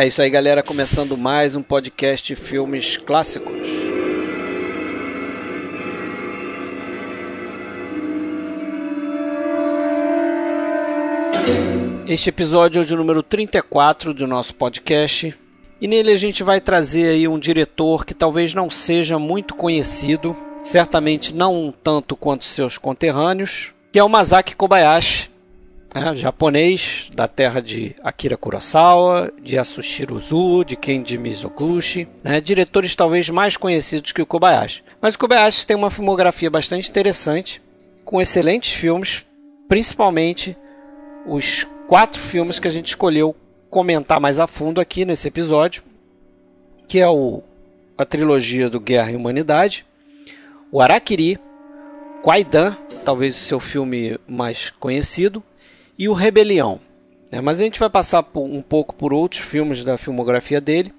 É isso aí, galera. Começando mais um podcast Filmes Clássicos. Este episódio é o de número 34 do nosso podcast. E nele a gente vai trazer aí um diretor que talvez não seja muito conhecido, certamente não tanto quanto seus conterrâneos, que é o Masaki Kobayashi, né, japonês da terra de Akira Kurosawa, de Yasushiro Ozu, de Kenji Mizoguchi, né, diretores talvez mais conhecidos que o Kobayashi. Mas o Kobayashi tem uma filmografia bastante interessante, com excelentes filmes, principalmente os quatro filmes que a gente escolheu comentar mais a fundo aqui nesse episódio, que é o, a trilogia do Guerra e Humanidade, o Araquiri, Kwaidan, talvez o seu filme mais conhecido, e o Rebelião. Né? Mas a gente vai passar por, um pouco por outros filmes da filmografia dele,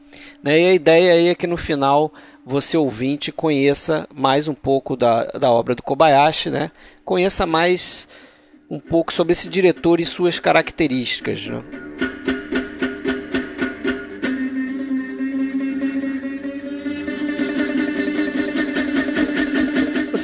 né? e a ideia aí é que no final você ouvinte conheça mais um pouco da, da obra do Kobayashi, né? conheça mais um pouco sobre esse diretor e suas características. Né?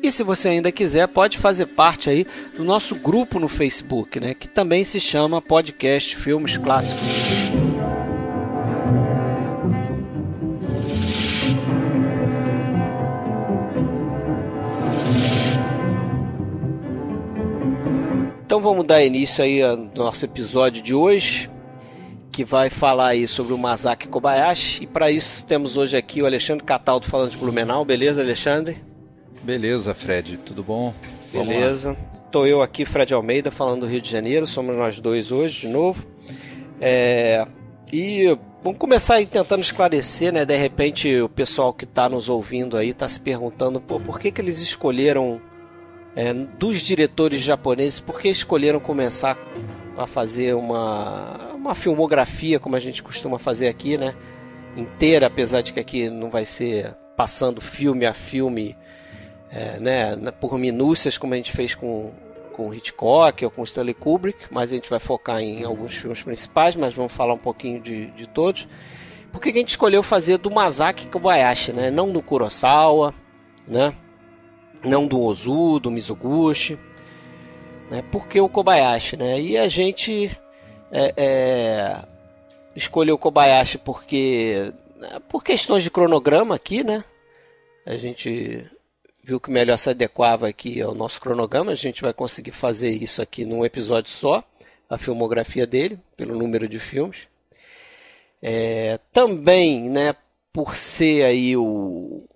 E se você ainda quiser, pode fazer parte aí do nosso grupo no Facebook, né, que também se chama Podcast Filmes Clássicos. Então vamos dar início aí ao nosso episódio de hoje, que vai falar aí sobre o Masaki Kobayashi. E para isso temos hoje aqui o Alexandre Cataldo falando de Blumenau. Beleza, Alexandre? Beleza, Fred, tudo bom? Beleza. Estou eu aqui, Fred Almeida, falando do Rio de Janeiro. Somos nós dois hoje, de novo. É... E vamos começar aí tentando esclarecer, né? De repente o pessoal que está nos ouvindo aí está se perguntando pô, por que, que eles escolheram, é, dos diretores japoneses, por que escolheram começar a fazer uma, uma filmografia, como a gente costuma fazer aqui, né? Inteira, apesar de que aqui não vai ser passando filme a filme é, né, por minúcias, como a gente fez com, com Hitchcock ou com Stanley Kubrick, mas a gente vai focar em alguns filmes principais, mas vamos falar um pouquinho de, de todos. Por que a gente escolheu fazer do Masaki Kobayashi, né? não do Kurosawa, né? não do Ozu, do Mizoguchi, né? porque o Kobayashi? Né? E a gente é, é, escolheu o Kobayashi porque, por questões de cronograma aqui, né? A gente viu que melhor se adequava aqui ao nosso cronograma. A gente vai conseguir fazer isso aqui num episódio só, a filmografia dele, pelo número de filmes. É, também, né, por ser aí o,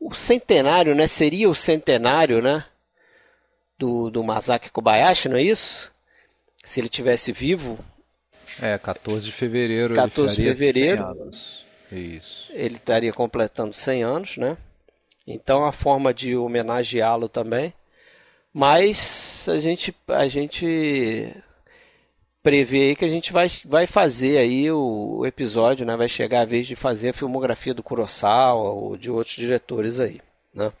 o centenário, né, seria o centenário, né, do, do Masaki Kobayashi, não é isso? Se ele tivesse vivo. É, 14 de fevereiro. 14 de fevereiro. Isso. Ele estaria completando 100 anos, né? Então a forma de homenageá-lo também. Mas a gente a gente prevê aí que a gente vai, vai fazer aí o, o episódio, né? Vai chegar a vez de fazer a filmografia do Kurosawa ou de outros diretores aí, né?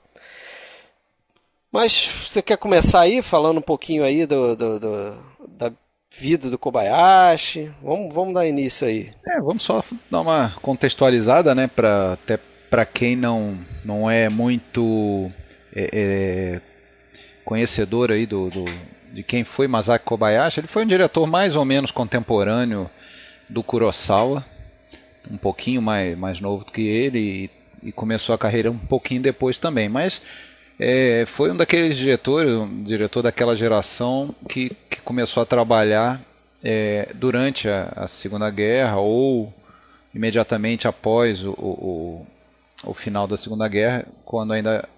Mas você quer começar aí falando um pouquinho aí do, do, do da vida do Kobayashi? Vamos, vamos dar início aí. É, vamos só dar uma contextualizada, né? Para até para quem não, não é muito é, é, conhecedor aí do, do, de quem foi Masaki Kobayashi, ele foi um diretor mais ou menos contemporâneo do Kurosawa, um pouquinho mais, mais novo do que ele e, e começou a carreira um pouquinho depois também, mas é, foi um daqueles diretores, um diretor daquela geração que, que começou a trabalhar é, durante a, a, Segunda Guerra ou imediatamente após o, o, o final da Segunda Guerra, quando ainda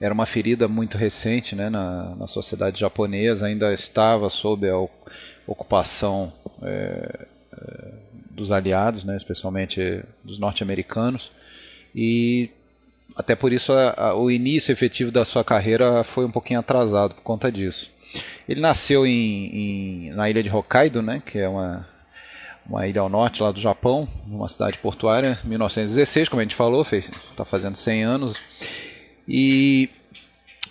era uma ferida muito recente né, na, na sociedade japonesa, ainda estava sob a ocupação é, dos aliados, né, especialmente dos norte-americanos, e até por isso a, a, o início efetivo da sua carreira foi um pouquinho atrasado por conta disso. Ele nasceu em, em, na ilha de Hokkaido, né, que é uma, uma ilha ao norte lá do Japão, numa cidade portuária, 1916, como a gente falou, está fazendo 100 anos. E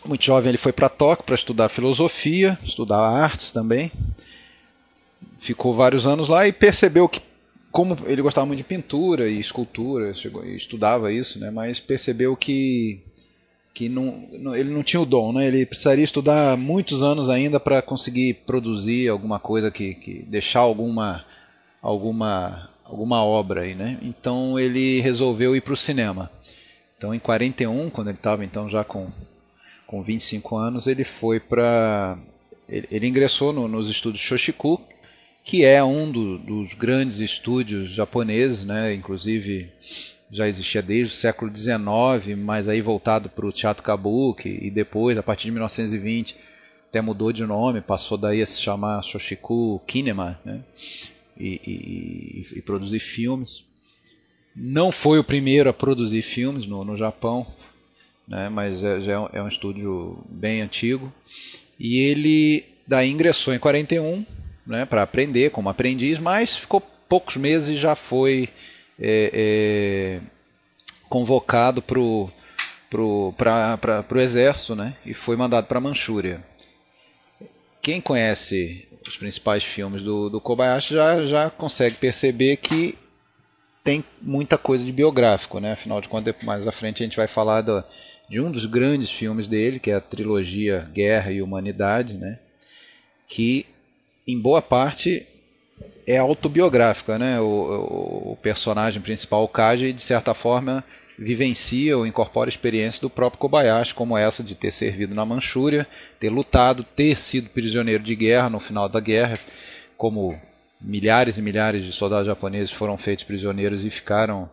muito jovem ele foi para Tóquio para estudar filosofia, estudar artes também. Ficou vários anos lá e percebeu que como ele gostava muito de pintura e escultura, chegou, estudava isso, né, mas percebeu que que não, ele não tinha o dom, né? Ele precisaria estudar muitos anos ainda para conseguir produzir alguma coisa que, que deixar alguma alguma alguma obra aí, né? Então ele resolveu ir para o cinema. Então em 41, quando ele estava então já com com 25 anos, ele foi para ele, ele, ingressou no, nos estúdios Shoshiku, que é um do, dos grandes estúdios japoneses, né? Inclusive já existia desde o século XIX, mas aí voltado para o teatro kabuki e depois, a partir de 1920, até mudou de nome, passou daí a se chamar Shoshiku Kinema, né? E, e, e, produzir filmes. Não foi o primeiro a produzir filmes no, no Japão, né? mas é, já é um é estúdio bem antigo. E ele daí ingressou em 41 né, para aprender como aprendiz, mas ficou poucos meses e já foi é, é, convocado para o exército né, e foi mandado para a Manchúria. Quem conhece os principais filmes do, do Kobayashi já, já consegue perceber que tem muita coisa de biográfico, né? Afinal de contas, mais à frente a gente vai falar do, de um dos grandes filmes dele, que é a trilogia Guerra e Humanidade, né? Que em boa parte é autobiográfica, né? O, o personagem principal, o Kaji, de certa forma vivencia ou incorpora experiências do próprio Kobayashi, como essa de ter servido na Manchúria, ter lutado, ter sido prisioneiro de guerra no final da guerra, como milhares e milhares de soldados japoneses foram feitos prisioneiros e ficaram,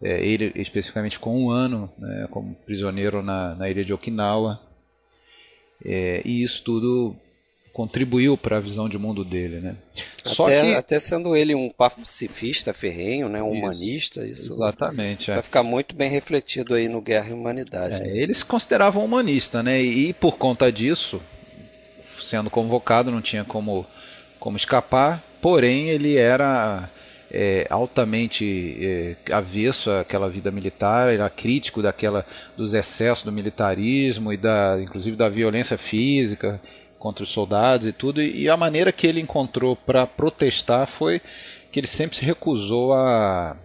é, ele especificamente com um ano né, como prisioneiro na, na ilha de Okinawa. É, e isso tudo contribuiu para a visão de mundo dele, né? Só até, que... até sendo ele um pacifista ferrenho, né, um humanista, isso Exatamente, vai é. ficar muito bem refletido aí no Guerra e Humanidade. É, né? Ele se considerava humanista, né? E por conta disso, sendo convocado, não tinha como, como escapar. Porém, ele era é, altamente é, avesso àquela vida militar, era crítico daquela dos excessos do militarismo e da, inclusive da violência física contra os soldados e tudo, e a maneira que ele encontrou para protestar foi que ele sempre se recusou a,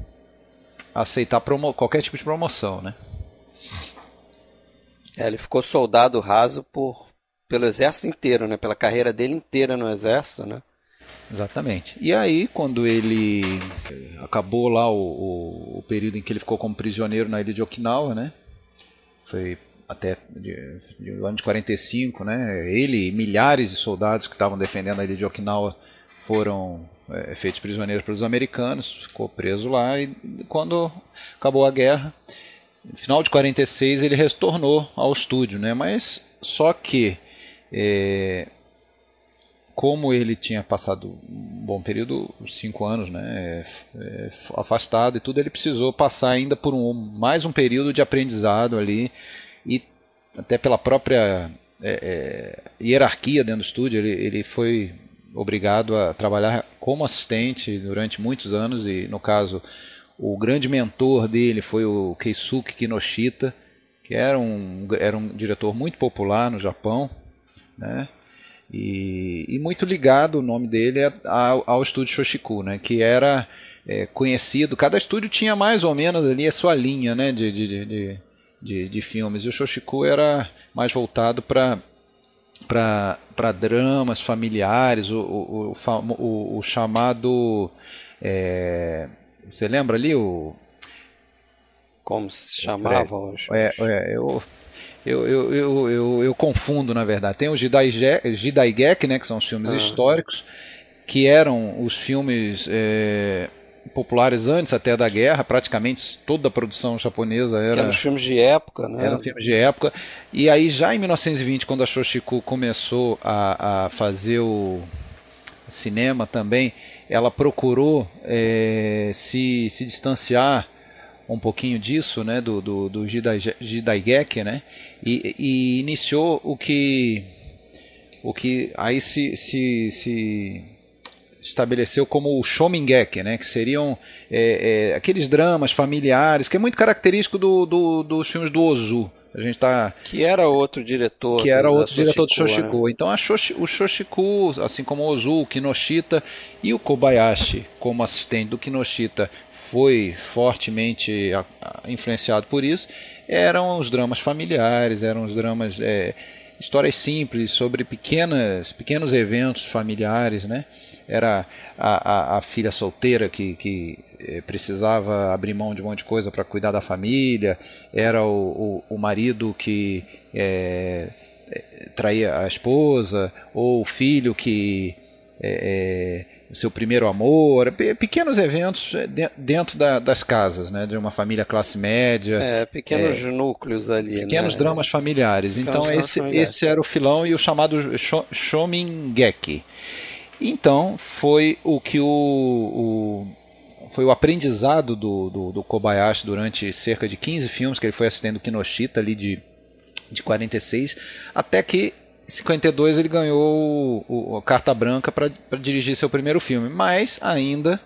aceitar qualquer tipo de promoção, né? É, ele ficou soldado raso por pelo exército inteiro, né? Pela carreira dele inteira no exército, né? Exatamente. E aí, quando ele acabou lá o, o, o período em que ele ficou como prisioneiro na ilha de Okinawa, né? Foi até de, de, ano de 45, né? Ele e milhares de soldados que estavam defendendo a ilha de Okinawa foram é, feitos prisioneiros pelos americanos, ficou preso lá e quando acabou a guerra, no final de 46 ele retornou ao estúdio, né? Mas só que é, como ele tinha passado um bom período, cinco anos, né, é, afastado e tudo, ele precisou passar ainda por um, mais um período de aprendizado ali e até pela própria é, é, hierarquia dentro do estúdio, ele, ele foi obrigado a trabalhar como assistente durante muitos anos e, no caso, o grande mentor dele foi o Keisuke Kinoshita, que era um, era um diretor muito popular no Japão, né? E, e muito ligado o nome dele ao, ao estúdio Shoshiku, né? que era é, conhecido. Cada estúdio tinha mais ou menos ali a sua linha né? de, de, de, de, de filmes. E o Shoshiku era mais voltado para para dramas familiares, o, o, o, o chamado. É, você lembra ali o. Como se chamava hoje? É, é, eu, eu, eu, eu, eu, confundo, na verdade. Tem o Jidaigeki, né, que são os filmes ah. históricos, que eram os filmes é, populares antes até da guerra, praticamente toda a produção japonesa era. Eram filmes de época, né? Eram filmes de época. E aí, já em 1920, quando a Shochiku começou a, a fazer o cinema também, ela procurou é, se, se distanciar um pouquinho disso, né, do, do, do Jidaigeki, né, e, e, iniciou o que, o que aí se, se, se estabeleceu como o Shomingeki, né, que seriam é, é, aqueles dramas familiares, que é muito característico do, do, dos filmes do Ozu. A gente tá que era outro diretor que era outro diretor do Shoshiku. Né? Então Shoshi, o Shoshiku, assim como o Ozu, o Kinoshita e o Kobayashi como assistente do Kinoshita foi fortemente influenciado por isso, eram os dramas familiares, eram os dramas é, histórias simples sobre pequenas, pequenos eventos familiares, né? Era a, a, a filha solteira que, que eh, precisava abrir mão de um monte de coisa para cuidar da família, era o, o, o marido que é, traía a esposa, ou o filho que é, é, seu primeiro amor, pequenos eventos dentro da, das casas, né, de uma família classe média. É, pequenos é, núcleos ali. Pequenos né? dramas familiares. Pequenos então esse, familiares. esse, era o filão e o chamado Shomingeki. Então foi o que o, o foi o aprendizado do, do, do, Kobayashi durante cerca de 15 filmes que ele foi assistindo Kinoshita ali de, de 46, até que 52 ele ganhou o, o, a carta branca para dirigir seu primeiro filme, mas ainda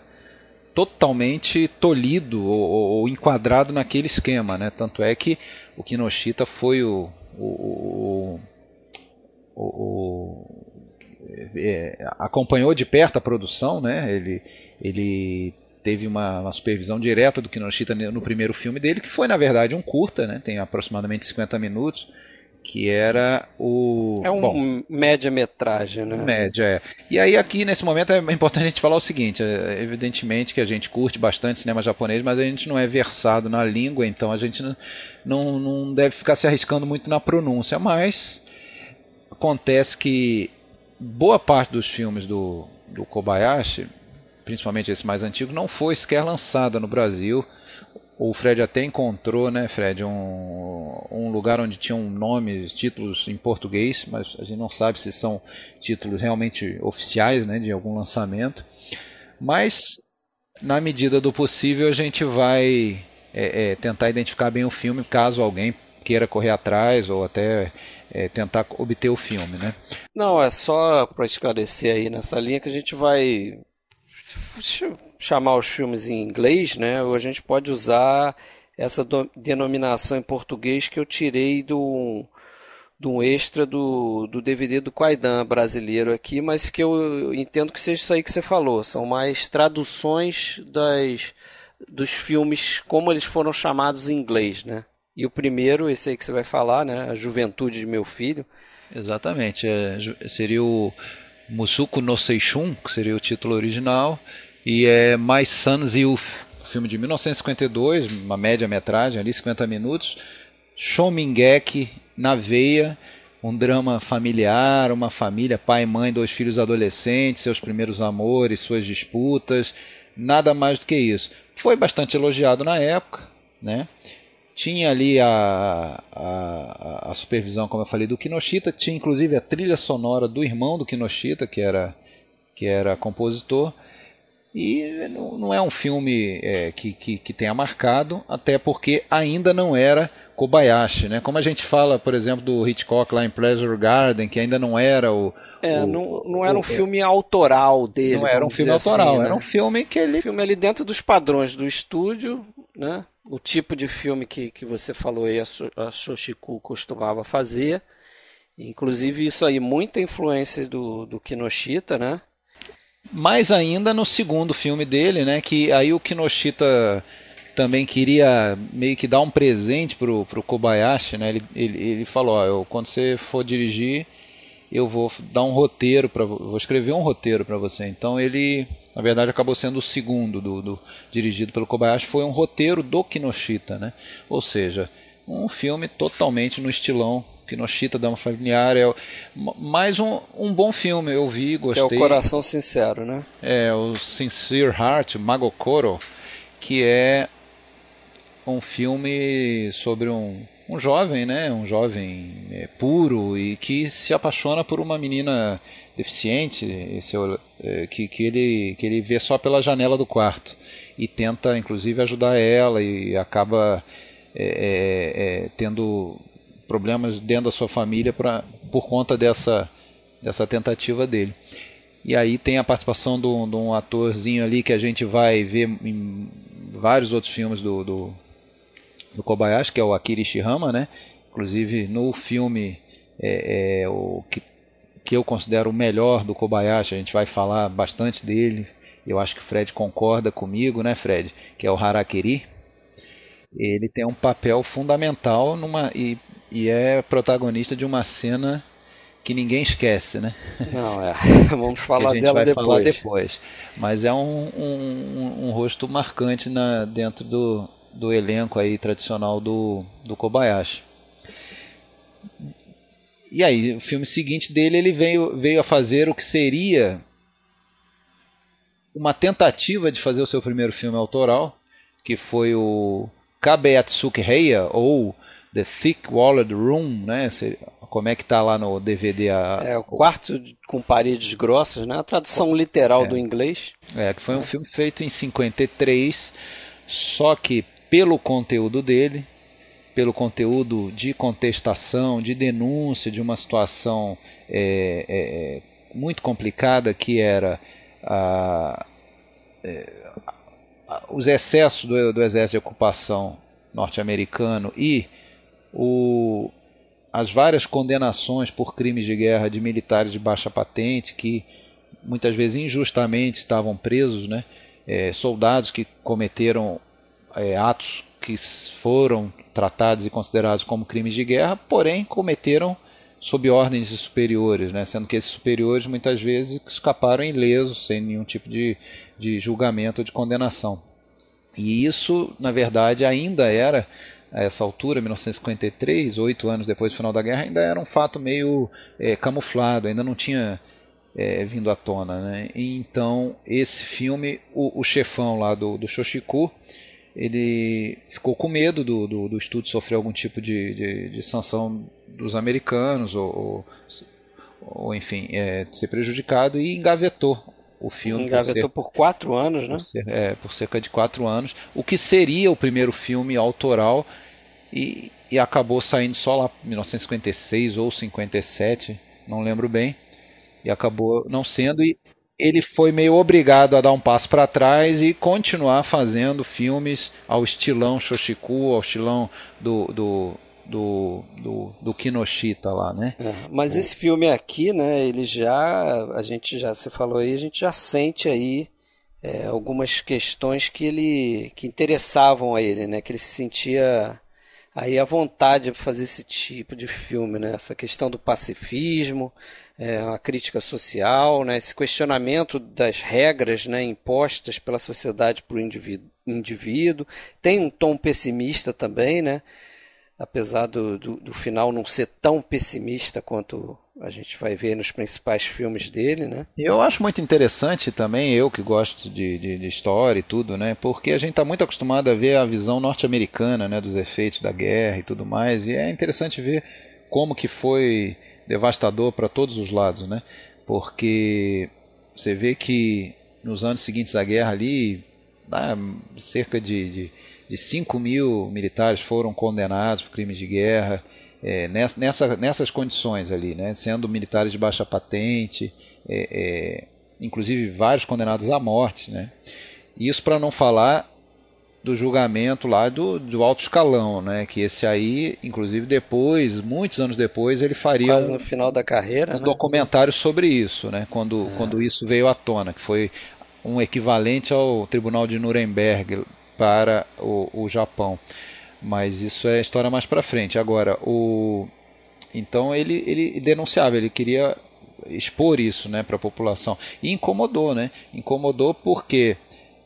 totalmente tolhido ou, ou, enquadrado naquele esquema, né? Tanto é que o Kinoshita foi o, o, o é, acompanhou de perto a produção, né? Ele, ele teve uma, uma, supervisão direta do Kinoshita no primeiro filme dele, que foi na verdade um curta, né? Tem aproximadamente 50 minutos, que era o é um média-metragem, né? Média, é. E aí aqui nesse momento é importante a gente falar o seguinte, é, evidentemente que a gente curte bastante cinema japonês, mas a gente não é versado na língua, então a gente não, não, não deve ficar se arriscando muito na pronúncia, mas acontece que boa parte dos filmes do, do Kobayashi, principalmente esse mais antigo, não foi sequer lançada no Brasil. O Fred até encontrou, né, Fred, um, um lugar onde tinham nomes, títulos em português, mas a gente não sabe se são títulos realmente oficiais, né, de algum lançamento. Mas, na medida do possível, a gente vai é, é, tentar identificar bem o filme, caso alguém queira correr atrás ou até é, tentar obter o filme, né? Não, é só para esclarecer aí nessa linha que a gente vai chamar os filmes em inglês, né? Ou a gente pode usar essa denominação em português que eu tirei do do extra do, do DVD do Quaidan brasileiro aqui, mas que eu entendo que seja isso aí que você falou. São mais traduções das, dos filmes como eles foram chamados em inglês, né? E o primeiro, esse aí que você vai falar, né? A Juventude de Meu Filho. Exatamente. É, seria o Musuko no Seishun, que seria o título original. E é My Son's Youth, filme de 1952, uma média-metragem ali, 50 minutos. Shomingeki, na veia, um drama familiar, uma família, pai, mãe, dois filhos adolescentes, seus primeiros amores, suas disputas, nada mais do que isso. Foi bastante elogiado na época, né? Tinha ali a, a, a, supervisão, como eu falei, do Kinoshita, tinha inclusive a trilha sonora do irmão do Kinoshita, que era, que era compositor. E não, não é um filme é, que, que, que, tenha marcado, até porque ainda não era Kobayashi. Né? Como a gente fala, por exemplo, do Hitchcock lá em Pleasure Garden, que ainda não era o. É, o, não, não era um filme autoral dele. Não era um filme autoral, assim, era né? um filme que ele. Um filme ali dentro dos padrões do estúdio, né? o tipo de filme que, que você falou aí, a Shoshiku costumava fazer. Inclusive, isso aí, muita influência do, do Kinoshita, né? Mais ainda no segundo filme dele, né? Que aí o Kinoshita também queria meio que dar um presente pro, pro Kobayashi, né? Ele, ele, ele falou, ó, eu, quando você for dirigir, eu vou dar um roteiro para vou escrever um roteiro para você. Então ele, na verdade, acabou sendo o segundo do, do, dirigido pelo Kobayashi, foi um roteiro do Kinoshita, né? Ou seja, um filme totalmente no estilão Kinoshita Dama Familiar é mais um, um bom filme, eu vi, gostei. É o Coração Sincero, né? É, o Sincere Heart, Magokoro, que é um filme sobre um, um jovem, né, um jovem é, puro e que se apaixona por uma menina deficiente, esse, é, que, que, ele, que ele vê só pela janela do quarto e tenta, inclusive, ajudar ela e acaba é, é, é tendo problemas dentro da sua família pra, por conta dessa, dessa tentativa dele. E aí tem a participação de um, atorzinho ali que a gente vai ver em vários outros filmes do, do, do Kobayashi, que é o Akira Ishihama, né? Inclusive no filme é, é, o que, que eu considero o melhor do Kobayashi, a gente vai falar bastante dele. Eu acho que o Fred concorda comigo, né, Fred? Que é o Harakiri. Ele tem um papel fundamental numa e, e é protagonista de uma cena que ninguém esquece, né? Não, é. Vamos falar dela depois. Falar depois. Mas é um, um, um, rosto marcante na, dentro do, do elenco aí tradicional do, do Kobayashi. E aí, o filme seguinte dele, ele veio, veio a fazer o que seria uma tentativa de fazer o seu primeiro filme autoral, que foi o Kabeatsuki Heia, ou The Thick Walled Room, né? Como é que tá lá no DVD? A... É, o quarto com paredes grossas, né? A tradução literal é. do inglês. É, que foi um filme feito em 53, só que pelo conteúdo dele, pelo conteúdo de contestação, de denúncia de uma situação é, é, muito complicada que era a, é, a, os excessos do, do exército de ocupação norte-americano e o, as várias condenações por crimes de guerra de militares de baixa patente que muitas vezes injustamente estavam presos, né? É, soldados que cometeram é, atos que foram tratados e considerados como crimes de guerra, porém cometeram sob ordens de superiores, né? sendo que esses superiores muitas vezes escaparam ilesos, sem nenhum tipo de, de julgamento ou de condenação. E isso, na verdade, ainda era, a essa altura, 1953, oito anos depois do final da guerra, ainda era um fato meio é, camuflado, ainda não tinha é, vindo à tona. Né? E então, esse filme, o, o chefão lá do, do Shoshiku, ele ficou com medo do, do, do sofrer algum tipo de, de, de sanção dos americanos ou, ou, ou enfim, é, ser prejudicado e engavetou o filme. Engavetou por, por quatro anos, né? É, por cerca de quatro anos. O que seria o primeiro filme autoral e, e acabou saindo só lá em 1956 ou 57, não lembro bem. E acabou não sendo. E ele foi meio obrigado a dar um passo para trás e continuar fazendo filmes ao estilão Shoshiku, ao estilão do, do, do, do, do Kinoshita lá, né? É, mas o... esse filme aqui, né, ele já, a gente já, você falou aí, a gente já sente aí é, algumas questões que ele, que interessavam a ele, né, que ele se sentia aí à vontade de fazer esse tipo de filme, né, essa questão do pacifismo, é, a crítica social, né, esse questionamento das regras né, impostas pela sociedade para o indivíduo, indivíduo. Tem um tom pessimista também, né, apesar do, do, do, final não ser tão pessimista quanto a gente vai ver nos principais filmes dele, né? Eu acho muito interessante também, eu que gosto de, de, de história e tudo, né? Porque a gente está muito acostumado a ver a visão norte-americana, né? Dos efeitos da guerra e tudo mais, e é interessante ver como que foi devastador para todos os lados, né? Porque você vê que nos anos seguintes à guerra ali, ah, cerca de, de, de 5 mil militares foram condenados por crimes de guerra, é, nessa, nessas condições ali, né? sendo militares de baixa patente, é, é, inclusive vários condenados à morte. Né? Isso para não falar do julgamento lá do, do alto escalão, né? Que esse aí, inclusive depois, muitos anos depois, ele faria quase no final da carreira, um né? documentário sobre isso, né? Quando, é. quando isso veio à tona, que foi um equivalente ao Tribunal de Nuremberg para o, o Japão. Mas isso é história mais para frente. Agora, o então ele, ele denunciava, ele queria expor isso, né, para a população e incomodou, né? Incomodou porque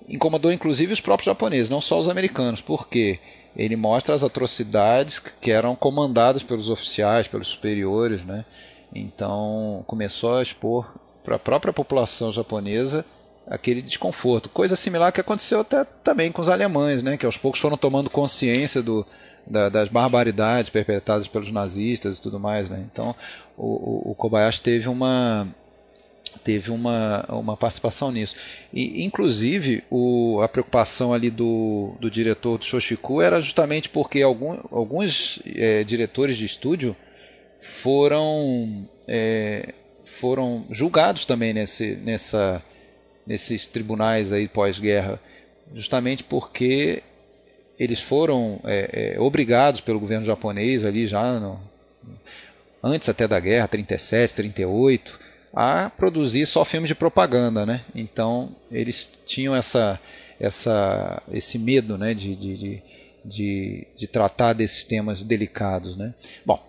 incomodou inclusive os próprios japoneses, não só os americanos, porque ele mostra as atrocidades que eram comandadas pelos oficiais, pelos superiores, né? Então começou a expor para a própria população japonesa aquele desconforto. Coisa similar que aconteceu até também com os alemães, né, que aos poucos foram tomando consciência do, da, das barbaridades perpetradas pelos nazistas e tudo mais. Né? Então o, o Kobayashi teve uma teve uma, uma participação nisso. E, inclusive, o, a preocupação ali do, do diretor do Shoshiku era justamente porque algum, alguns é, diretores de estúdio foram, é, foram julgados também nesse, nessa, nesses tribunais aí pós-guerra, justamente porque eles foram é, é obrigados pelo governo japonês ali já no, antes até da guerra, 37, 38, a produzir só filmes de propaganda, né? Então eles tinham essa, essa, esse medo, né, de, de, de, de tratar desses temas delicados, né? Bom,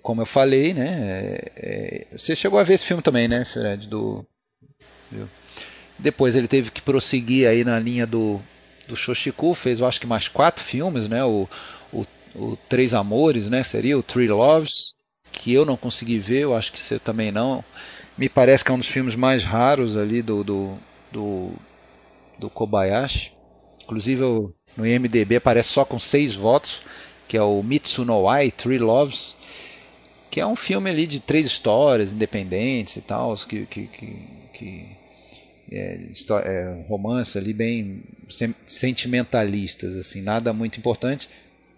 como eu falei, né, é, é, você chegou a ver esse filme também, né, Fred? Do, viu? Depois ele teve que prosseguir aí na linha do, do Shoshiku, fez eu acho que mais quatro filmes, né? O, o, o Três Amores, né? Seria o Three Loves, que eu não consegui ver, eu acho que você também não me parece que é um dos filmes mais raros ali do, do, do, do Kobayashi. Inclusive no IMDB aparece só com seis votos, que é o Mitsunowai, Three Loves, que é um filme ali de três histórias independentes e tal, que, que, que, que é, é, romance ali bem sentimentalistas, assim, nada muito importante.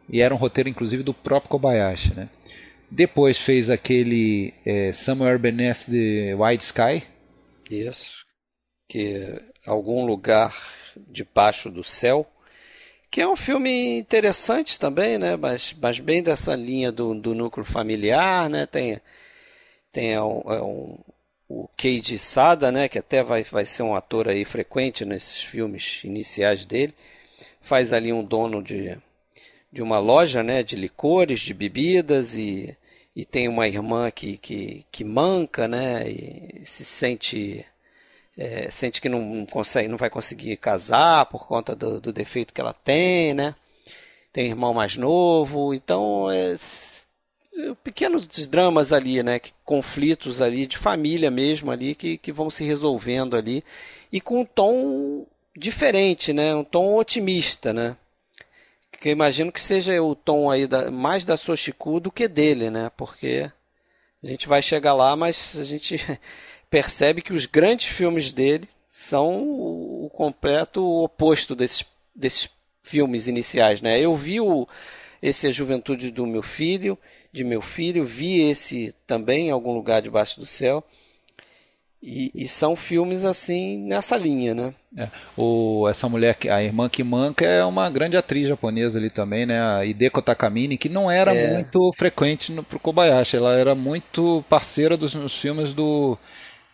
E era um roteiro inclusive do próprio Kobayashi, né? Depois fez aquele é, Somewhere Beneath the White Sky. Isso. Que algum lugar debaixo do céu. Que é um filme interessante também, né? Mas, mas bem dessa linha do, do núcleo familiar, né? Tem, tem um, é um, o Keiji Sada, né? Que até vai, vai ser um ator aí frequente nesses filmes iniciais dele. Faz ali um dono de de uma loja né, de licores, de bebidas e, e tem uma irmã que, que, que manca, né, e se sente é, sente que não consegue, não vai conseguir casar por conta do, do defeito que ela tem, né? Tem um irmão mais novo, então é, pequenos dramas ali, né? Conflitos ali de família mesmo ali que, que vão se resolvendo ali e com um tom diferente, né? Um tom otimista, né? que eu imagino que seja o tom aí da, mais da Sochiku do que dele, né? Porque a gente vai chegar lá, mas a gente percebe que os grandes filmes dele são o completo oposto desses, desses filmes iniciais, né? Eu vi o, esse é a Juventude do Meu Filho, de meu filho, vi esse também em algum lugar debaixo do céu. E, e, são filmes assim nessa linha, né? É, o, essa mulher, a irmã que manca, é uma grande atriz japonesa ali também, né? A Hideko Takamine, que não era é. muito frequente no, pro Kobayashi, ela era muito parceira dos, nos filmes do,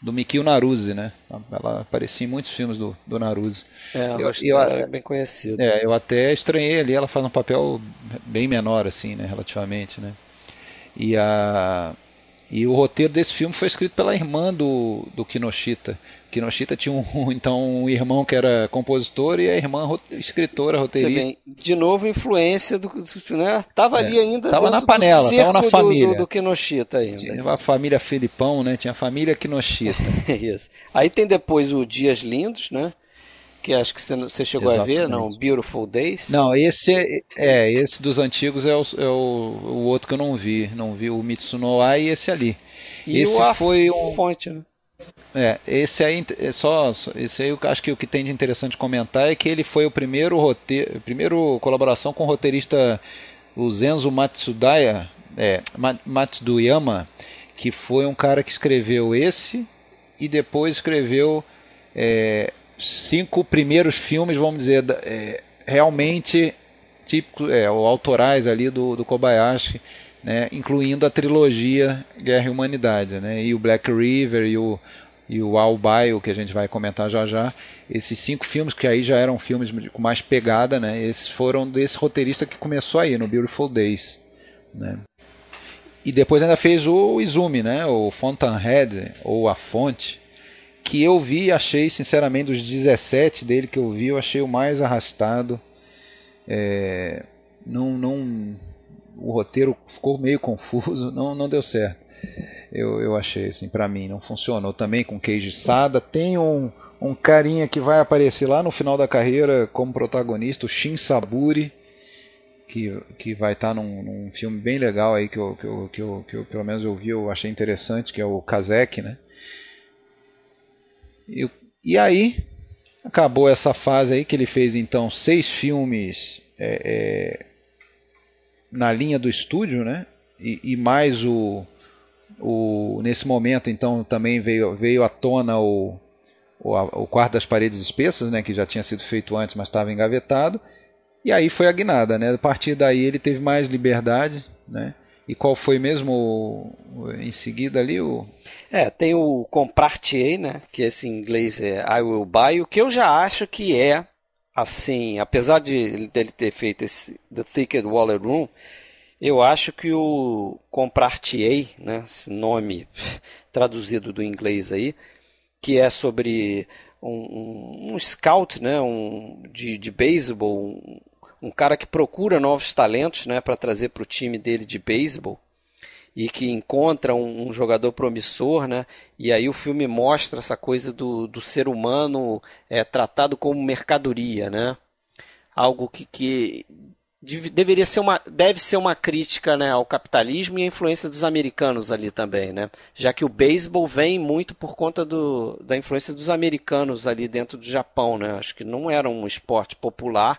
do Mikio Naruse, né? Ela aparecia em muitos filmes do, do Naruse. É, eu, eu, é bem conhecido. É, eu até estranhei ali, ela faz um papel bem menor, assim, né? Relativamente, né? E a e o roteiro desse filme foi escrito pela irmã do, do Kinoshita. Kinoshita tinha um, então um irmão que era compositor e a irmã escritora, roteirista. de novo, influência do. Né? Tava é, ali ainda tava na panela, do tava na família. Do, do, do Kinoshita ainda. Tinha a família Felipão, né? Tinha a família Kinoshita. Isso. Aí tem depois o Dias Lindos, né? Que acho que você chegou Exatamente. a ver, não? Beautiful Days? Não, esse é, é esse dos antigos é, o, é o, o, outro que eu não vi. Não vi o Mitsunoa e esse ali. E esse o foi um fonte, né? É, esse aí é só, esse aí eu acho que o que tem de interessante comentar é que ele foi o primeiro roteiro, primeiro colaboração com o roteirista o Zenzo Matsudaya, é, Matsudayama, que foi um cara que escreveu esse e depois escreveu é, cinco primeiros filmes, vamos dizer, é, realmente típico, é, ou autorais ali do, do Kobayashi, né, incluindo a trilogia Guerra e Humanidade, né, e o Black River e o, e o Al Bio, que a gente vai comentar já já. Esses cinco filmes, que aí já eram filmes com mais pegada, né, esses foram desse roteirista que começou aí, no Beautiful Days. Né. E depois ainda fez o Izumi, né, o Fountainhead, ou A Fonte, que eu vi achei, sinceramente, dos 17 dele que eu vi, eu achei o mais arrastado. É, não, não, o roteiro ficou meio confuso, não, não deu certo. Eu, eu achei assim, para mim não funcionou também com Keiji Sada. Tem um, um carinha que vai aparecer lá no final da carreira como protagonista, o Shin Saburi, que, que vai estar tá num, num, filme bem legal aí que eu, que eu, que, eu, que eu pelo menos eu vi, eu achei interessante, que é o Kazek, né? E, e aí acabou essa fase aí que ele fez então seis filmes é, é, na linha do estúdio, né? E, e mais o, o, nesse momento, então, também veio, veio à tona o, o, o Quarto das Paredes Espessas, né, que já tinha sido feito antes, mas estava engavetado. E aí foi a guinada, né? A partir daí ele teve mais liberdade, né? E qual foi mesmo em seguida ali o. É, tem o Comprar-te, né? Que esse em inglês é I Will Buy, o que eu já acho que é, assim, apesar de dele ter feito esse The Thicket Waller Room, eu acho que o Comprar-te, né? Esse nome traduzido do inglês aí, que é sobre um, um, um scout, né? Um, de, de beisebol, um, um cara que procura novos talentos né, para trazer para o time dele de beisebol e que encontra um, um, jogador promissor, né? E aí o filme mostra essa coisa do, do ser humano é, tratado como mercadoria, né? Algo que, que deveria ser uma, deve ser uma crítica né, ao capitalismo e à influência dos americanos ali também, né? Já que o beisebol vem muito por conta do, da influência dos americanos ali dentro do Japão, né? Acho que não era um esporte popular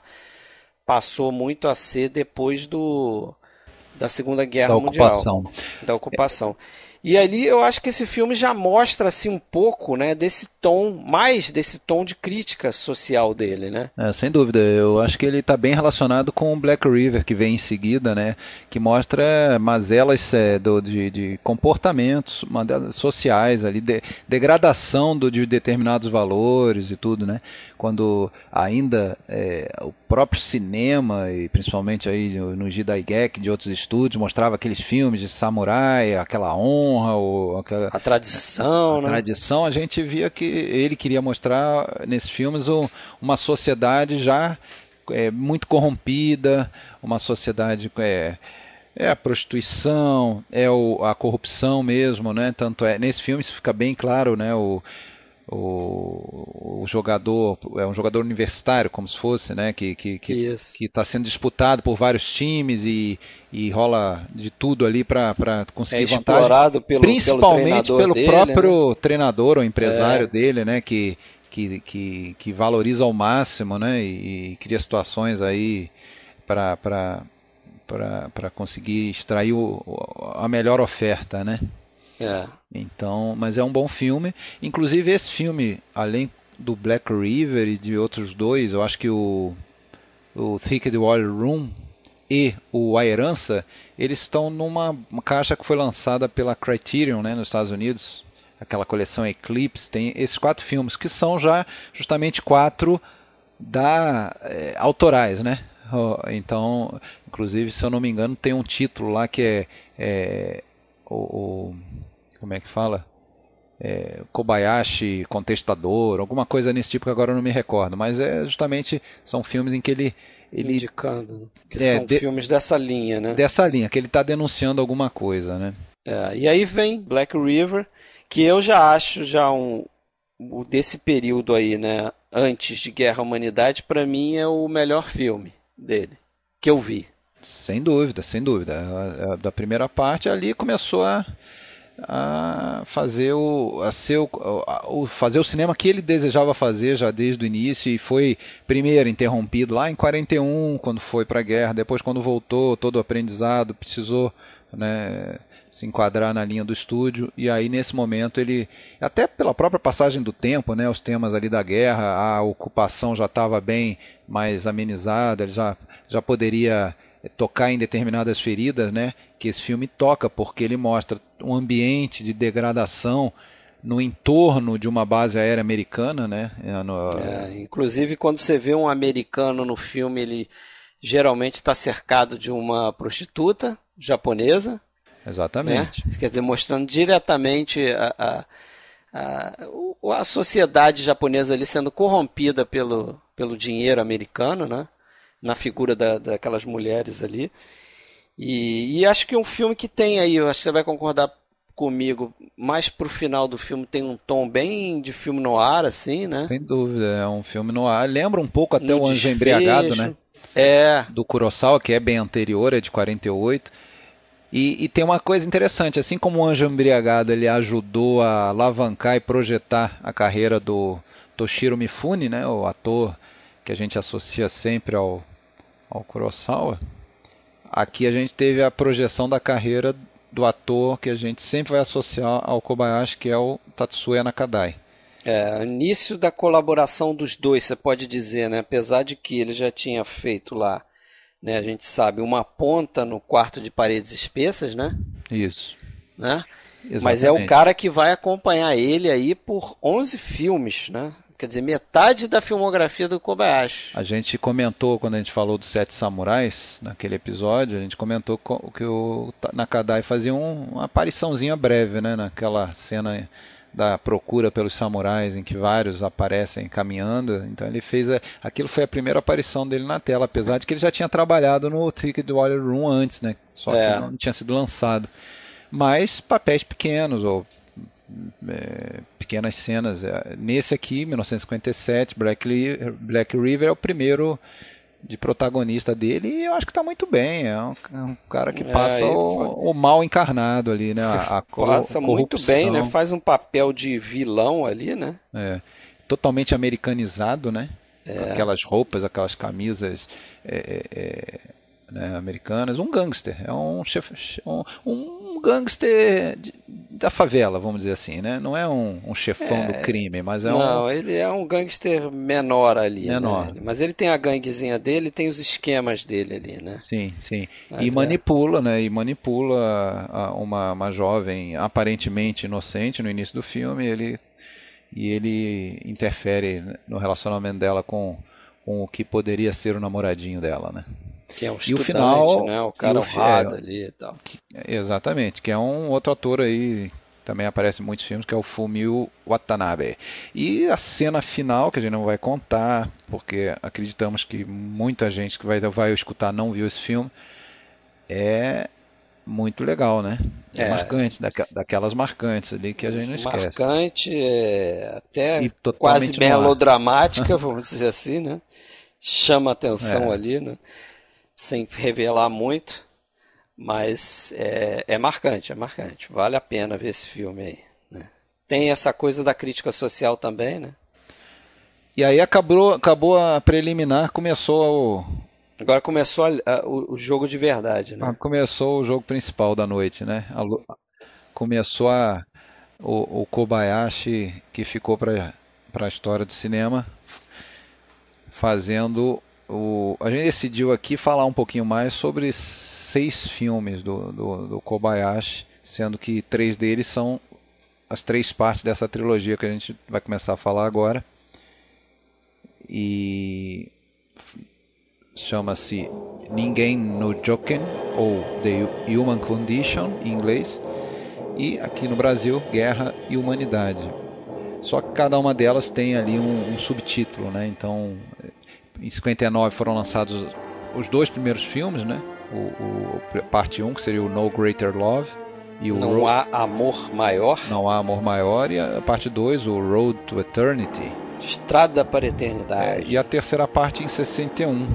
passou muito a ser depois do da Segunda Guerra da Mundial, ocupação. da ocupação. E ali eu acho que esse filme já mostra assim um pouco, né, desse tom, mais desse tom de crítica social dele, né? É, sem dúvida, eu acho que ele está bem relacionado com o Black River que vem em seguida, né, que mostra mazelas é, do, de, de, comportamentos sociais ali, de, degradação do, de determinados valores e tudo, né? Quando ainda é, o próprio cinema e principalmente aí no Jidaigeki de outros estúdios mostrava aqueles filmes de samurai, aquela honra ou aquela, a tradição, a, né? tradição, a gente via que ele queria mostrar nesses filmes uma sociedade já é, muito corrompida, uma sociedade é, é a prostituição, é o, a corrupção mesmo, né? Tanto é nesse filme isso fica bem claro, né? O, o, o, jogador é um jogador universitário como se fosse né que que que está sendo disputado por vários times e, e rola de tudo ali para conseguir é vantagem explorado pelo principalmente pelo, pelo dele, próprio né? treinador ou empresário é. dele né que, que que, que valoriza ao máximo né e, e cria situações aí para para conseguir extrair o, a melhor oferta né é. Então, mas é um bom filme. Inclusive esse filme, além do Black River e de outros dois, eu acho que o o Thicket Water Room e o A Herança, eles estão numa caixa que foi lançada pela Criterion, né, nos Estados Unidos, aquela coleção Eclipse, tem esses quatro filmes que são já justamente quatro da é, autorais, né? Então, inclusive, se eu não me engano, tem um título lá que é, é o, como é que fala? É, Kobayashi contestador, alguma coisa nesse tipo que agora eu não me recordo, mas é justamente são filmes em que ele ele indicando que é, são de, filmes dessa linha, né? Dessa linha que ele está denunciando alguma coisa, né? É, e aí vem Black River, que eu já acho já um desse período aí, né? Antes de Guerra Humanidade, para mim é o melhor filme dele que eu vi. Sem dúvida, sem dúvida. Da primeira parte ali começou a, a fazer o a ser o, o, fazer o cinema que ele desejava fazer já desde o início e foi primeiro interrompido lá em 41 quando foi para a guerra depois quando voltou todo aprendizado precisou né, se enquadrar na linha do estúdio e aí nesse momento ele até pela própria passagem do tempo né os temas ali da guerra a ocupação já estava bem mais amenizada ele já já poderia tocar em determinadas feridas, né? Que esse filme toca porque ele mostra um ambiente de degradação no entorno de uma base aérea americana, né? É, no... É, inclusive quando você vê um americano no filme, ele geralmente está cercado de uma prostituta japonesa. Exatamente. Né? Quer dizer, mostrando diretamente a, a, a, a sociedade japonesa ali sendo corrompida pelo, pelo dinheiro americano, né? Na figura da, daquelas mulheres ali. E, e, acho que um filme que tem aí, acho que você vai concordar comigo, mais pro final do filme tem um tom bem de filme no ar, assim, né? Sem dúvida, é um filme no ar. Lembra um pouco até no o Anjo Embriagado, né? É. Do Kurosawa, que é bem anterior, é de 48. E, e, tem uma coisa interessante, assim como o Anjo Embriagado ele ajudou a alavancar e projetar a carreira do Toshiro Mifune, né, o ator que a gente associa sempre ao, ao Kurosawa, aqui a gente teve a projeção da carreira do ator que a gente sempre vai associar ao Kobayashi, que é o Tatsuya Nakadai. É, início da colaboração dos dois, você pode dizer, né? Apesar de que ele já tinha feito lá né? A gente sabe uma ponta no quarto de paredes espessas, né? Isso. Né? Mas é o cara que vai acompanhar ele aí por 11 filmes, né? Quer dizer, metade da filmografia do Kobayashi. A gente comentou, quando a gente falou dos Sete Samurais, naquele episódio, a gente comentou que o Nakadai fazia uma apariçãozinha breve, né? Naquela cena da procura pelos samurais, em que vários aparecem caminhando. Então ele fez. A, aquilo foi a primeira aparição dele na tela, apesar de que ele já tinha trabalhado no Ticket Warrior Room antes, né? Só é. que não tinha sido lançado. Mas papéis pequenos, ou é, pequenas cenas. É, nesse aqui, 1957, Black, Black River é o primeiro de protagonista dele e eu acho que está muito bem. É um, é um cara que é, passa é, o, o, mal encarnado ali, né? A, a passa muito bem, né? Faz um papel de vilão ali, né? É. Totalmente americanizado, né? É. Aquelas roupas, aquelas camisas né, americanas. Um gangster. É um, chef, um, um gangster de, da favela, vamos dizer assim, né? Não é um, um chefão é, do crime, mas é não, um. Não, ele é um gangster menor ali. Né? Menor. Né? Mas ele tem a ganguezinha dele, tem os esquemas dele ali, né? Sim, sim. Mas e é. manipula, né? E manipula uma, uma jovem aparentemente inocente no início do filme. Ele e ele interfere no relacionamento dela com, com o que poderia ser o namoradinho dela, né? Que é um e o final, né? O cara honrado é, ali e tal. Exatamente, que é um outro ator aí também aparece em muitos filmes, que é o Fumio Watanabe. E a cena final, que a gente não vai contar, porque acreditamos que muita gente que vai, vai escutar não viu esse filme, é muito legal, né? É, é. marcante, daquelas marcantes ali que a gente não esquece. Marcante, é, até quase melodramática, vamos dizer assim, né? Chama atenção é. ali, né? Sem revelar muito, mas é, é, marcante, é marcante. Vale a pena ver esse filme aí. Né? Tem essa coisa da crítica social também, né? E aí acabou, acabou a preliminar, começou o... Agora começou a, a, o, jogo de verdade, né? Ah, começou o jogo principal da noite, né? A, começou a, o, o Kobayashi, que ficou para a história do cinema, fazendo o, a gente decidiu aqui falar um pouquinho mais sobre seis filmes do, do, do, Kobayashi, sendo que três deles são as três partes dessa trilogia que a gente vai começar a falar agora. E chama-se Ninguém no Joken, ou The Human Condition em inglês, e aqui no Brasil, Guerra e Humanidade. Só que cada uma delas tem ali um, um subtítulo, né? Então em 59 foram lançados os dois primeiros filmes, né? O, o parte 1, que seria o No Greater Love. E o Não Ro há amor maior. Não há amor maior. E a parte 2, o Road to Eternity. Estrada para a Eternidade. É, e a terceira parte em 61.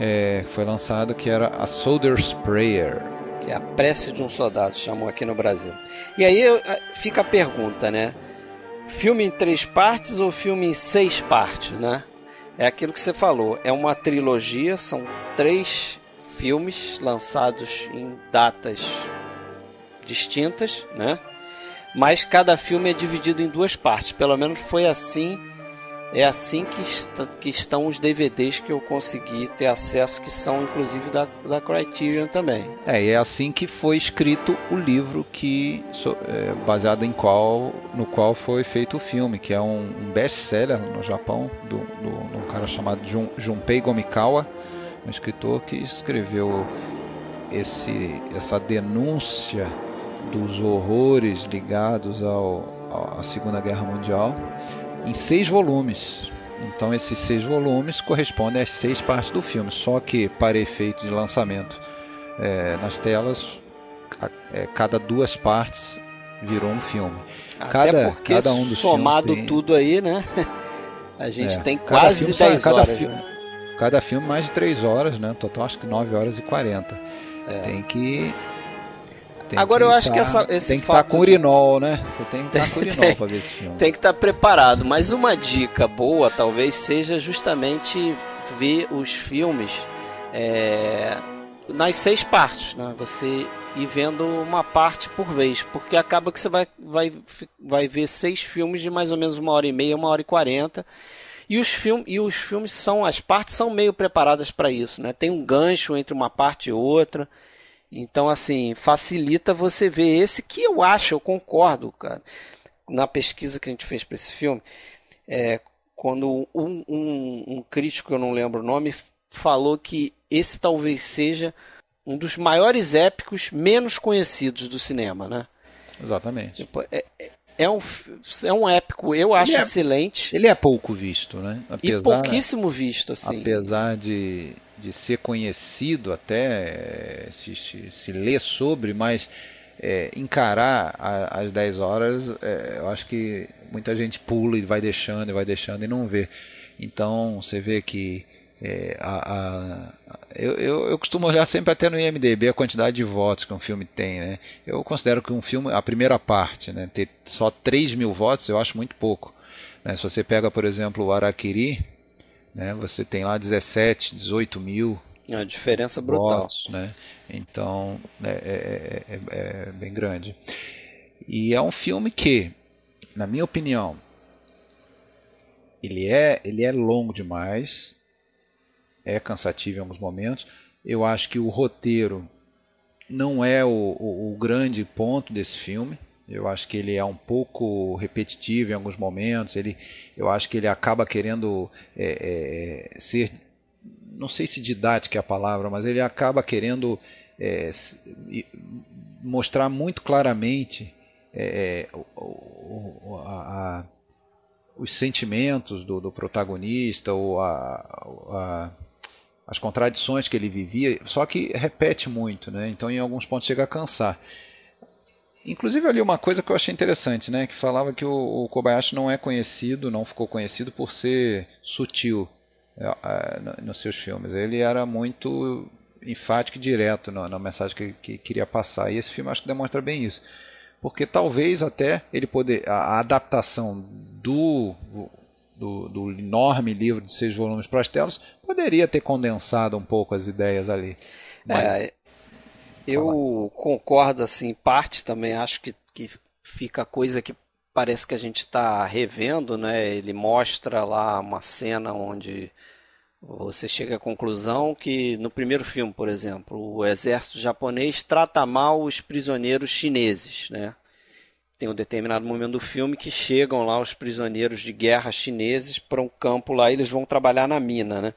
É, foi lançada que era a Soldier's Prayer. Que é a prece de um soldado, chamam aqui no Brasil. E aí eh, fica a pergunta, né? Filme em três partes ou filme em seis partes, né? É aquilo que você falou, é uma trilogia, são três filmes lançados em datas distintas, né? Mas cada filme é dividido em duas partes. Pelo menos foi assim é assim que, está, que estão os DVDs que eu consegui ter acesso, que são inclusive da, da Criterion também. É, e é assim que foi escrito o livro que é, baseado em qual no qual foi feito o filme, que é um, um best-seller no Japão do, do, de um cara chamado Jun, Junpei Gomikawa, um escritor que escreveu esse, essa denúncia dos horrores ligados ao, à Segunda Guerra Mundial em seis volumes. Então esses seis volumes correspondem às seis partes do filme, só que para efeito de lançamento é, nas telas, a, é, cada duas partes virou um filme. Até cada, porque cada um dos somado tem... tudo aí, né? A gente é, tem quase 10 horas. Filme, né? Cada filme mais de 3 horas, né? Total acho que 9 horas e 40. É. Tem que tem Agora eu acho tá, que essa, esse tem que estar tá com urinol, né? Você tem que estar tá com urinol para ver esse filme. Tem que estar tá preparado, mas uma dica boa talvez seja justamente ver os filmes é, nas seis partes, né? Você ir vendo uma parte por vez, porque acaba que você vai, vai, vai ver seis filmes de mais ou menos uma hora e meia, uma hora e quarenta. E os, film, e os filmes são, as partes são meio preparadas para isso, né? Tem um gancho entre uma parte e outra. Então, assim, facilita você ver esse que eu acho, eu concordo, cara. Na pesquisa que a gente fez para esse filme, é, quando um, um, um crítico, eu não lembro o nome, falou que esse talvez seja um dos maiores épicos menos conhecidos do cinema, né? Exatamente. Tipo, é, é, é um, é um épico, eu acho ele é, excelente. Ele é pouco visto, né? Apesar, e pouquíssimo visto, assim. Apesar de, de ser conhecido até, se, se, se lê sobre, mas é, encarar a, as 10 horas, é, eu acho que muita gente pula e vai deixando e vai deixando e não vê. Então você vê que é, a, a, eu, eu, eu, costumo olhar sempre até no IMDB a quantidade de votos que um filme tem. Né? Eu considero que um filme, a primeira parte, né, ter só 3 mil votos, eu acho muito pouco. Né? Se você pega, por exemplo, o Araquiri, né, você tem lá 17, 18 mil. É uma diferença brutal. Votos, né? Então é, é, é, é bem grande. E é um filme que, na minha opinião, ele é, ele é longo demais, é cansativo em alguns momentos. Eu acho que o roteiro não é o, o, o, grande ponto desse filme. Eu acho que ele é um pouco repetitivo em alguns momentos. Ele, eu acho que ele acaba querendo é, é, ser, não sei se didática é a palavra, mas ele acaba querendo é, mostrar muito claramente é, é, o, a, a, os sentimentos do, do protagonista ou a, as contradições que ele vivia, só que repete muito, né? Então em alguns pontos chega a cansar. Inclusive ali uma coisa que eu achei interessante, né? Que falava que o, o Kobayashi não é conhecido, não ficou conhecido por ser sutil é, é, nos seus filmes. Ele era muito enfático e direto na, na mensagem que, que, queria passar. E esse filme acho que demonstra bem isso. Porque talvez até ele poder. A, a adaptação do do, do, enorme livro de seis volumes para as telas, poderia ter condensado um pouco as ideias ali. Mas... É, eu concordo, assim, parte também, acho que, que fica coisa que parece que a gente está revendo, né? Ele mostra lá uma cena onde você chega à conclusão que no primeiro filme, por exemplo, o exército japonês trata mal os prisioneiros chineses, né? tem um determinado momento do filme que chegam lá os prisioneiros de guerra chineses para um campo lá e eles vão trabalhar na mina, né?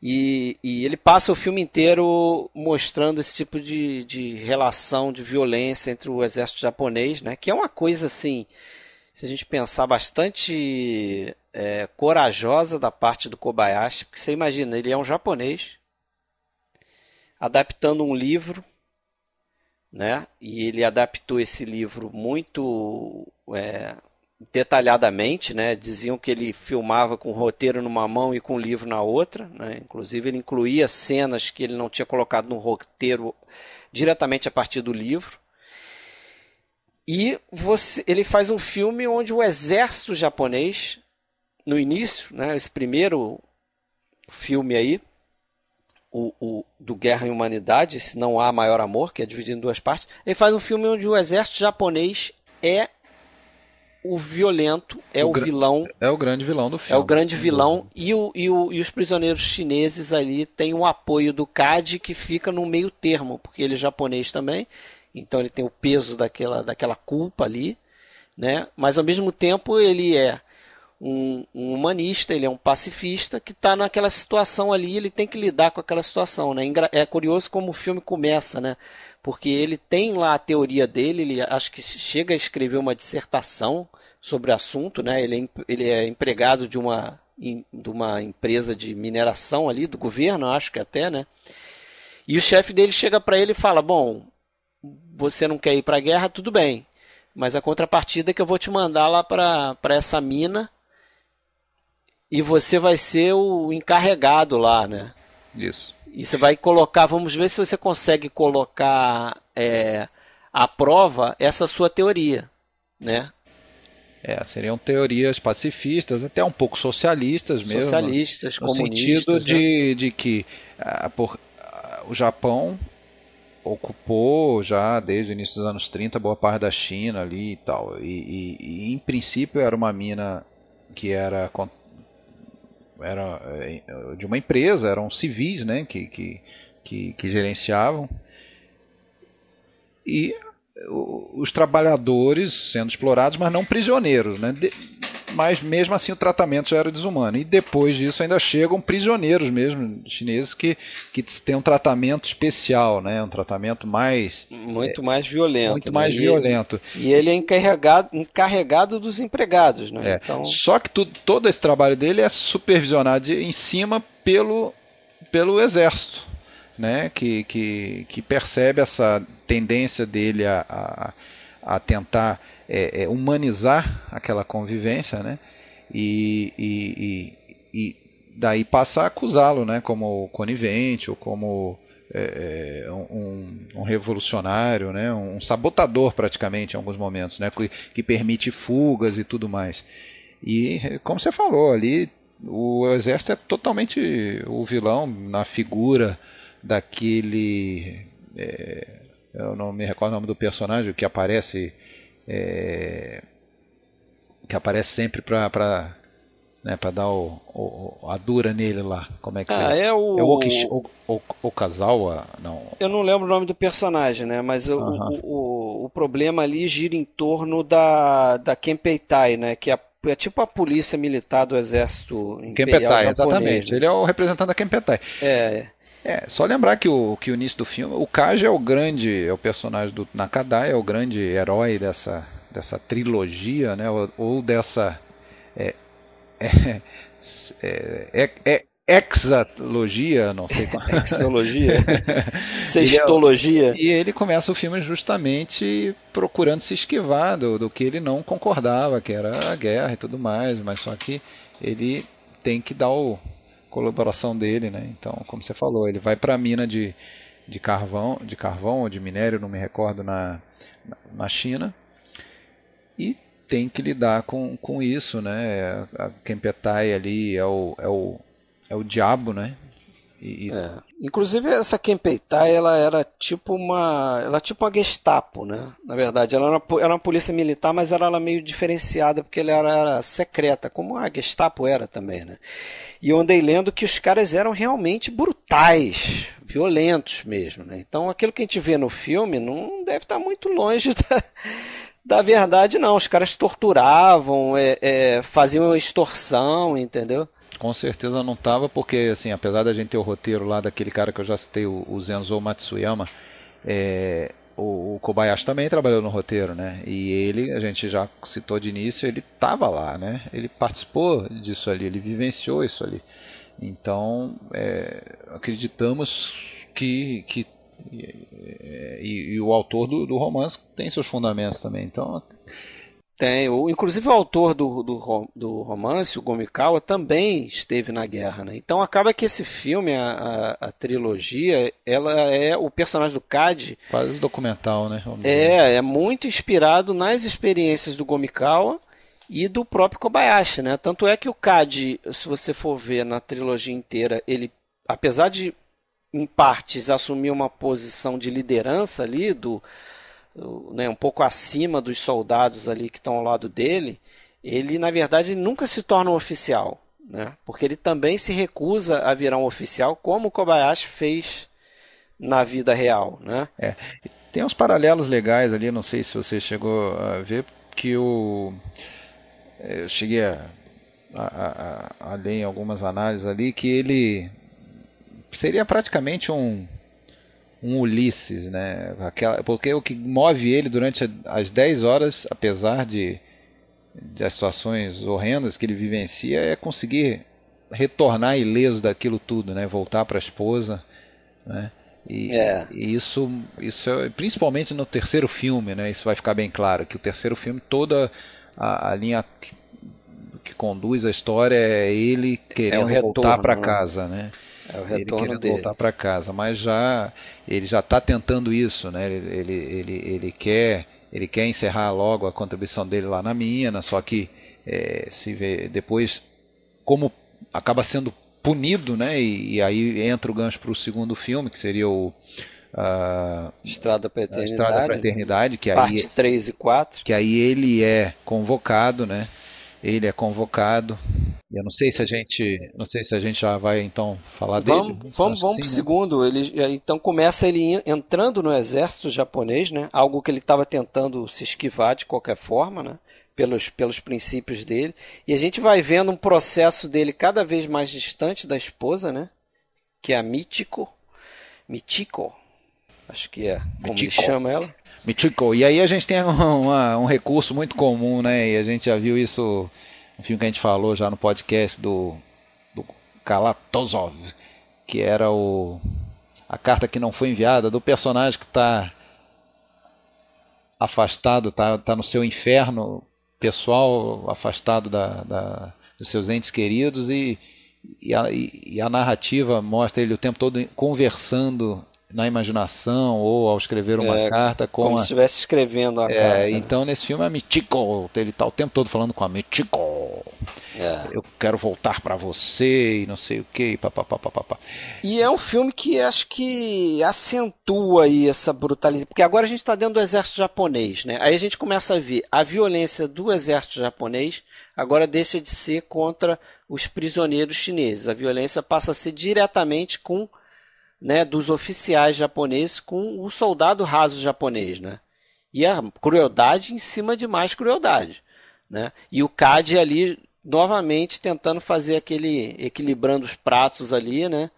E, e, ele passa o filme inteiro mostrando esse tipo de, de relação de violência entre o exército japonês, né? Que é uma coisa assim, se a gente pensar bastante é, corajosa da parte do Kobayashi, porque você imagina, ele é um japonês adaptando um livro né? E ele adaptou esse livro muito é, detalhadamente, né? Diziam que ele filmava com o roteiro numa mão e com o livro na outra, né? Inclusive ele incluía cenas que ele não tinha colocado no roteiro diretamente a partir do livro. E você, ele faz um filme onde o exército japonês, no início, né, esse primeiro filme aí, o, o, do Guerra e Humanidade, se não há maior amor, que é dividido em duas partes, ele faz um filme onde o exército japonês é o violento, é o, o vilão. É o grande vilão do filme. É o grande vilão. E, o, e, o, e os prisioneiros chineses ali têm o apoio do CAD que fica no meio termo, porque ele é japonês também, então ele tem o peso daquela, daquela culpa ali, né? mas ao mesmo tempo ele é um, um, humanista, ele é um pacifista que está naquela situação ali, ele tem que lidar com aquela situação, né? É curioso como o filme começa, né? Porque ele tem lá a teoria dele, ele acho que chega a escrever uma dissertação sobre o assunto, né? Ele é, ele é empregado de uma, de uma empresa de mineração ali, do governo, acho que até, né? E o chefe dele chega para ele e fala: Bom, você não quer ir para a guerra, tudo bem, Mas a contrapartida é que eu vou te mandar lá para essa mina e você vai ser o encarregado lá, né? Isso. E você vai colocar, vamos ver se você consegue colocar é, à prova essa sua teoria, né? É, seriam teorias pacifistas, até um pouco socialistas mesmo. Socialistas, no comunistas. No sentido de, né? de que ah, por, ah, o Japão ocupou já desde o início dos anos 30 boa parte da China ali e tal. E, e, e em princípio era uma mina que era, era eh, de uma empresa, eram civis né, que, que, que, que gerenciavam. E os trabalhadores sendo explorados, mas não prisioneiros. Né? De, mas mesmo assim o tratamento já era desumano. E depois disso ainda chegam prisioneiros mesmo chineses que, que têm um tratamento especial, né? um tratamento mais. Muito é, mais violento. Muito mais né? violento. E ele é encarregado, encarregado dos empregados. Né? É. Então... Só que tudo, todo esse trabalho dele é supervisionado em cima pelo, pelo exército né, que, que, que percebe essa tendência dele a, a, a tentar é, é, humanizar aquela convivência, né, e, e, e, daí passa a acusá-lo né, como conivente ou como é, é um, um, revolucionário, né, um sabotador praticamente em alguns momentos, né, que, que permite fugas e tudo mais. E como você falou ali, o exército é totalmente o vilão na figura daquele. É, eu não me recordo o nome do personagem que aparece. É, que aparece sempre para né, para dar o, o, a dura nele lá. Como é que ah, é o... É o, Okish, o, o, Okazawa? Não. Eu não lembro o nome do personagem, né? Mas o, o, o, problema ali gira em torno da, da Kempeitai, né? Que é, é tipo a polícia militar do exército imperial Kempetai, japonês. Exatamente. Né? Ele é o representante da Kempetai. É. É, só lembrar que o, que o início do filme, o Kaji é o grande, é o personagem do Nakadai, é o grande herói dessa, dessa trilogia, né, ou, ou dessa é, é, é, é, exatologia, não sei qual. Exologia? Sextologia? e ele começa o filme justamente procurando se esquivar do, do que ele não concordava, que era a guerra e tudo mais, mas só que ele tem que dar o, colaboração dele, né? Então, como você falou, ele vai para a mina de, de carvão, de carvão ou de minério, não me recordo, na, na China e tem que lidar com, com isso, né? A Kempetai ali é o, é o, é o diabo, né? E, é. Inclusive essa Kempeitai, ela era tipo uma, ela tipo uma Gestapo, né? Na verdade, ela era era uma polícia militar, mas ela era meio diferenciada porque ela era, era, secreta, como a Gestapo era também, né? E eu andei lendo que os caras eram realmente brutais, violentos mesmo, né? Então aquilo que a gente vê no filme não deve estar muito longe da, da verdade, não. Os caras torturavam, é, é, faziam extorsão, entendeu? Com certeza não estava, porque assim, apesar da gente ter o roteiro lá daquele cara que eu já citei, o, o Zenzo Matsuyama, é, o, o, Kobayashi também trabalhou no roteiro, né? E ele, a gente já citou de início, ele estava lá, né? Ele participou disso ali, ele vivenciou isso ali. Então, é, acreditamos que, que e, e, e, o autor do, do romance tem seus fundamentos também. Então, tem. O, inclusive o autor do, do, do, romance, o Gomikawa, também esteve na guerra. Né? Então acaba que esse filme, a, a, a, trilogia, ela é o personagem do Cad. Quase documental, né? é, é muito inspirado nas experiências do Gomikawa e do próprio Kobayashi. Né? Tanto é que o Cad, se você for ver na trilogia inteira, ele, apesar de em partes assumir uma posição de liderança ali do né, um pouco acima dos soldados ali que estão ao lado dele, ele na verdade nunca se torna um oficial, né? Porque ele também se recusa a virar um oficial, como o Kobayashi fez na vida real, né? É. Tem uns paralelos legais ali, não sei se você chegou a ver que o eu cheguei a, a, a, a ler em algumas análises ali que ele seria praticamente um um Ulisses, né? Aquela, porque o que move ele durante as 10 horas, apesar de, de as situações horrendas que ele vivencia, é conseguir retornar ileso daquilo tudo, né? Voltar para a esposa, né? E, é. e, isso, isso é, principalmente no terceiro filme, né? Isso vai ficar bem claro que o terceiro filme toda a, a linha que, que, conduz a história é ele querendo é voltar para né? casa, né? É o retorno ele dele. voltar para casa, mas já ele já está tentando isso, né? Ele, ele, ele, ele, quer ele quer encerrar logo a contribuição dele lá na mina, só que é, se vê depois como acaba sendo punido, né? E, e aí entra o gancho para o segundo filme, que seria o uh, Estrada para Eternidade, Estrada para Eternidade, que parte aí 3 e 4. Que aí ele é convocado, né? Ele é convocado. Eu não sei se a gente, não sei se a gente já vai então falar vamos, dele. Vamos, vamos para o né? segundo. Ele então começa ele entrando no exército japonês, né? Algo que ele estava tentando se esquivar de qualquer forma, né? pelos, pelos princípios dele. E a gente vai vendo um processo dele cada vez mais distante da esposa, né? Que é a. Mítico. Acho que é como Mítico. ele chama ela. Mítico. E aí a gente tem uma, um recurso muito comum, né? E a gente já viu isso no filme que a gente falou já no podcast do, do Kalatozov, que era o a carta que não foi enviada do personagem que está afastado, está tá no seu inferno pessoal afastado da, da, dos seus entes queridos e, e, a, e a narrativa mostra ele o tempo todo conversando na imaginação ou ao escrever uma é, carta com como a... se estivesse escrevendo a é, carta. Né? Então nesse filme é Mitico, ele está o tempo todo falando com a Mitico. É. Eu quero voltar para você e não sei o que, papapá. E é um filme que acho que acentua aí essa brutalidade, porque agora a gente está dentro do exército japonês, né? Aí a gente começa a ver a violência do exército japonês agora deixa de ser contra os prisioneiros chineses. A violência passa a ser diretamente com né, dos oficiais japoneses com o soldado raso japonês, né? E a crueldade em cima de mais crueldade, né? E o Cade ali novamente tentando fazer aquele equilibrando os pratos ali, né?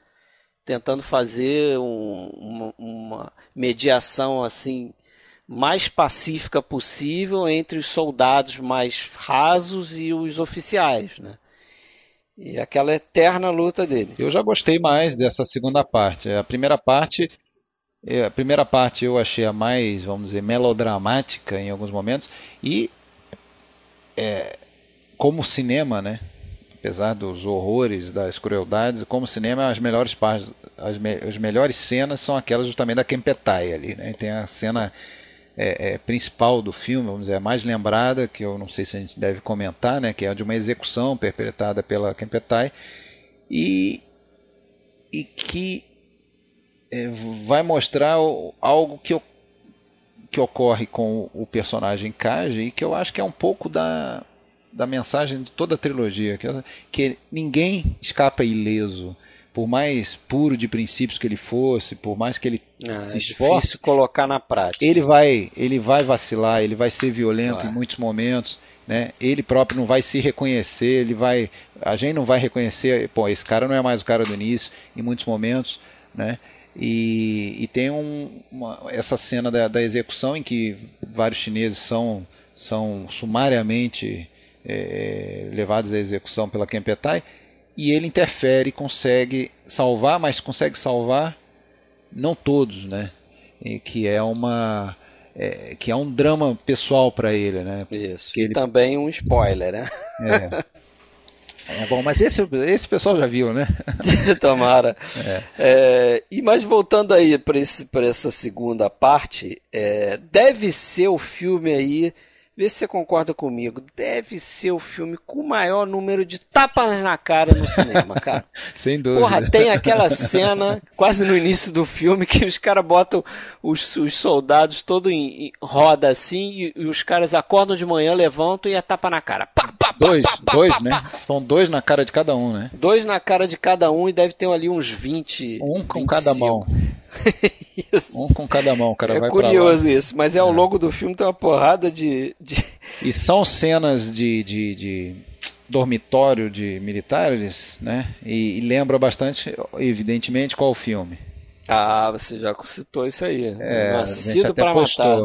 Tentando fazer um, uma, uma mediação assim mais pacífica possível entre os soldados mais rasos e os oficiais, né? E aquela eterna luta dele. Eu já gostei mais dessa segunda parte. A primeira parte, é, a primeira parte eu achei a mais, vamos dizer, melodramática em alguns momentos e é, como cinema, né? Apesar dos horrores, das crueldades, como cinema, as melhores partes, as, me, as melhores cenas são aquelas justamente da Kempetai ali, né? Tem a cena é, é, principal do filme, vamos dizer, a mais lembrada, que eu não sei se a gente deve comentar, né, que é a de uma execução perpetrada pela Kempetai, e, e que é, vai mostrar algo que, que ocorre com o personagem Kaji e que eu acho que é um pouco da, da mensagem de toda a trilogia, que, que ninguém escapa ileso por mais puro de princípios que ele fosse, por mais que ele ah, se é esforce, difícil colocar na prática. Ele vai, ele vai vacilar, ele vai ser violento em muitos momentos, né? Ele próprio não vai se reconhecer, ele vai, a gente não vai reconhecer, pô, esse cara não é mais o cara do início em muitos momentos, né? E, e tem um, uma, essa cena da, da, execução em que vários chineses são, são sumariamente é, levados à execução pela Kempetai e ele interfere e consegue salvar, mas consegue salvar não todos, né? E que é uma é, que é um drama pessoal para ele, né? Isso. Ele... também um spoiler, né? É. É bom, mas esse, esse pessoal já viu, né? Tomara. É. É, e mais voltando aí para essa segunda parte, é, deve ser o filme aí Vê se você concorda comigo. Deve ser o filme com o maior número de tapas na cara no cinema, cara. Sem dúvida. Porra, tem aquela cena quase no início do filme que os caras botam os, os, soldados todo em, em roda assim e, e, os caras acordam de manhã, levantam e é tapa na cara. Pá, pá, dois, pá, dois, né? São dois na cara de cada um, né? Dois na cara de cada um e deve ter ali uns 20. Um com 25. cada mão. um com cada mão, o cara é vai curioso isso, mas é, ao é. longo do filme tem uma porrada de. de... E são cenas de, de, de, dormitório de militares, né? E, e, lembra bastante, evidentemente, qual o filme. Ah, você já citou isso aí. É, Nascido para matar.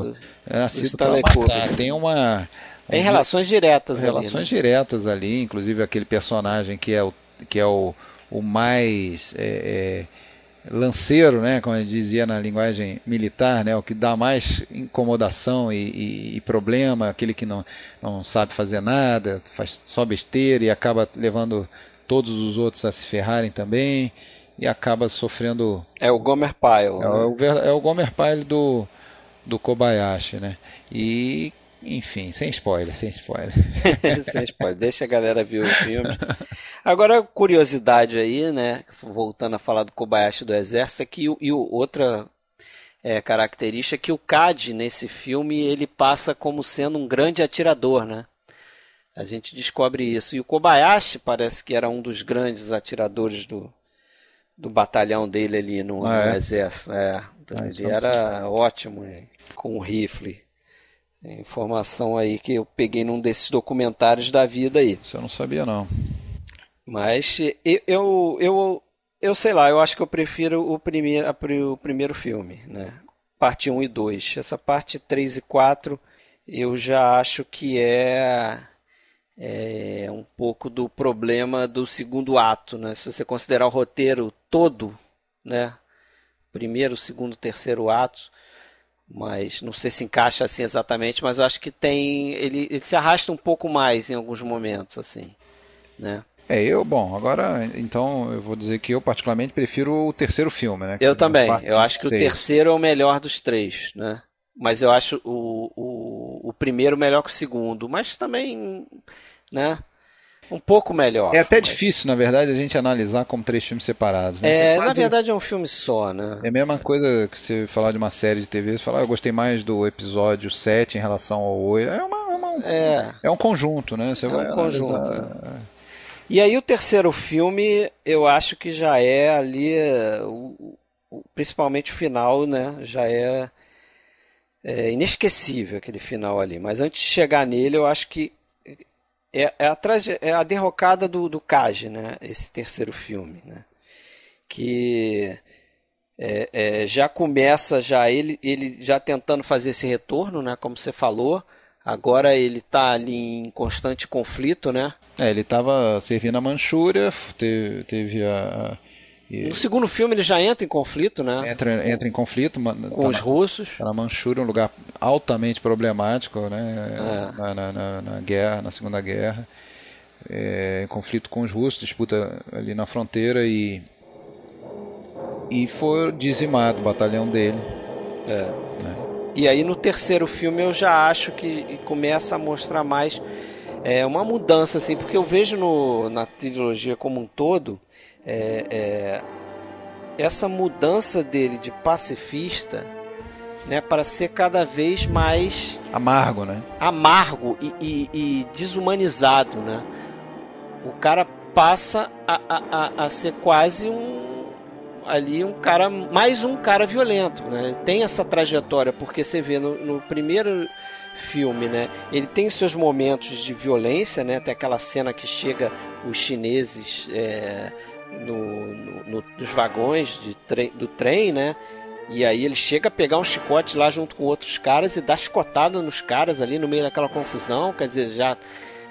É, nascido para matar. Tem uma. Tem relações diretas relações ali. Relações né? diretas ali, inclusive aquele personagem que é o, que é o, o mais. É, é, lanceiro, né, como dizia na linguagem militar, né, o que dá mais incomodação e, e, e, problema, aquele que não, não sabe fazer nada, faz só besteira e acaba levando todos os outros a se ferrarem também e acaba sofrendo. É o Gomer Pyle. É, né? o, é o Gomer Pyle do, do Kobayashi, né? E enfim, sem spoiler, sem spoiler. sem spoiler, deixa a galera ver o filme. Agora, curiosidade aí, né? Voltando a falar do Kobayashi do Exército, é que e outra é, característica é que o Cad nesse filme ele passa como sendo um grande atirador, né? A gente descobre isso. E o Kobayashi parece que era um dos grandes atiradores do, do batalhão dele ali no, ah, é? no exército. É, ah, ele então era ótimo com o rifle. Informação aí que eu peguei num desses documentários da vida aí. Isso eu não sabia não. Mas eu, eu, eu, eu sei lá, eu acho que eu prefiro o primeiro, o primeiro filme, né? Parte 1 e 2. Essa parte 3 e 4 eu já acho que é, é um pouco do problema do segundo ato, né? Se você considerar o roteiro todo, né? Primeiro, segundo, terceiro ato, mas não sei se encaixa assim exatamente, mas eu acho que tem ele, ele se arrasta um pouco mais em alguns momentos assim, né? É, eu, bom, agora então eu vou dizer que eu particularmente prefiro o terceiro filme, né? Eu também, eu acho que 3. o terceiro é o melhor dos três, né? Mas eu acho o, o, o primeiro melhor que o segundo, mas também, né? Um pouco melhor. É até mas... difícil, na verdade, a gente analisar como três filmes separados. Né? É, na verdade é um filme só, né? É a mesma coisa que você falar de uma série de TV, você falar, ah, eu gostei mais do episódio 7 em relação ao 8. É, uma, uma um, é. é um conjunto, né? Você é um conjunto. Analisar... E aí o terceiro filme, eu acho que já é ali, o, o, principalmente o final, né? Já é, é inesquecível aquele final ali. Mas antes de chegar nele, eu acho que é, é, a, é a derrocada do, do Kaji, né? Esse terceiro filme, né? Que é, é, já começa já ele, ele já tentando fazer esse retorno, né? Como você falou. Agora ele está ali em constante conflito, né? É, ele estava servindo a Manchúria, teve, teve a, e... No segundo filme ele já entra em conflito, né? Entra, entra em conflito com tá os na, russos. Tá na Manchúria, um lugar altamente problemático, né? É. Na, na, na, na, guerra, na Segunda Guerra. É, em conflito com os russos, disputa ali na fronteira e e foi dizimado o batalhão dele. É. Né? E aí no terceiro filme eu já acho que começa a mostrar mais é, uma mudança assim, porque eu vejo no, na trilogia como um todo é, é, essa mudança dele de pacifista né, para ser cada vez mais amargo, né? Amargo e, e, e desumanizado, né? O cara passa a, a, a, ser quase um ali um cara mais um cara violento, né? Tem essa trajetória porque você vê no, no primeiro filme, né? Ele tem os seus momentos de violência, né? Tem aquela cena que chega os chineses é, no, no, nos vagões de trem, do trem, né? E aí ele chega a pegar um chicote lá junto com outros caras e dá chicotada nos caras ali no meio daquela confusão, quer dizer, já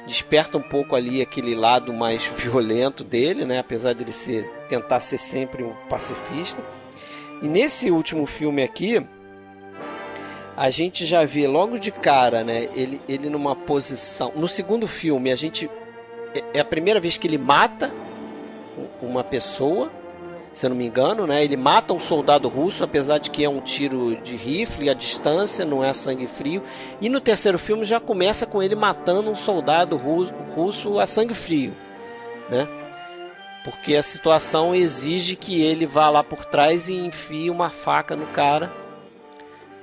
desperta um pouco ali aquele lado mais violento dele, né? Apesar de ele ser, tentar ser sempre um pacifista. E nesse último filme aqui, a gente já vê logo de cara, né? Ele, ele numa posição. No segundo filme, a gente. É, é a primeira vez que ele mata uma pessoa, se eu não me engano, né? Ele mata um soldado russo, apesar de que é um tiro de rifle, a distância não é sangue frio. E no terceiro filme já começa com ele matando um soldado russo a sangue frio, né? Porque a situação exige que ele vá lá por trás e enfie uma faca no cara.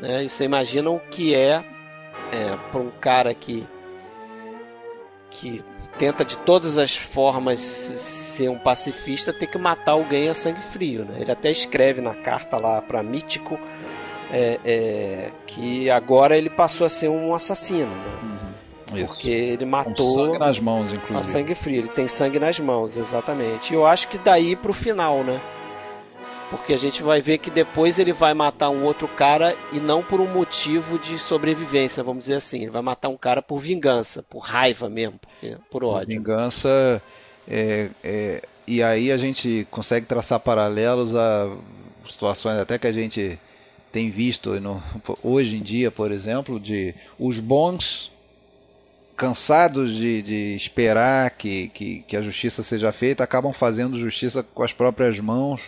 Né? E você imagina o que é, é para um cara que que tenta de todas as formas ser um pacifista, ter que matar alguém a sangue frio. Né? Ele até escreve na carta lá para Mítico é, é, que agora ele passou a ser um assassino. Né? Uhum. Porque ele matou. Com sangue nas mãos, inclusive. A sangue frio, ele tem sangue nas mãos, exatamente. E eu acho que daí pro final, né? Porque a gente vai ver que depois ele vai matar um outro cara e não por um motivo de sobrevivência, vamos dizer assim. Ele vai matar um cara por vingança, por raiva mesmo, por ódio. Vingança. É, é, e aí a gente consegue traçar paralelos a situações até que a gente tem visto no, hoje em dia, por exemplo, de os bons cansados de, de esperar que, que, que, a justiça seja feita, acabam fazendo justiça com as próprias mãos,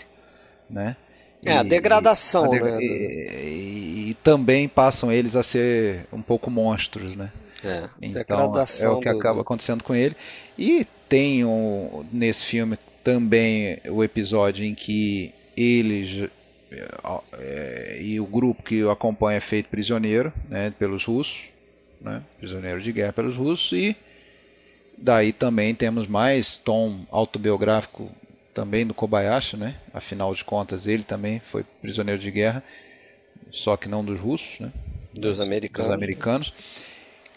né? É, a degradação, e, né? E, e, e, também passam eles a ser um pouco monstros, né? É, então, é o que do, acaba acontecendo com ele. E tem um, nesse filme também o episódio em que eles é, e o grupo que o acompanha é feito prisioneiro né, pelos russos, né, prisioneiro de guerra pelos russos, e daí também temos mais tom autobiográfico também do Kobayashi, né? Afinal de contas, ele também foi prisioneiro de guerra, só que não dos russos, né? Dos americanos. Dos americanos.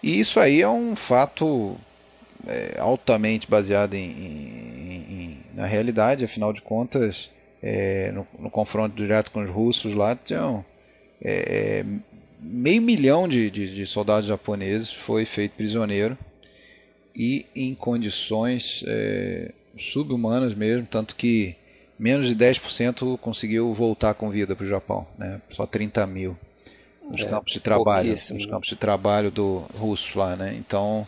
E isso aí é um fato é, altamente baseado em, em, em, na realidade, afinal de contas, é, no, no, confronto direto com os russos lá, tinham é, meio milhão de, de, de, soldados japoneses foi feito prisioneiro e em condições é, subhumanas mesmo, tanto que menos de 10% conseguiu voltar com vida para o Japão, né? só 30 mil nos é, campos de trabalho, nos né? campos de trabalho do russo lá, né? Então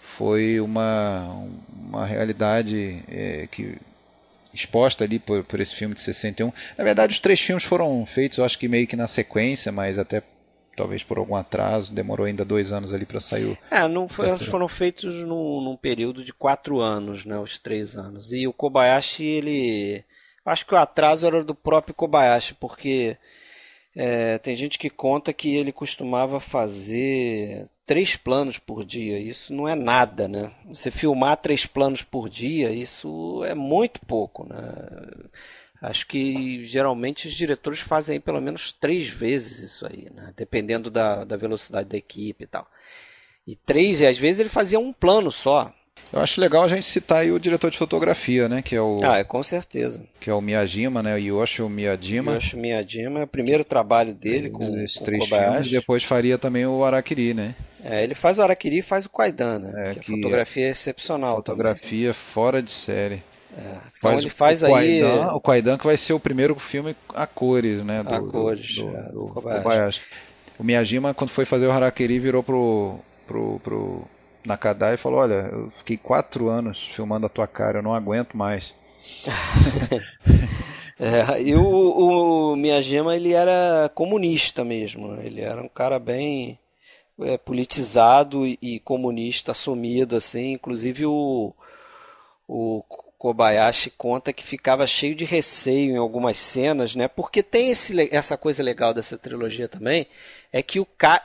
foi uma, uma realidade é, que exposta ali por, por esse filme de 61. Na verdade, os três filmes foram feitos, eu acho que meio que na sequência, mas até talvez por algum atraso, demorou ainda dois anos ali para sair. É, não foi, foram feitos num, num, período de quatro anos, né, os três anos. E o Kobayashi, ele. Acho que o atraso era do próprio Kobayashi, porque é, tem gente que conta que ele costumava fazer três planos por dia. Isso não é nada, né? Você filmar três planos por dia, isso é muito pouco, né? Acho que geralmente os diretores fazem pelo menos três vezes isso aí, né? dependendo da, da velocidade da equipe e tal. E três, e às vezes ele fazia um plano só. Eu acho legal a gente citar aí o diretor de fotografia, né? Que é o. Ah, é, com certeza. Que é o Miyajima, né? O Yoshi Miyajima. Yoshi Miyajima é o primeiro trabalho dele com, Esses com três Kobayashi. filmes. Depois faria também o Arakiri, né? É, ele faz o Arakiri e faz o Kaidan, né? É, que a fotografia é excepcional fotografia também. fora de série. É, então ele faz o aí. o Kwaidan que vai ser o primeiro filme a cores, né? Do, a cores, do, é, do, do Kobayashi. Kobayashi. O Miyajima, quando foi fazer o Harakiri, virou pro, pro, pro Nakadai e falou: Olha, eu fiquei quatro anos filmando a tua cara, eu não aguento mais. é, e o, o Miyajima ele era comunista mesmo, né? ele era um cara bem é, politizado e comunista assumido assim, inclusive o, o Kobayashi conta que ficava cheio de receio em algumas cenas, né? Porque tem esse, essa coisa legal dessa trilogia também, é que o cara,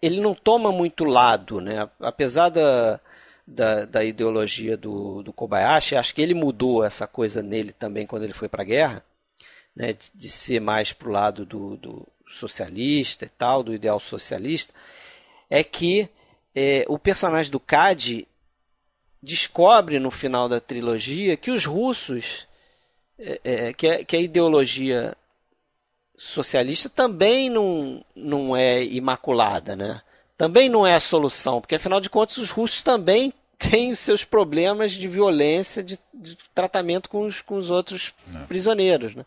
ele não toma muito lado, né? Apesar da, da, da ideologia do, do, Kobayashi, acho que ele mudou essa coisa nele também quando ele foi para a guerra, né? De, de, ser mais pro lado do, do, socialista e tal, do ideal socialista, é que é, o personagem do Cad descobre no final da trilogia que os russos, é, é, que, a, que, a, ideologia socialista também não, não é imaculada, né? Também não é a solução, porque afinal de contas os russos também têm os seus problemas de violência, de, de tratamento com os, com os outros não. prisioneiros, né?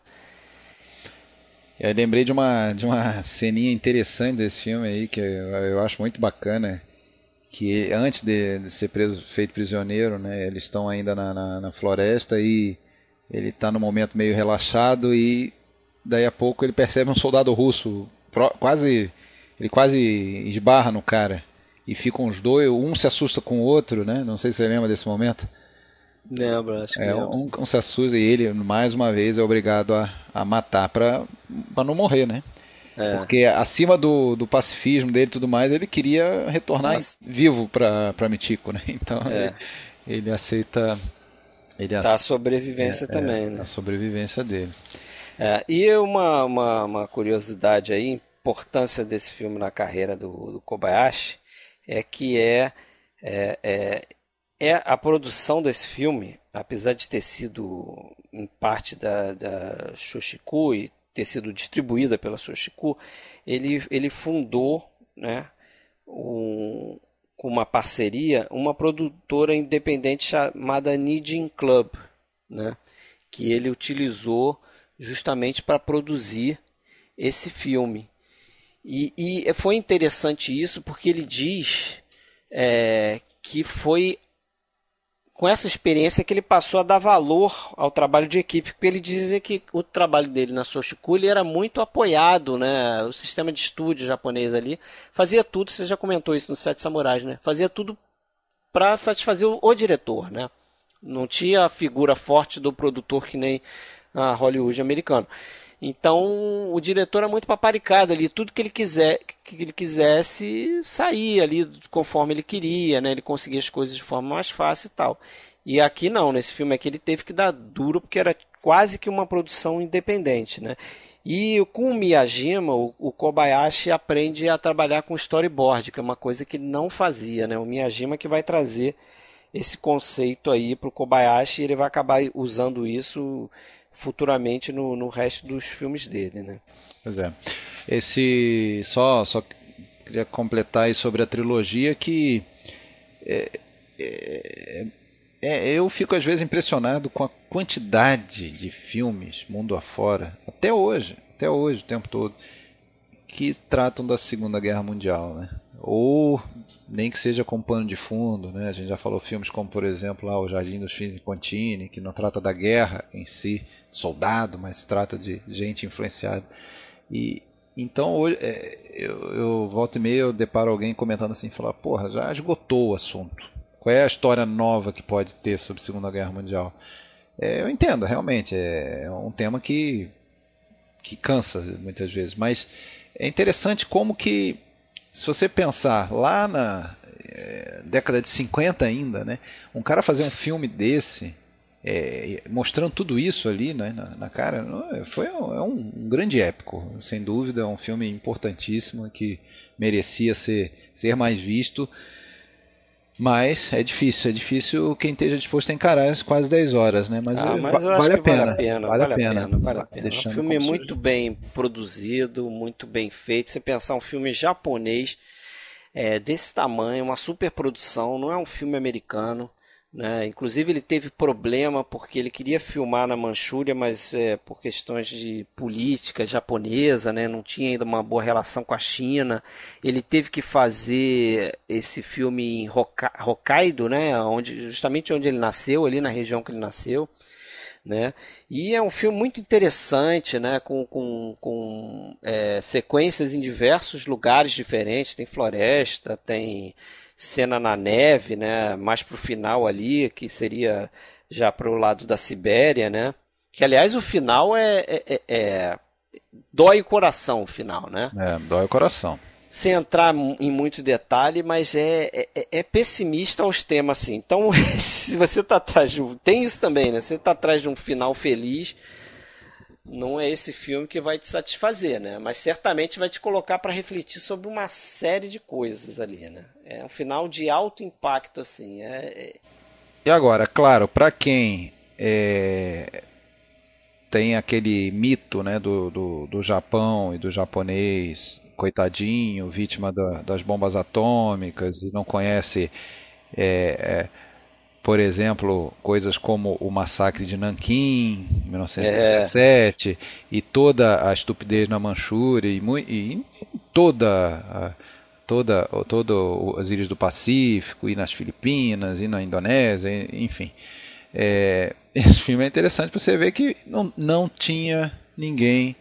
Eu lembrei de uma, de uma ceninha interessante desse filme aí, que eu, eu acho muito bacana, que antes de, de, ser preso, feito prisioneiro, né, eles estão ainda na, na, na floresta e ele está no momento meio relaxado e daí a pouco ele percebe um soldado russo quase ele quase esbarra no cara e ficam os dois, um se assusta com o outro, né? Não sei se você lembra desse momento. Lembro, acho que é, um, um, se assusta e ele mais uma vez é obrigado a, a matar para não morrer, né? É. Porque acima do, do pacifismo dele e tudo mais, ele queria retornar vivo para Mitico, né? Então é. ele, ele, aceita. Ele tá a sobrevivência é, também, é, né? A sobrevivência dele. É, e uma, uma, uma, curiosidade aí, importância desse filme na carreira do, do Kobayashi, é que é, é, é, é, a produção desse filme, apesar de ter sido em parte da, da Shoshiku e ter sido distribuída pela Sushiku, ele, ele fundou né, um, com uma parceria uma produtora independente chamada Nidin Club, né, que ele utilizou justamente para produzir esse filme. E, e, foi interessante isso porque ele diz é, que foi com essa experiência que ele passou a dar valor ao trabalho de equipe, porque ele dizia que o trabalho dele na Soshikuli era muito apoiado, né? O sistema de estúdio japonês ali fazia tudo, você já comentou isso no Sete Samurais, né? Fazia tudo para satisfazer o, o, diretor, né? Não tinha a figura forte do produtor que nem a Hollywood americano. Então o diretor é muito paparicado ali, tudo que ele quiser, que ele quisesse sair ali conforme ele queria, né? Ele conseguia as coisas de forma mais fácil e tal. E aqui não, nesse filme aqui ele teve que dar duro porque era quase que uma produção independente, né? E com o Miyajima, o, Kobayashi aprende a trabalhar com storyboard, que é uma coisa que ele não fazia, né? O Miyajima que vai trazer esse conceito aí para o Kobayashi e ele vai acabar usando isso futuramente no, no resto dos filmes dele, né? Pois é. Esse só só queria completar aí sobre a trilogia que é, é, é, eu fico às vezes impressionado com a quantidade de filmes mundo afora, até hoje, até hoje o tempo todo, que tratam da Segunda Guerra Mundial, né? Ou nem que seja com pano de fundo, né? A gente já falou filmes como, por exemplo, lá, O Jardim dos Fins em Contine, que não trata da guerra em si, soldado, mas trata de gente influenciada. E então hoje é, eu, eu volto e meia eu deparo alguém comentando assim, falar, porra, já esgotou o assunto. Qual é a história nova que pode ter sobre a Segunda Guerra Mundial? É, eu entendo, realmente é um tema que que cansa muitas vezes, mas é interessante como que se você pensar lá na é, década de 50 ainda, né, um cara fazer um filme desse, é, mostrando tudo isso ali né, na, na cara, foi um, é um, um, grande épico, sem dúvida, é um filme importantíssimo que merecia ser, ser mais visto. Mas é difícil, é difícil quem esteja disposto a encarar as quase 10 horas, né? Mas, ah, mas eu vale, a pena, vale a pena, vale a pena, vale a pena. É um filme muito bem produzido, muito bem feito. Você pensar um filme japonês é, desse tamanho, uma super produção, não é um filme americano. Né? Inclusive ele teve problema porque ele queria filmar na Manchúria, mas é, por questões de política japonesa, né? não tinha ainda uma boa relação com a China. Ele teve que fazer esse filme em Hokkaido, né? onde, justamente onde ele nasceu, ali na região que ele nasceu. Né? E é um filme muito interessante, né? com, com, com é, sequências em diversos lugares diferentes. Tem floresta, tem cena na neve, né? Mais pro final ali, que seria já pro lado da Sibéria, né? Que aliás o final é, é, é, é dói o coração o final, né? É, dói o coração. Sem entrar em muito detalhe, mas é, é, é pessimista aos temas assim. Então, se você tá atrás de um, tem isso também, né? Você tá atrás de um final feliz, não é esse filme que vai te satisfazer, né? Mas certamente vai te colocar para refletir sobre uma série de coisas ali, né? É um final de alto impacto, assim. É... é e agora, claro, para quem é... tem aquele mito, né, do, do, do, Japão e do japonês coitadinho, vítima da, das bombas atômicas e não conhece é, é por exemplo, coisas como o massacre de Nanquim, em 1917, é. e toda a estupidez na Manchúria, e, e toda, toda, toda as ilhas do Pacífico, e nas Filipinas, e na Indonésia, enfim. É, esse filme é interessante para você ver que não, não tinha ninguém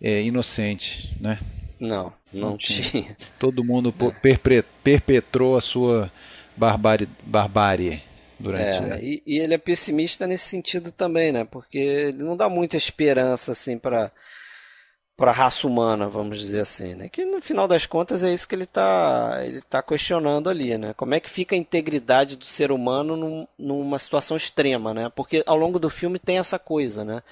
é, inocente, né? Não, não, não tinha. tinha. Todo mundo é. perpetrou a sua barbárie. barbárie durante. É, e, e, ele é pessimista nesse sentido também, né? Porque ele não dá muita esperança assim para para a raça humana, vamos dizer assim, né? Que no final das contas é isso que ele está ele tá questionando ali, né? Como é que fica a integridade do ser humano num, numa situação extrema, né? Porque ao longo do filme tem essa coisa, né?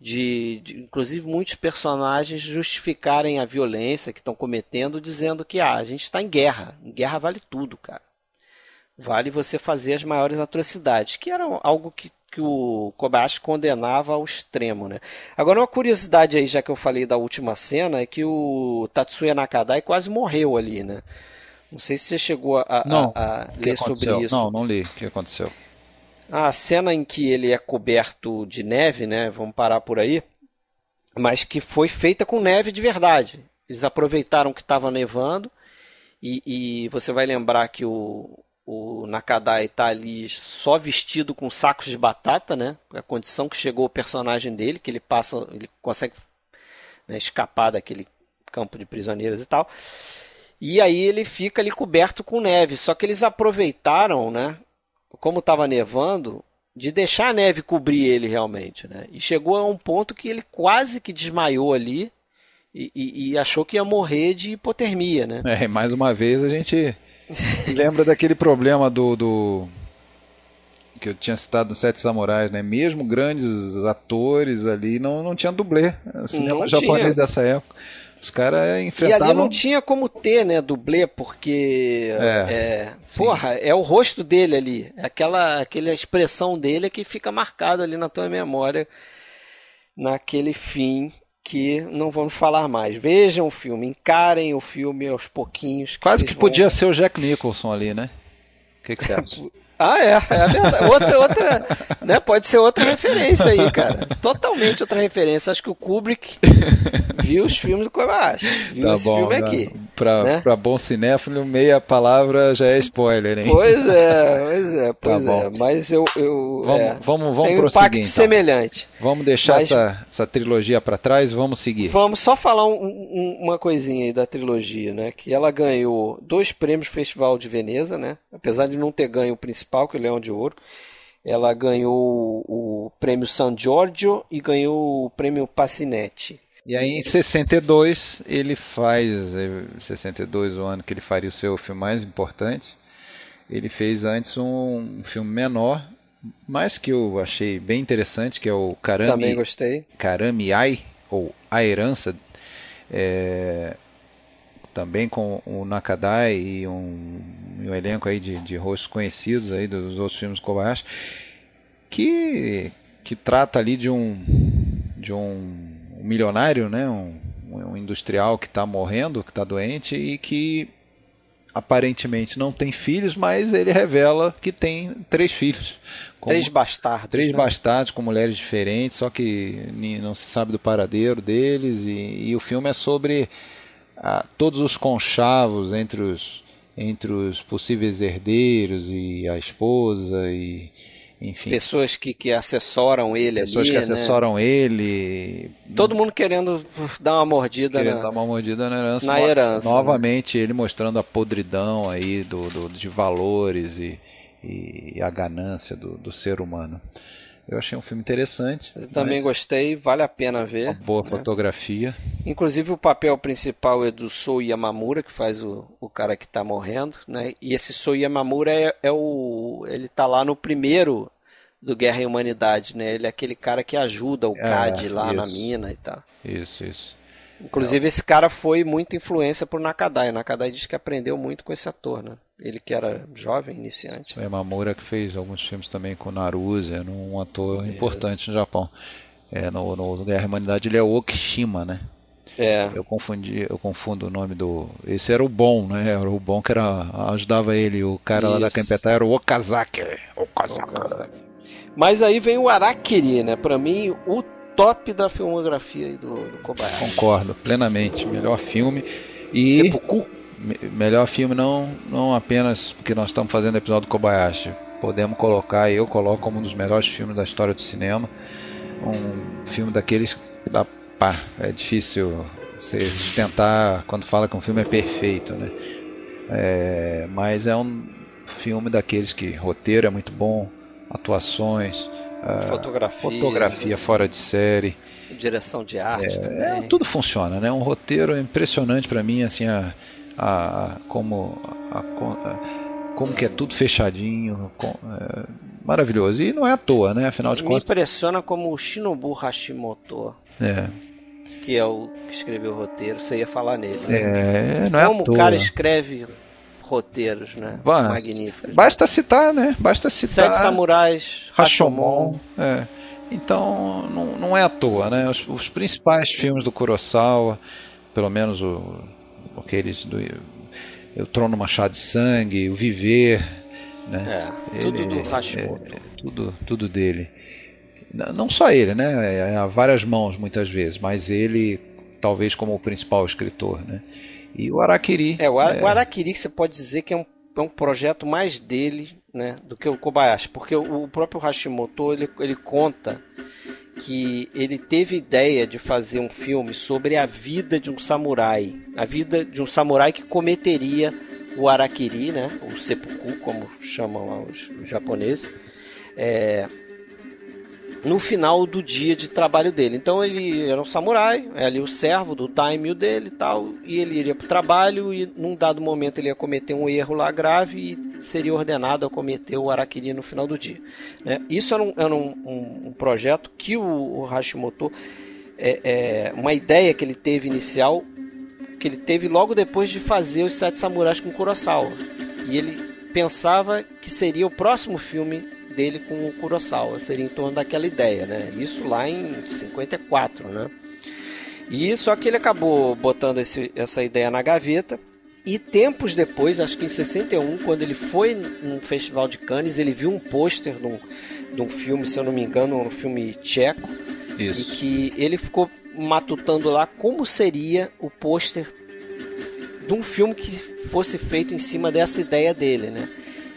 De, de inclusive muitos personagens justificarem a violência que estão cometendo, dizendo que ah, a gente está em guerra, em guerra vale tudo, cara vale você fazer as maiores atrocidades, que era algo que, que o Kobayashi condenava ao extremo, né? Agora uma curiosidade aí, já que eu falei da última cena, é que o Tatsuya Nakadai quase morreu ali, né? Não sei se você chegou a, a, a ler sobre isso. Não, não li. O que aconteceu? A cena em que ele é coberto de neve, né? Vamos parar por aí. mas que foi feita com neve de verdade. Eles aproveitaram que estava nevando e, e, você vai lembrar que o, o Nakadai está ali só vestido com sacos de batata, né? A condição que chegou o personagem dele, que ele passa, ele consegue né, escapar daquele campo de prisioneiros e tal. E aí ele fica ali coberto com neve. Só que eles aproveitaram, né? Como estava nevando, de deixar a neve cobrir ele realmente, né? E chegou a um ponto que ele quase que desmaiou ali e, e, e achou que ia morrer de hipotermia, né? É, mais uma vez a gente lembra daquele problema do, do, que eu tinha citado no Sete Samurais, né? Mesmo grandes atores ali não, não tinha dublê. Cinema não japonês dessa época. Os caras enfrentavam. E ali não tinha como ter, né, dublê, porque. É, é porra, é o rosto dele ali. É aquela, aquela expressão dele que fica marcada ali na tua memória naquele fim que não vamos falar mais. Vejam o filme, encarem o filme aos pouquinhos. Que Quase que vão... podia ser o Jack Nicholson ali, né? O que, que você acha? Ah, é, é verdade. Outra, outra, né? Pode ser outra referência aí, cara. Totalmente outra referência. Acho que o Kubrick viu os filmes do Kobayashi. Viu tá esse bom, filme aqui. Pra, né? pra bom cinéfilo, meia palavra já é spoiler, hein? Pois é, pois é, tá pois tá é. Mas eu. eu vamos, é, vamos, vamos tem um impacto então. semelhante. Vamos deixar Mas, essa, essa trilogia para trás vamos seguir. Vamos só falar um, um, uma coisinha aí da trilogia, né? Que ela ganhou dois prêmios Festival de Veneza, né? Apesar de não ter ganho o principal, que é o Leão de Ouro. Ela ganhou o prêmio San Giorgio e ganhou o prêmio Passinetti. E aí em 62 ele faz, 62 o ano que ele faria o seu filme mais importante, ele fez antes um, um filme menor, mas que eu achei bem interessante, que é o Karami, Também gostei. Karami Ai, ou A Herança, é, também com o Nakadai e um, um elenco aí de, de rostos conhecidos aí dos outros filmes Kobayashi, que, que trata ali de um, de um um milionário, né, um, um industrial que está morrendo, que está doente e que aparentemente não tem filhos, mas ele revela que tem três filhos. Como, três bastardos. Três né? bastardos com mulheres diferentes, só que não se sabe do paradeiro deles. E, e o filme é sobre ah, todos os conchavos entre os, entre os possíveis herdeiros e a esposa e enfim. Pessoas que, que assessoram ele Pessoas ali, que né? assessoram ele. Todo mundo querendo dar uma mordida querendo na, dar uma mordida na herança. Na herança novamente, né? ele mostrando a podridão aí do, do de valores e, e a ganância do, do ser humano. Eu achei um filme interessante. Eu também né? gostei, vale a pena ver. Uma boa né? fotografia. Inclusive o papel principal é do Sou Yamamura, que faz o, o cara que está morrendo, né? E esse Sou Yamamura é, é o ele tá lá no primeiro do Guerra e Humanidade, né? Ele é aquele cara que ajuda o é, CAD lá isso. na mina e tal. Isso, isso. Inclusive, é. esse cara foi muita influência por Nakadai. Nakadai diz que aprendeu muito com esse ator, né? Ele que era jovem, iniciante. É Mamura que fez alguns filmes também com Naruse, era um ator Isso. importante no Japão. É, no, no Guerra e Humanidade ele é Okishima, né? É. Eu confundi, eu confundo o nome do. Esse era o bom, né? Era o bom que era ajudava ele. O cara Isso. lá da Kempeta era o Okazaki. Okazaki. Okazaki. Mas aí vem o Arakiri, né? Para mim, o top da filmografia do, do Kobayashi. Concordo, plenamente. Melhor filme. E. Seppuku. Melhor filme não, não apenas porque nós estamos fazendo episódio do Kobayashi. Podemos colocar, eu coloco como um dos melhores filmes da história do cinema. Um filme daqueles da pá, é difícil você sustentar quando fala que um filme é perfeito, né? É, mas é um filme daqueles que roteiro é muito bom, atuações, fotografia, fotografia fora de série, direção de arte é, também. É, tudo funciona, né? Um roteiro impressionante para mim, assim, a, a, como, a, a, como que é tudo fechadinho, com, é, maravilhoso. E não é à toa, né? Afinal de Me contas. Me impressiona como o Shinobu Hashimoto. É. Que é o que escreveu o roteiro, você ia falar nele. Né? É, não é Como o cara escreve roteiros, né? Bah, Magníficos. Basta citar, né? Basta citar. Sete Samurais, Rashomon. É. Então, não, não é à toa, né? Os, os principais filmes do Kurosawa, pelo menos o, aqueles do O Trono Machado de Sangue, O Viver, né? É, tudo Ele, do Hashimoto. É, tudo, tudo dele. Não só ele, né? É, a várias mãos muitas vezes, mas ele talvez como o principal escritor, né? E o Araquiri. É, o, Ara é... o Araquiri você pode dizer que é um, é um projeto mais dele, né, do que o Kobayashi, porque o, o próprio Hashimoto ele, ele conta que ele teve ideia de fazer um filme sobre a vida de um samurai, a vida de um samurai que cometeria o Arakiri, né, o seppuku, como chamam lá os, os japoneses, é, no final do dia de trabalho dele. Então ele era um samurai, é ali o servo do daimyo dele e tal, e ele iria para o trabalho e num dado momento ele ia cometer um erro lá grave e seria ordenado a cometer o Arakiri no final do dia. Né? Isso era um, era um, um, um projeto que o, o Hashimoto, é, é, uma ideia que ele teve inicial, que ele teve logo depois de fazer os Sete Samurais com Kurosawa. E ele pensava que seria o próximo filme dele com o Kurosawa. Seria em torno daquela ideia, né? Isso lá em 54, né? E só que ele acabou botando esse, essa ideia na gaveta. E tempos depois, acho que em 61, quando ele foi num festival de Cannes, ele viu um pôster de, um, de um filme, se eu não me engano, um filme tcheco. Isso. E que ele ficou matutando lá como seria o pôster de um filme que fosse feito em cima dessa ideia dele, né?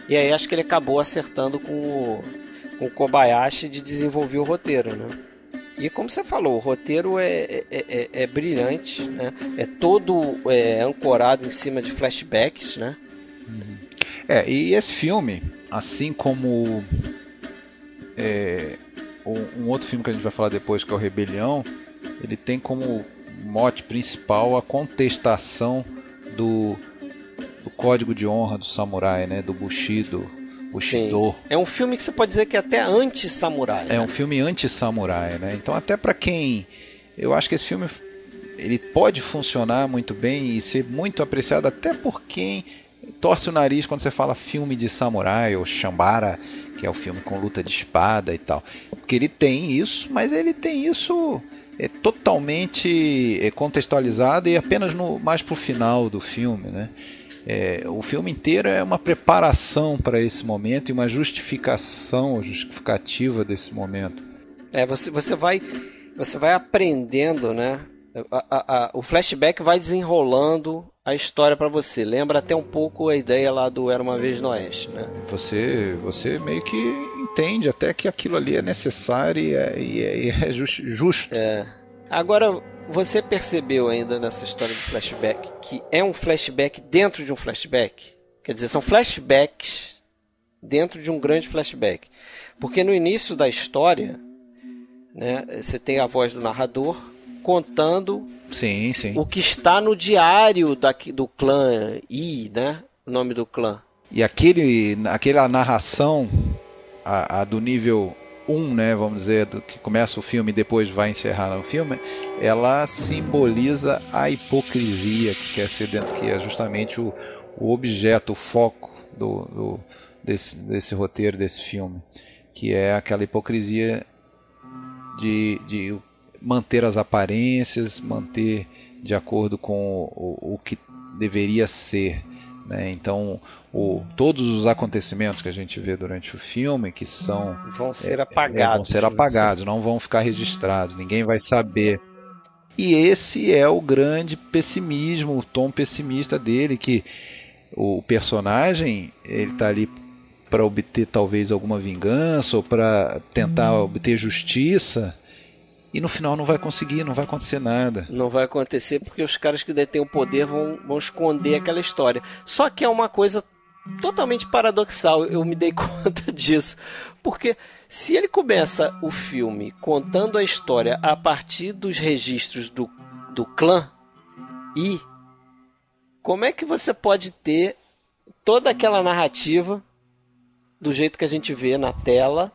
E aí acho que ele acabou acertando com o, com o Kobayashi de desenvolver o roteiro, né? E como você falou, o roteiro é, é, é, é brilhante, né? É todo é, ancorado em cima de flashbacks, né? É, e esse filme, assim como é, um, outro filme que a gente vai falar depois, que é o Rebelião, ele tem como mote principal a contestação do código de honra do samurai, né? Do Bushido, Bushido. Sim. É um filme que você pode dizer que é até anti-samurai. É né? um filme anti-samurai, né? Então até para quem, eu acho que esse filme ele pode funcionar muito bem e ser muito apreciado até por quem torce o nariz quando você fala filme de samurai ou Shambara, que é o filme com luta de espada e tal. Porque ele tem isso, mas ele tem isso é totalmente é, contextualizado e apenas no mais pro final do filme, né? É, o filme inteiro é uma preparação para esse momento e uma justificação, justificativa desse momento. É, você, você vai você vai aprendendo, né? A, a, a, o flashback vai desenrolando a história para você. Lembra até um pouco a ideia lá do Era uma vez no Oeste, né? Você, você meio que entende até que aquilo ali é necessário e é, e é, e é justo. É. Agora você percebeu ainda nessa história do flashback que é um flashback dentro de um flashback? Quer dizer, são flashbacks dentro de um grande flashback. Porque no início da história, né, você tem a voz do narrador contando sim, sim. o que está no diário da, do clã I, né? O nome do clã. E aquele, aquela narração a, a do nível 1, né, vamos dizer, que começa o filme e depois vai encerrar no filme, ela simboliza a hipocrisia que quer ser que é justamente o, o objeto, o foco do, do, desse, desse roteiro, desse filme, que é aquela hipocrisia de, de manter as aparências, manter de acordo com o, o que deveria ser. Né? Então, o, todos os acontecimentos que a gente vê durante o filme, que são. Vão ser apagados. É, vão ser apagados, não vão ficar registrados, ninguém vai saber. E esse é o grande pessimismo, o tom pessimista dele, que o personagem ele está ali para obter talvez alguma vingança ou para tentar hum. obter justiça e no final não vai conseguir, não vai acontecer nada. Não vai acontecer porque os caras que detêm o poder vão, vão esconder aquela história. Só que é uma coisa totalmente paradoxal, eu me dei conta disso. Porque se ele começa o filme contando a história a partir dos registros do, do clã, e como é que você pode ter toda aquela narrativa do jeito que a gente vê na tela,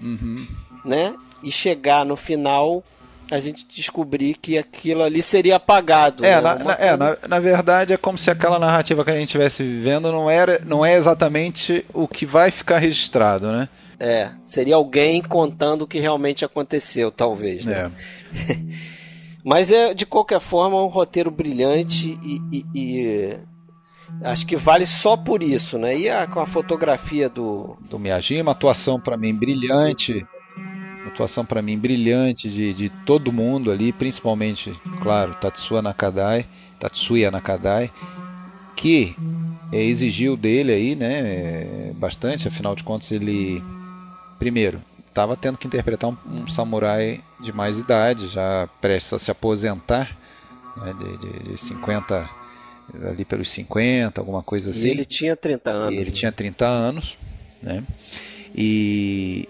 uhum. né? E chegar no final a gente descobrir que aquilo ali seria apagado. É, né? na, na, é na, na, verdade é como se aquela narrativa que a gente estivesse vivendo não, era, não é exatamente o que vai ficar registrado, né? É, seria alguém contando o que realmente aconteceu, talvez. Né? É. Mas é de qualquer forma um roteiro brilhante e, e, e, acho que vale só por isso, né? E a, com a fotografia do do Miyajima, atuação para mim brilhante atuação para mim brilhante de, de todo mundo ali, principalmente, claro, Tatsuya Nakadai, Tatsuya Nakadai, que é, exigiu dele aí, né, bastante, afinal de contas ele primeiro estava tendo que interpretar um, um, samurai de mais idade, já prestes a se aposentar, né, de, de, de 50 ali pelos 50, alguma coisa assim. E ele tinha 30 anos. E ele né? tinha 30 anos, né? E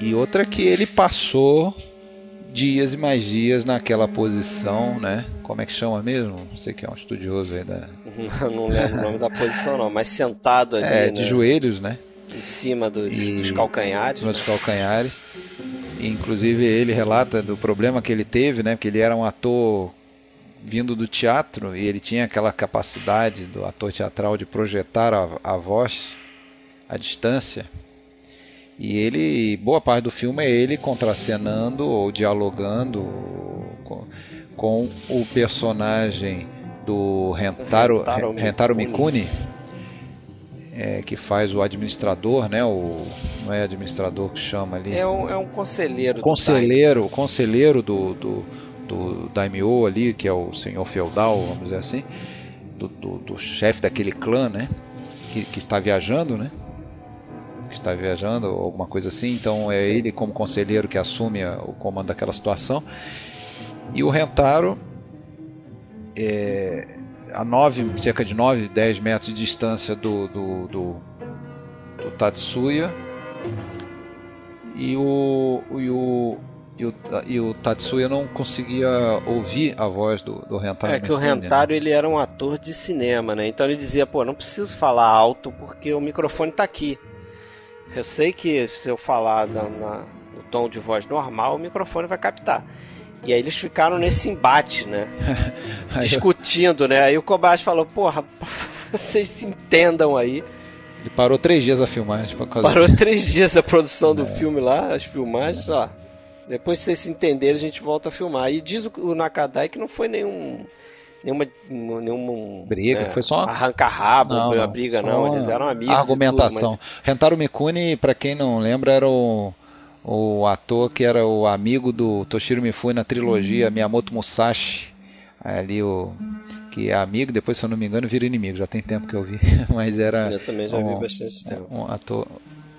e outra que ele passou dias e mais dias naquela posição, né? Como é que chama mesmo? Você que é um estudioso aí da. não lembro o nome da posição não, mas sentado ali, é, de né? joelhos, né? Em cima dos, e... dos calcanhares. Dos calcanhares. E, inclusive ele relata do problema que ele teve, né? Porque ele era um ator vindo do teatro e ele tinha aquela capacidade do ator teatral de projetar a, a voz à distância. E ele, boa parte do filme é ele contracenando ou dialogando com, com o personagem do Rentaro, Rentaro, Rentaro Mikuni, é, que faz o administrador, né? O, não é administrador que chama ali. É um, é um conselheiro. Conselheiro, conselheiro do, do, do Daimyo ali, que é o senhor feudal, vamos dizer assim, do, do, do chefe daquele clã, né? Que, que está viajando, né? Que está viajando, ou alguma coisa assim. Então é Sim. ele, como conselheiro, que assume o comando daquela situação. E o Rentaro, é, a nove, cerca de 9, 10 metros de distância do, do, do, do Tatsuya. E o, e o, e o, e o Tatsuya não conseguia ouvir a voz do, do Rentaro. É que o né? Rentaro né? ele era um ator de cinema, né? Então ele dizia, pô, não preciso falar alto porque o microfone está aqui. Eu sei que se eu falar na, na, no tom de voz normal, o microfone vai captar. E aí eles ficaram nesse embate, né? Discutindo, né? Aí o Kobayashi falou, porra, vocês se entendam aí. Ele parou três dias a filmagem por causa Parou três dias a produção do é. filme lá, as filmagens, ó. Depois que vocês se entenderem, a gente volta a filmar. E diz o Nakadai que não foi nenhum nenhuma, nenhuma briga, é, foi só arranca-rabo, não, não, briga não, eles eram amigos. Argumentação. Tudo, mas... Rentaro Mikuni, para quem não lembra, era o, o ator que era o amigo do Toshiro Mifune na trilogia hum. Miyamoto Musashi. Ali o que é amigo, depois se eu não me engano vira inimigo, já tem tempo que eu vi, mas era Eu também já um, vi bastante tempo. Um ator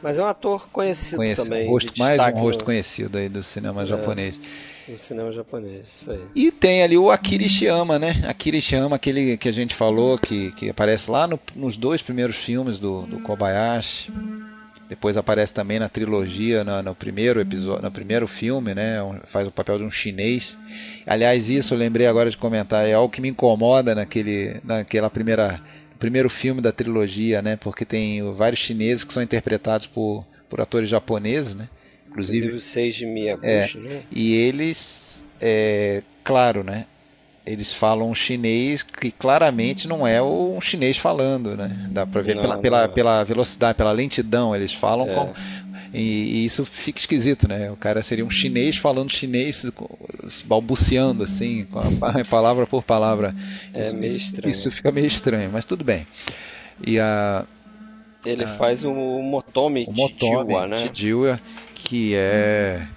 mas é um ator conhecido, conhecido também. Rosto, mais um rosto no... conhecido aí do cinema é. japonês. No cinema japonês, isso aí. E tem ali o Akira Ishiyama, né? Akira Ishiyama, aquele que a gente falou, que, que aparece lá no, nos dois primeiros filmes do, do Kobayashi. Depois aparece também na trilogia, no, no, primeiro episódio, no primeiro filme, né? Faz o papel de um chinês. Aliás, isso eu lembrei agora de comentar, é algo que me incomoda naquele, naquela primeira primeiro filme da trilogia, né? Porque tem vários chineses que são interpretados por, por atores japoneses, né? Inclusive, Inclusive o Seiji Miyaguchi, é, né? E eles, é, claro, né? Eles falam chinês que claramente não é um chinês falando, né? Dá pra ver não, pela, pela, pela, velocidade, pela lentidão. Eles falam é. com, e, e, isso fica esquisito, né? O cara seria um chinês falando chinês, balbuciando assim, com a, palavra por palavra. É meio estranho. Isso fica meio estranho, mas tudo bem. E a. Ele a, faz o Motomi, o Motomi Chijiwa, né? Que é.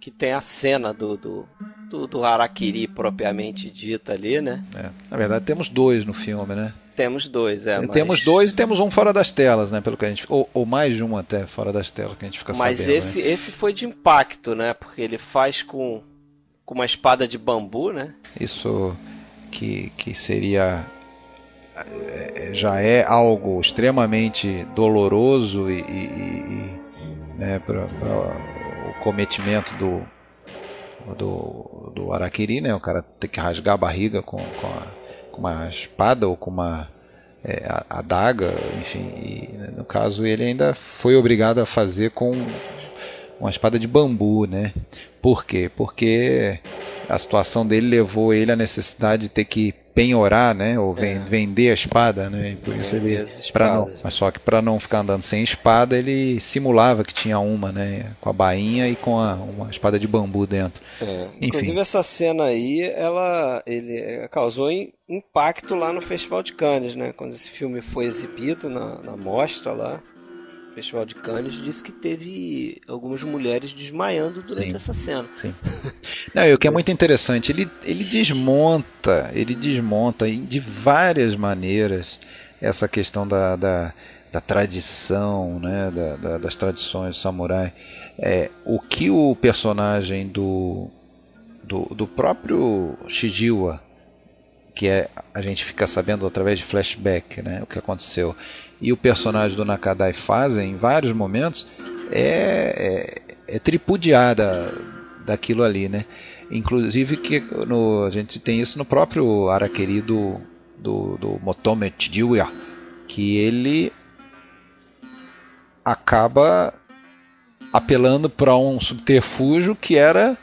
Que tem a cena do, do, do, do Harakiri propriamente dita ali, né? É. Na verdade, temos dois no filme, né? Temos dois, é. Mas... Temos dois e temos um fora das telas, né? Pelo que a gente. Ou, ou mais de um até fora das telas que a gente fica mas sabendo. Mas esse, né? esse foi de impacto, né? Porque ele faz com, com uma espada de bambu, né? Isso que, que seria é, já é algo extremamente doloroso e, e, e né, para o cometimento do, do, do Araquiri, né? O cara tem que rasgar a barriga com, com, a, com uma espada ou com uma é, adaga, enfim. E, né, no caso, ele ainda foi obrigado a fazer com uma espada de bambu, né? Por quê? Porque a situação dele levou ele à necessidade de ter que penhorar, né, ou é. vender a espada, né, ele, não, mas só que para não ficar andando sem espada, ele simulava que tinha uma, né, com a bainha e com a, uma espada de bambu dentro. É. Inclusive essa cena aí, ela ele causou impacto lá no Festival de Cannes, né, quando esse filme foi exibido na, na mostra lá, Festival de Cannes, disse que teve algumas mulheres desmaiando durante Sim. essa cena. Sim. Não, e o que é muito interessante, ele, ele desmonta, ele desmonta de várias maneiras essa questão da, da, da tradição, né, da, da, das tradições samurai. É, o que o personagem do, do, do próprio Shijiwa, que é, a gente fica sabendo através de flashback né, o que aconteceu, e o personagem do Nakadai fazem em vários momentos, é, é, é tripudiada daquilo ali. Né? Inclusive que no, a gente tem isso no próprio Araqueri do, do, do Motome Chijiwa, que ele acaba apelando para um subterfúgio que era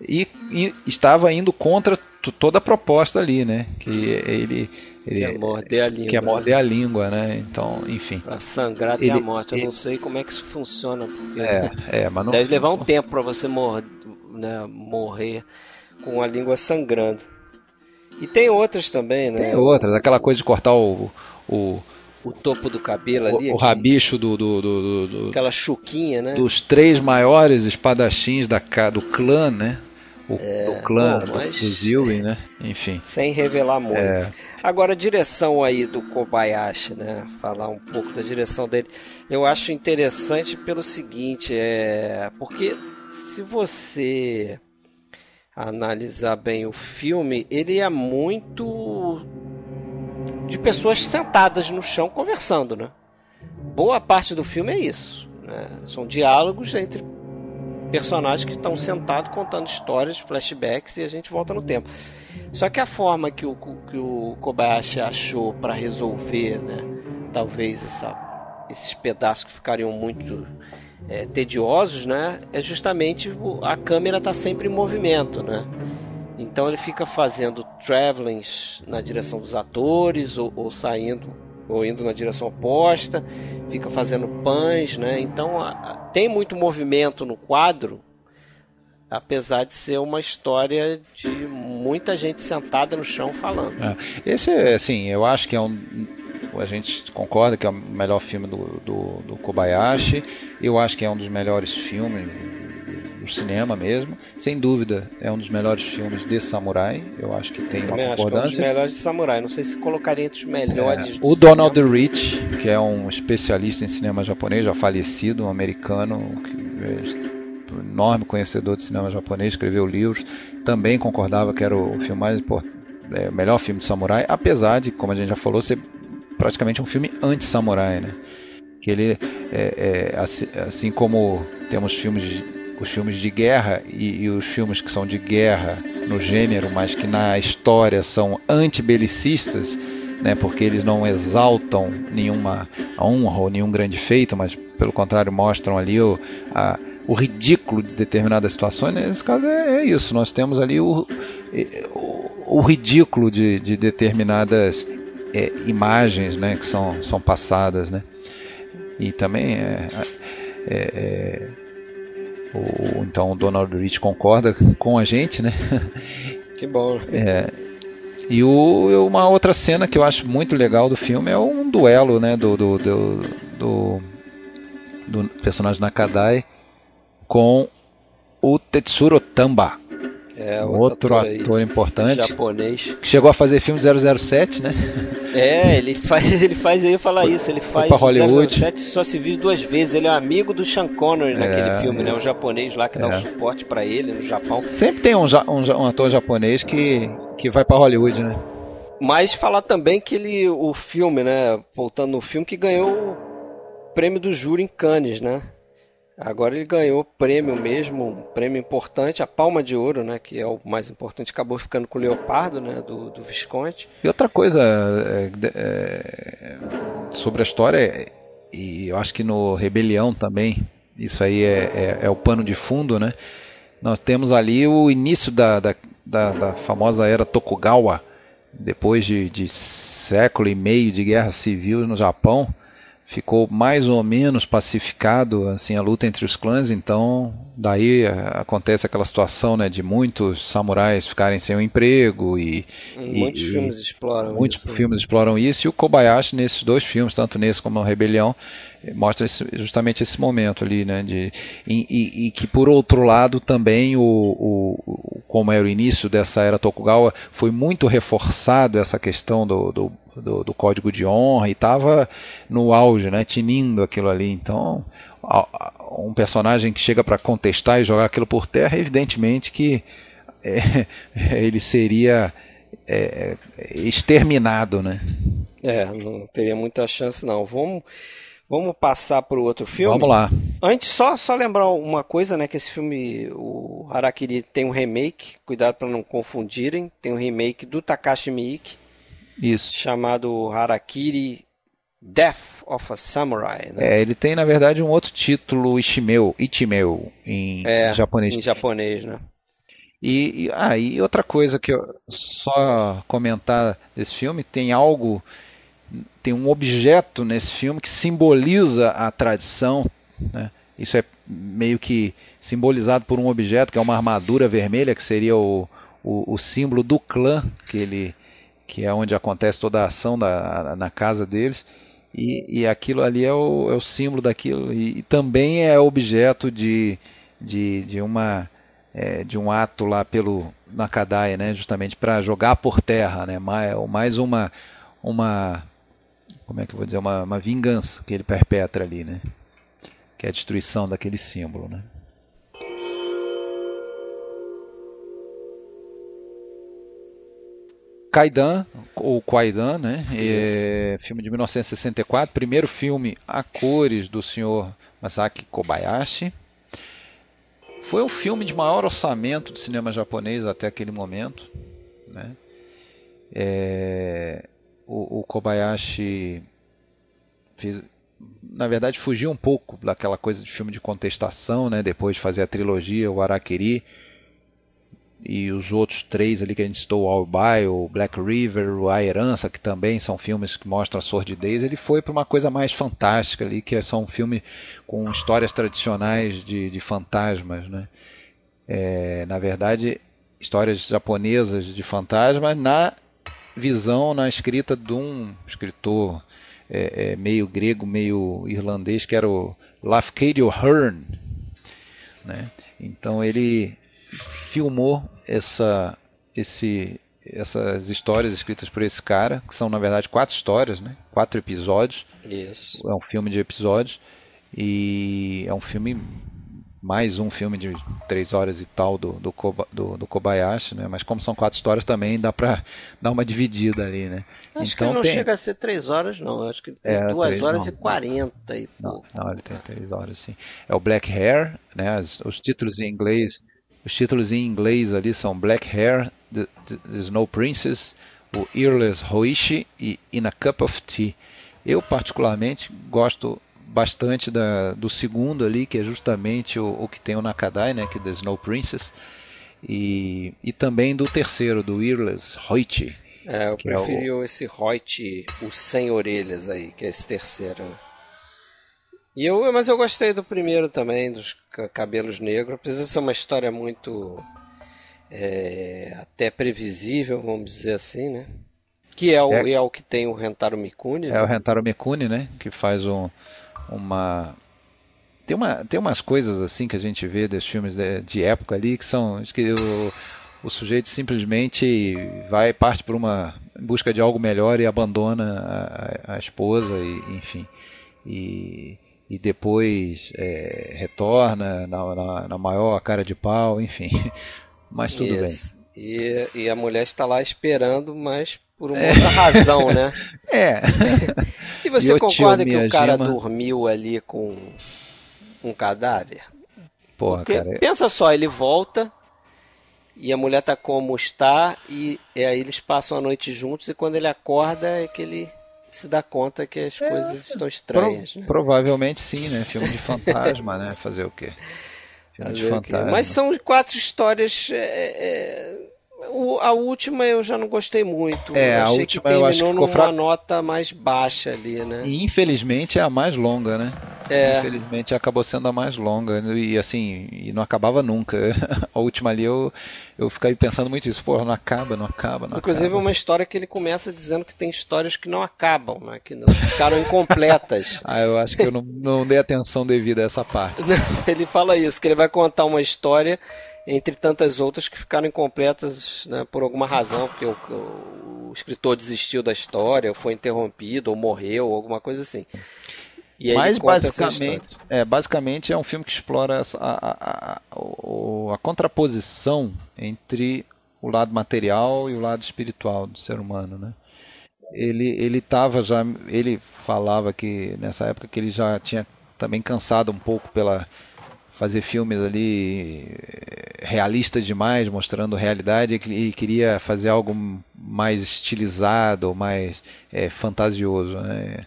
e, e, estava indo contra toda a proposta ali, né? Que ele, ele quer morder a língua. Quer morder a língua, né? Então, enfim. Para sangrar até ele, a morte. Eu ele, não sei como é que isso funciona, porque é, é, mas não, deve levar um tempo para você morrer, né, morrer com a língua sangrando. E tem outras também, né? Tem outras, aquela coisa de cortar o, o o topo do cabelo ali. O, o rabicho do, do, do, do, Aquela chuquinha, né? Dos três maiores espadachins da, do clã, né? O, é, do clã bom, mas... do Zilwin, né? Enfim. Sem revelar muito. É. Agora, a direção aí do Kobayashi, né? Falar um pouco da direção dele. Eu acho interessante pelo seguinte, é... Porque se você analisar bem o filme, ele é muito de pessoas sentadas no chão conversando, né? Boa parte do filme é isso. Né? São diálogos entre personagens que estão sentados contando histórias, flashbacks e a gente volta no tempo. Só que a forma que o, que o Kobayashi achou para resolver, né? Talvez essa, esses pedaços que ficariam muito é, tediosos, né? É justamente a câmera está sempre em movimento, né? Então ele fica fazendo travelings na direção dos atores ou, ou, saindo ou indo na direção oposta, fica fazendo pães, né? Então a, a, tem muito movimento no quadro, apesar de ser uma história de muita gente sentada no chão falando. É, esse, assim, eu acho que é um a gente concorda que é o melhor filme do, do, do Kobayashi. Eu acho que é um dos melhores filmes cinema mesmo. Sem dúvida, é um dos melhores filmes de samurai. Eu acho que tem Eu uma acho que é um dos melhores de samurai. Não sei se colocaria entre os melhores. É, o Donald Rich, que é um especialista em cinema japonês, já falecido, um americano, que é um enorme conhecedor de cinema japonês, escreveu livros, também concordava que era o filme mais importante, é, o melhor filme de samurai, apesar de, como a gente já falou, ser praticamente um filme anti-samurai, né? Que ele, é, é, assim, assim, como temos filmes de, os filmes de guerra e, e, os filmes que são de guerra no gênero, mas que na história são antibelicistas, né? Porque eles não exaltam nenhuma honra ou nenhum grande feito, mas pelo contrário mostram ali o, a, o ridículo de determinadas situações. Nesse caso é, é isso. Nós temos ali o, o, o ridículo de, de determinadas é, imagens né, que são, são passadas. Né? E também é, é, é, o, então o Donald Rich concorda com a gente. Né? Que bom. É, e o, uma outra cena que eu acho muito legal do filme é um duelo né, do, do, do, do, do personagem Nakadai com o Tetsuro Tamba. É, outro, outro ator, ator importante. Japonês. Que chegou a fazer filme 007, né? É, ele faz, ele faz aí falar isso. Ele faz Hollywood. 007 só se viu duas vezes. Ele é amigo do Sean Connery naquele é, filme, né? O japonês lá que dá o um suporte para ele no Japão. Sempre tem um, um, um ator japonês que, que vai para Hollywood, né? Mas falar também que ele, o filme, né? Voltando no filme, que ganhou o prêmio do júri em Cannes, né? Agora ele ganhou prêmio mesmo, um prêmio importante, a Palma de Ouro, né, que é o mais importante, acabou ficando com o Leopardo, né, do, do Visconde. E outra coisa é, é, sobre a história, e eu acho que no Rebelião também, isso aí é, é, é, o pano de fundo, né? Nós temos ali o início da, da, da, da famosa era Tokugawa, depois de, de século e meio de guerra civil no Japão ficou mais ou menos pacificado assim a luta entre os clãs, então daí é, acontece aquela situação né, de muitos samurais ficarem sem um emprego e muitos e, filmes exploram muitos isso. filmes exploram isso e o Kobayashi nesses dois filmes, tanto nesse como no Rebelião, mostra esse, justamente esse momento ali, né, de e, e, e que por outro lado também o, o, como era o início dessa era Tokugawa foi muito reforçado essa questão do, do do, do código de honra e estava no auge, né, tinindo aquilo ali. Então, um personagem que chega para contestar e jogar aquilo por terra, evidentemente que é, ele seria é, exterminado, né? É, não teria muita chance não. Vamos, vamos passar para o outro filme. Vamos lá. Antes só só lembrar uma coisa, né, que esse filme, o Harakiri tem um remake, cuidado para não confundirem, tem um remake do Takashi Miike isso. Chamado Harakiri Death of a Samurai. Né? É, ele tem na verdade um outro título, Ichimeu, Ichimeu em é, japonês. Em japonês, né? E, e, ah, e outra coisa que eu só comentar desse filme, tem algo, tem um objeto nesse filme que simboliza a tradição, né? Isso é meio que simbolizado por um objeto que é uma armadura vermelha, que seria o, o, o símbolo do clã que ele que é onde acontece toda a ação da, na casa deles. E, e aquilo ali é o, é o símbolo daquilo. E, e, também é objeto de, de, de, uma, é, de um ato lá pelo Nakadai, né? justamente para jogar por terra. Né? Mais, mais uma, uma. Como é que eu vou dizer? Uma, uma vingança que ele perpetra ali. Né? Que é a destruição daquele símbolo. Né? Kaidan, ou Kwaidan, né? É, filme de 1964, primeiro filme a cores do senhor Masaki Kobayashi. Foi o filme de maior orçamento do cinema japonês até aquele momento. Né? É, o, o, Kobayashi fez, na verdade fugiu um pouco daquela coisa de filme de contestação, né? depois de fazer a trilogia, o Arakiri e os outros três ali que a gente citou, o All By, o Black River, A Herança, que também são filmes que mostram a sordidez, ele foi para uma coisa mais fantástica ali, que é só um filme com histórias tradicionais de, de fantasmas, né? É, na verdade, histórias japonesas de fantasmas na visão, na escrita de um escritor é, é, meio grego, meio irlandês, que era o Lafcadio Hearn, né? Então ele filmou essa, esse, essas histórias escritas por esse cara, que são na verdade quatro histórias, né? quatro episódios. Isso. É um filme de episódios e é um filme mais um filme de três horas e tal do, do, do, do Kobayashi, né? Mas como são quatro histórias também dá para dar uma dividida ali, né? Acho então, que não tem... chega a ser três horas, não. Acho que tem é, duas horas não, e quarenta e não, não, ele tem três horas, sim. É o Black Hair, né? As, os títulos em inglês os títulos em inglês ali são Black Hair, The, The, The Snow Princess, o Earless Hoishi e In a Cup of Tea. Eu particularmente gosto bastante da, do segundo ali, que é justamente o, o que tem o Nakadai, né, que é The Snow Princess, e, e também do terceiro, do Earless Hoichi. É, eu preferi é o... esse Hoichi, o sem orelhas aí, que é esse terceiro. E eu, mas eu gostei do primeiro também, dos cabelos negros. Apesar de ser uma história muito é, até previsível, vamos dizer assim, né? Que é o, é, é o que tem o Rentaro Mikuni. É né? o Rentaro Mikuni, né? Que faz um, uma tem, uma, tem umas coisas assim que a gente vê dos filmes de, de época ali que são que o, o sujeito simplesmente vai parte por uma em busca de algo melhor e abandona a, a esposa e enfim e e depois é, retorna na, na, na, maior cara de pau, enfim. Mas tudo Isso. bem. E, e a mulher está lá esperando, mas por uma é. outra razão, né? É. e você concorda que o cara gema... dormiu ali com um cadáver? Porra, Porque, cara. É- pensa só, ele volta e a mulher tá como está e, e aí eles passam a noite juntos e quando ele acorda é que ele se dá conta que as é, coisas estão estranhas. Pro, né? Provavelmente sim, né? Filme de fantasma, né? Fazer o quê? Filme Fazer de fantasma. Mas são quatro histórias é, é, O, a última eu já não gostei muito. É, eu a achei última que eu terminou acho que numa nota mais baixa ali, né? E infelizmente é a mais longa, né? É. Infelizmente acabou sendo a mais longa e assim, e não acabava nunca. A última ali eu, eu fiquei pensando muito isso, pô, não acaba, não acaba, não Inclusive acaba. uma história que ele começa dizendo que tem histórias que não acabam, né? Que não ficaram incompletas. Ah, eu acho que eu não, não dei atenção devida a essa parte. ele fala isso, que ele vai contar uma história entre tantas outras que ficaram incompletas né, por alguma razão, porque o, o- escritor desistiu da história, ou foi interrompido, ou morreu, ou alguma coisa assim. E aí Mas basicamente, é, basicamente é um filme que explora essa, a, a, a, a contraposição entre o lado material e o lado espiritual do ser humano, né? Ele ele tava já, ele falava que nessa época que ele já tinha também cansado um pouco pela fazer filmes ali eh, realistas demais, mostrando realidade, e que ele queria fazer algo mais estilizado, mais eh, fantasioso, né?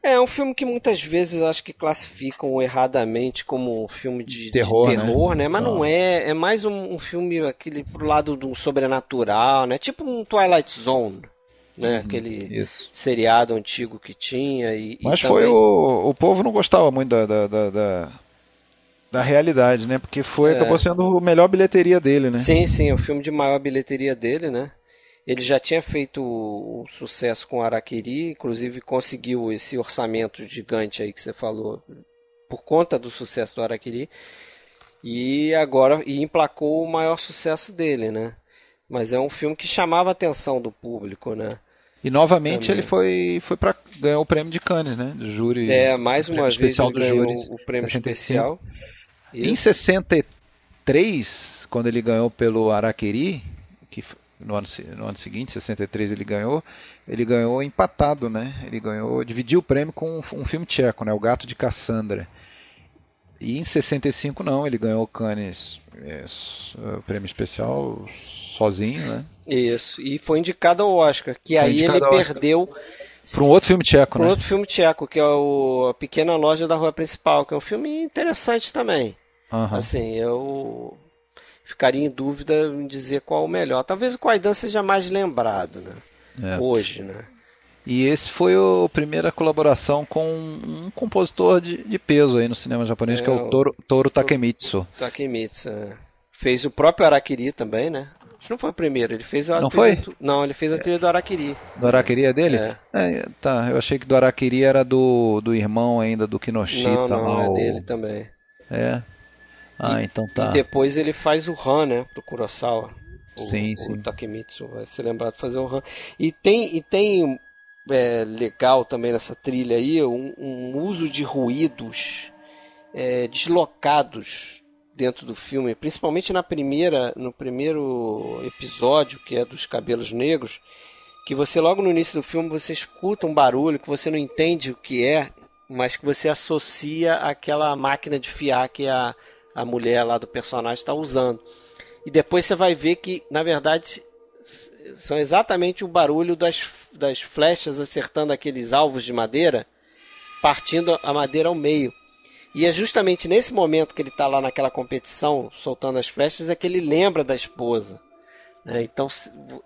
É um filme que muitas vezes eu acho que classificam erradamente como um filme de de Terror, né? terror, né? Mas não Não. é. É mais um, um filme aquele pro lado do sobrenatural, né? Tipo um Twilight Zone, né? Aquele Isso. seriado antigo que tinha e, e Mas também... foi o, o povo não gostava muito da, da, da, da, da realidade, né? Porque foi É. acabou sendo a melhor bilheteria dele, né? Sim, sim, o filme de maior bilheteria dele, né? Ele já tinha feito um sucesso com Araquiri, inclusive conseguiu esse orçamento gigante aí que você falou por conta do sucesso do Araquiri. E agora e emplacou o maior sucesso dele, né? Mas é um filme que chamava a atenção do público, né? E novamente Também. ele foi foi para ganhar o prêmio de Cannes, né? Do júri. É, mais uma vez ele ganhou o prêmio 65. especial. Em Isso. 63, quando ele ganhou pelo Araquiri, que no ano, no ano seguinte, 63 ele ganhou, ele ganhou empatado, né? Ele ganhou, dividiu o prêmio com um, um filme tcheco, né? O Gato de Cassandra. E em 65 não, ele ganhou o Cannes, é, o prêmio especial sozinho, né? Isso. E foi indicado ao Oscar, que Foi aí ele perdeu Para um outro filme tcheco, Por né? outro filme tcheco, que é o A Pequena Loja da Rua Principal, que é um filme interessante também. Aham. Assim, eu ficaria em dúvida em dizer qual o melhor. Talvez o Kwaidan seja mais lembrado, né? É. Hoje, né? E esse foi o- a primeira colaboração com um compositor de, de peso aí no cinema japonês, É, que é o o- Toru, Toru Takemitsu. Takemitsu. é. Fez o próprio Araquiri também, né? Acho que não foi o primeiro, ele fez a Não trilha foi? Não, ele fez a trilha do Araquiri. Do Araquiri é dele? É. É, tá, eu achei que do Araquiri era do, do irmão ainda do Kinoshita. Não, não, lá, é o- dele também. É. Ah, então tá. E depois ele faz o Han, né? Pro Kurosawa. O, Sim, o sim. Takemitsu vai ser lembrado de fazer o Han. E tem, e tem é, legal também nessa trilha aí um, um uso de ruídos é, deslocados dentro do filme, principalmente na primeira, no primeiro episódio, que é dos cabelos negros, que você logo no início do filme você escuta um barulho que você não entende o que é, mas que você associa àquela máquina de fiar que a, a mulher lá do personagem está usando. E depois você vai ver que, na verdade, são exatamente o barulho das, das flechas acertando aqueles alvos de madeira, partindo a madeira ao meio. E é justamente nesse momento que ele está lá naquela competição, soltando as flechas, é que ele lembra da esposa. Né? Então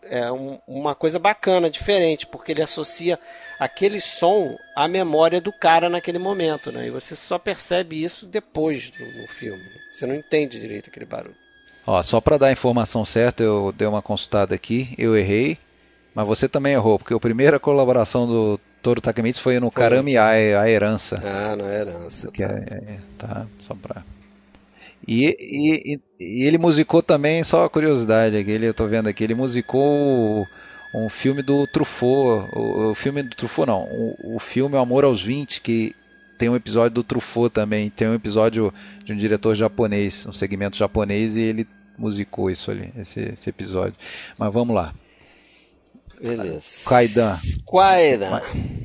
é um- uma coisa bacana, diferente, porque ele associa aquele som à memória do cara naquele momento. Né? E você só percebe isso depois do, no filme. né? Você não entende direito aquele barulho. Ó, só para dar a informação certa, eu dei uma consultada aqui, eu errei, mas você também errou, porque a primeira colaboração do Toru Takemitsu foi no Foi. Karami a, a Herança. Ah, é herança. Que tá. é, é, tá, só pra... E, e, e- ele musicou também, só uma curiosidade aqui, ele, eu tô vendo aqui, ele musicou um filme do Truffaut, o, o filme do Truffaut não, o, o filme O Amor aos 20, que tem um episódio do Truffaut também, tem um episódio de um diretor japonês, um segmento japonês, e ele musicou isso ali, esse, esse episódio. Mas vamos lá, Beleza. Kaidan. Kaidan.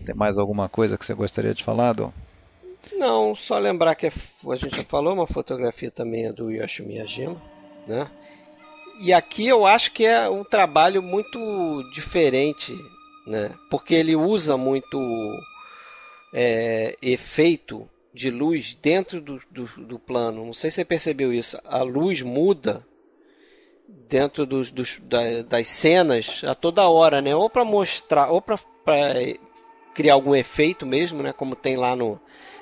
tem mais alguma coisa que você gostaria de falar, Dom? Não, só lembrar que é a gente já falou, uma fotografia também é do Yoshi Miyajima, né? E aqui eu acho que é um trabalho muito diferente, né? Porque ele usa muito é, efeito de luz dentro do, do, do plano. Não sei se você percebeu isso. A luz muda dentro dos, dos da, das cenas a toda hora, né? Ou para mostrar, ou para criar algum efeito mesmo, né? Como tem lá no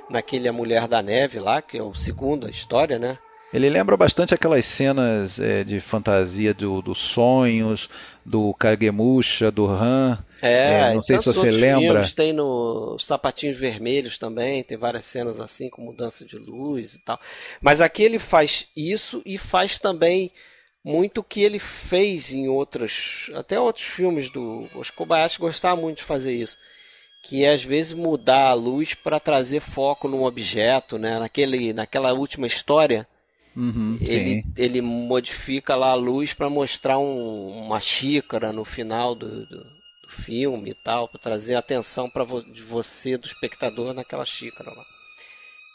naquele A Mulher da Neve lá, que é o segundo a história, né? Ele lembra bastante aquelas cenas é, de fantasia do, dos sonhos, do Kagemusha, do Han. É, é não sei se você lembra. Tem no Sapatinhos Vermelhos também, tem várias cenas assim, com mudança de luz e tal. Mas aqui ele faz isso e faz também muito o que ele fez em outros, até outros filmes do Os Kobayashi gostava muito de fazer isso que é às vezes mudar a luz para trazer foco num objeto, né? Naquele, naquela última história, uhum, ele, ele modifica lá a luz para mostrar um, uma xícara no final do, do, do filme e tal, para trazer atenção para vo, de você, do espectador, naquela xícara lá.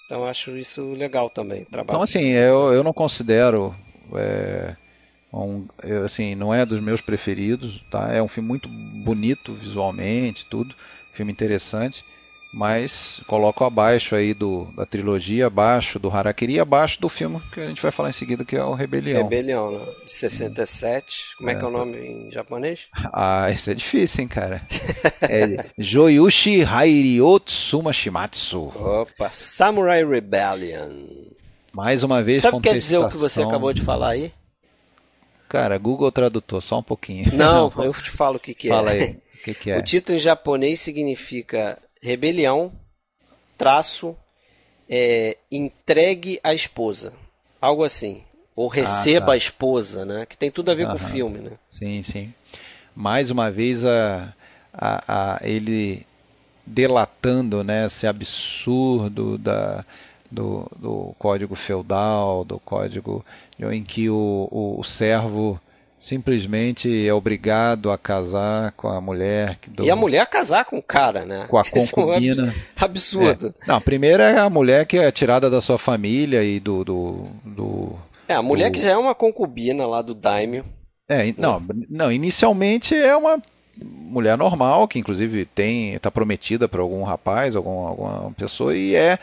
Então acho isso legal também. Trabalho então assim, eu, eu não considero é, um, eu, assim, não é dos meus preferidos, tá? É um filme muito bonito visualmente, tudo filme interessante, mas coloco abaixo aí do, da trilogia, abaixo do Harakiri, abaixo do filme que a gente vai falar em seguida, que é o Rebelião. Rebelião, né? de 67. Como é, é que é o nome em japonês? Ah, isso é difícil, hein, cara. é Joyushi Hairiotsuma Shimatsu. Opa, Samurai Rebellion. Mais uma vez, Sabe o que quer dizer o que você acabou de falar aí? Cara, Google Tradutor, só um pouquinho. Não, eu te falo o que, que é. Fala aí. Que que é? O título em japonês significa rebelião, traço, é, entregue à esposa. Algo assim. Ou ah, receba ah, tá. a esposa, né? Que tem tudo a ver Aham. com o filme, né? Sim, sim. Mais uma vez a, a, a ele delatando né, esse absurdo da, do, do código feudal, do código em que o, o, o servo simplesmente é obrigado a casar com a mulher. Do... E a mulher casar com o cara, né? Com a concubina. É absurdo. É. Não, a primeira é a mulher que é tirada da sua família e do. do, do é, a mulher do... que já é uma concubina lá do Daimyo. É, não, não, inicialmente é uma mulher normal, que inclusive tem está prometida para algum rapaz, algum, alguma pessoa, e é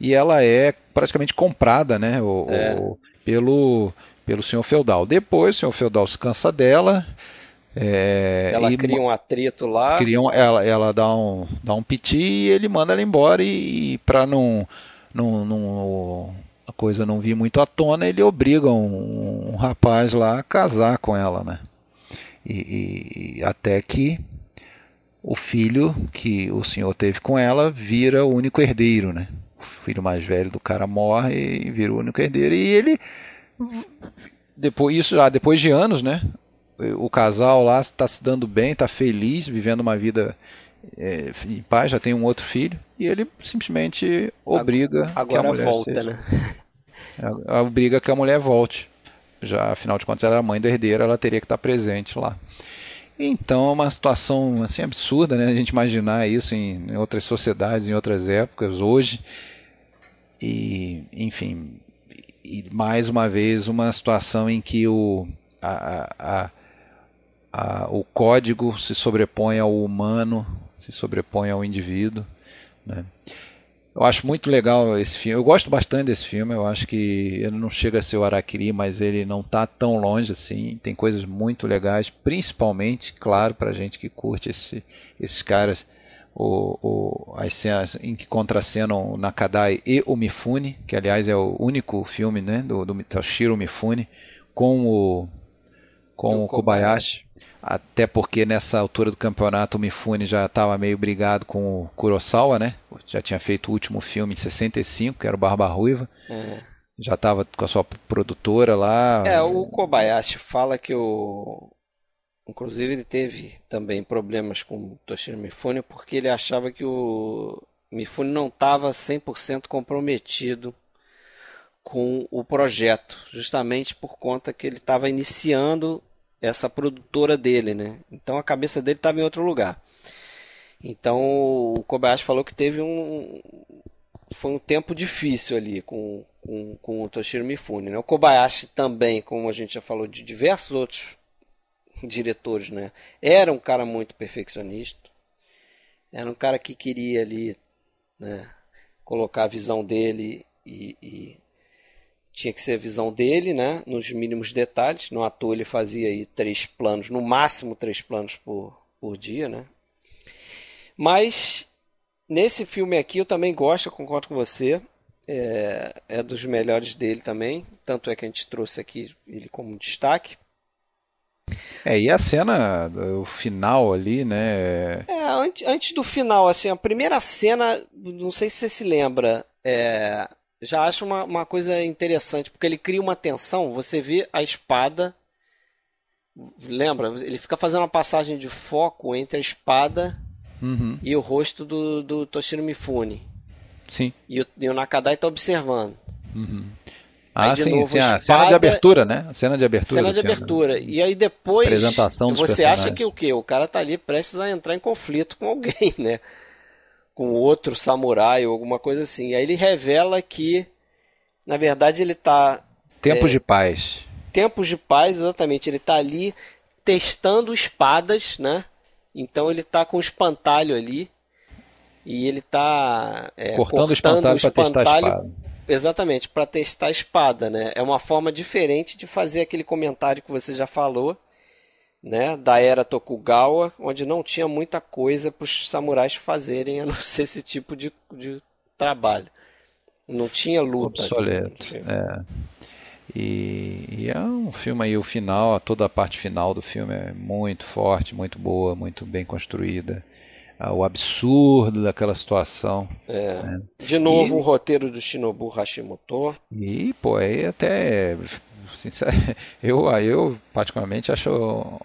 e ela é praticamente comprada, né? O, é. o, pelo pelo senhor feudal. Depois o senhor feudal se cansa dela. É, ela cria um atrito lá. Cria um, ela, ela dá um, dá um piti e ele manda ela embora e, e para não, não, não, a coisa não vir muito à tona, ele obriga um, um rapaz lá a casar com ela, né? E, e, até que o filho que o senhor teve com ela vira o único herdeiro, né? O filho mais velho do cara morre e vira o único herdeiro e ele depois, isso já depois de anos, né? O casal lá está se dando bem, está feliz, vivendo uma vida é, em paz, já tem um outro filho, e ele simplesmente obriga agora, que a mulher volta, seja, né? obriga que a mulher volte. Já, afinal de contas, ela era mãe do herdeiro, ela teria que estar presente lá. Então é uma situação assim absurda, né? A gente imaginar isso em, em outras sociedades, em outras épocas, hoje. E, enfim, e mais uma vez uma situação em que o, a, a, a, o código se sobrepõe ao humano, se sobrepõe ao indivíduo. Né? Eu acho muito legal esse filme. Eu gosto bastante desse filme. Eu acho que ele não chega a ser o Araquiri, mas ele não está tão longe assim. Tem coisas muito legais, principalmente, claro, para gente que curte esse, esses caras o, o, as cenas em que contracenam o Nakadai e o Mifune, que aliás é o único filme né, do, do Toshiro Mifune, com o, com o Kobayashi. Até porque nessa altura do campeonato o Mifune já estava meio brigado com o Kurosawa, né? Já tinha feito o último filme em 65, que era o Barba Ruiva. É. Já estava com a sua produtora lá. É, o Kobayashi fala que o, Inclusive ele teve também problemas com o Toshiro Mifune porque ele achava que o Mifune não estava 100% comprometido com o projeto, justamente por conta que ele estava iniciando essa produtora dele, né? Então a cabeça dele estava em outro lugar. Então o Kobayashi falou que teve um foi um tempo difícil ali com, com, com o Toshiro Mifune. Né? O Kobayashi também, como a gente já falou de diversos outros diretores, né? Era um cara muito perfeccionista. Era um cara que queria ali, né? Colocar a visão dele e, e, tinha que ser a visão dele, né? Nos mínimos detalhes. No ator ele fazia aí três planos, no máximo três planos por, por dia, né? Mas nesse filme aqui eu também gosto, eu concordo com você. É, é dos melhores dele também. Tanto é que a gente trouxe aqui ele como destaque. É, e a cena, o final ali, né? É, antes, antes do final, assim, a primeira cena, não sei se você se lembra, é, já acho uma, uma coisa interessante, porque ele cria uma tensão, você vê a espada. Lembra? Ele fica fazendo uma passagem de foco entre a espada uhum. e o rosto do, do Toshiro Mifune. Sim. E o, e o Nakadai está observando. Uhum. Ah, aí, sim, novo, sim a cena de abertura, né? A cena de abertura. Cena de abertura. E aí depois. Apresentação dos Você acha que o quê? O cara tá ali prestes a entrar em conflito com alguém, né? Com outro samurai ou alguma coisa assim. Aí ele revela que, na verdade, ele tá. Tempos é, de paz. Tempos de paz, exatamente. Ele tá ali testando espadas, né? Então ele tá com o espantalho ali. E ele tá é, cortando, cortando o espantalho, o espantalho Exatamente, para testar a espada, né? É uma forma diferente de fazer aquele comentário que você já falou, né? Da era Tokugawa, onde não tinha muita coisa para os samurais fazerem, a não ser esse tipo de, de trabalho. Não tinha luta. Obsoleto, é. E, e, é um filme aí, o final, toda a parte final do filme é muito forte, muito boa, muito bem construída o absurdo daquela situação. É. Né? De novo, e, o roteiro do Shinobu Hashimoto. E, pô, aí até. eu, eu, particularmente, acho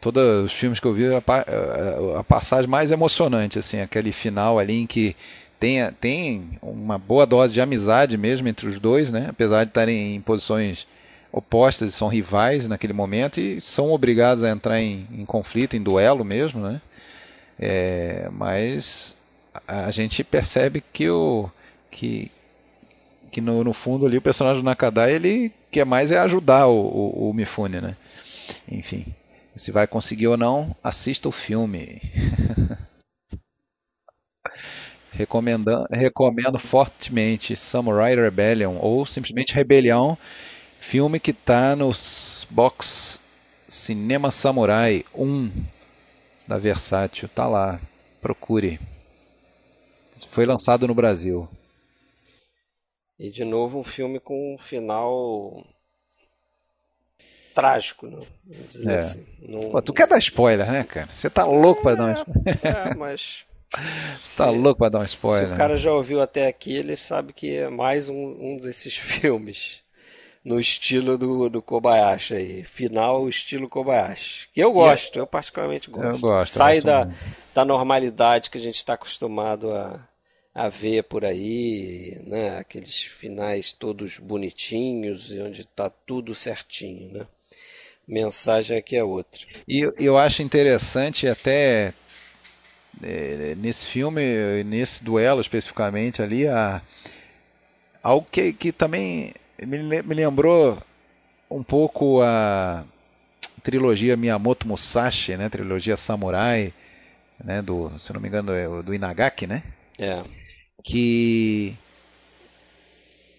todos os filmes que eu vi a, a, passagem mais emocionante, assim, aquele final ali em que tem, tem uma boa dose de amizade mesmo entre os dois, né? Apesar de estarem em posições opostas, são rivais naquele momento e são obrigados a entrar em, em conflito, em duelo mesmo, né? É, mas a gente percebe que o que, que no, no, fundo ali o personagem do Nakadai ele quer mais é ajudar o, o, o Mifune, né? Enfim, se vai conseguir ou não, assista o filme. Recomendando, recomendo fortemente Samurai Rebellion ou simplesmente Rebelião, filme que está nos box Cinema Samurai 1 da Versátil. Tá lá. Procure. Foi lançado no Brasil. E de novo um filme com um final trágico, né? É. Assim. Não... Pô, tu quer dar spoiler, né, cara? Você tá louco é, para dar um spoiler. É, mas. tá se, louco para dar um spoiler. Se o cara já ouviu até aqui, ele sabe que é mais um, um desses filmes no estilo do, do Kobayashi aí. Final estilo Kobayashi. Que eu gosto, eu particularmente gosto. Eu gosto Sai da, da normalidade que a gente está acostumado a, a ver por aí, né? Aqueles finais todos bonitinhos e onde está tudo certinho, né? Mensagem aqui é outra. E eu acho interessante até é, nesse filme, nesse duelo especificamente ali, a, algo que, que também me lembrou um pouco a trilogia Miyamoto Musashi, né? Trilogia Samurai, né? Do, se não me engano, é do Inagaki, né? É. Que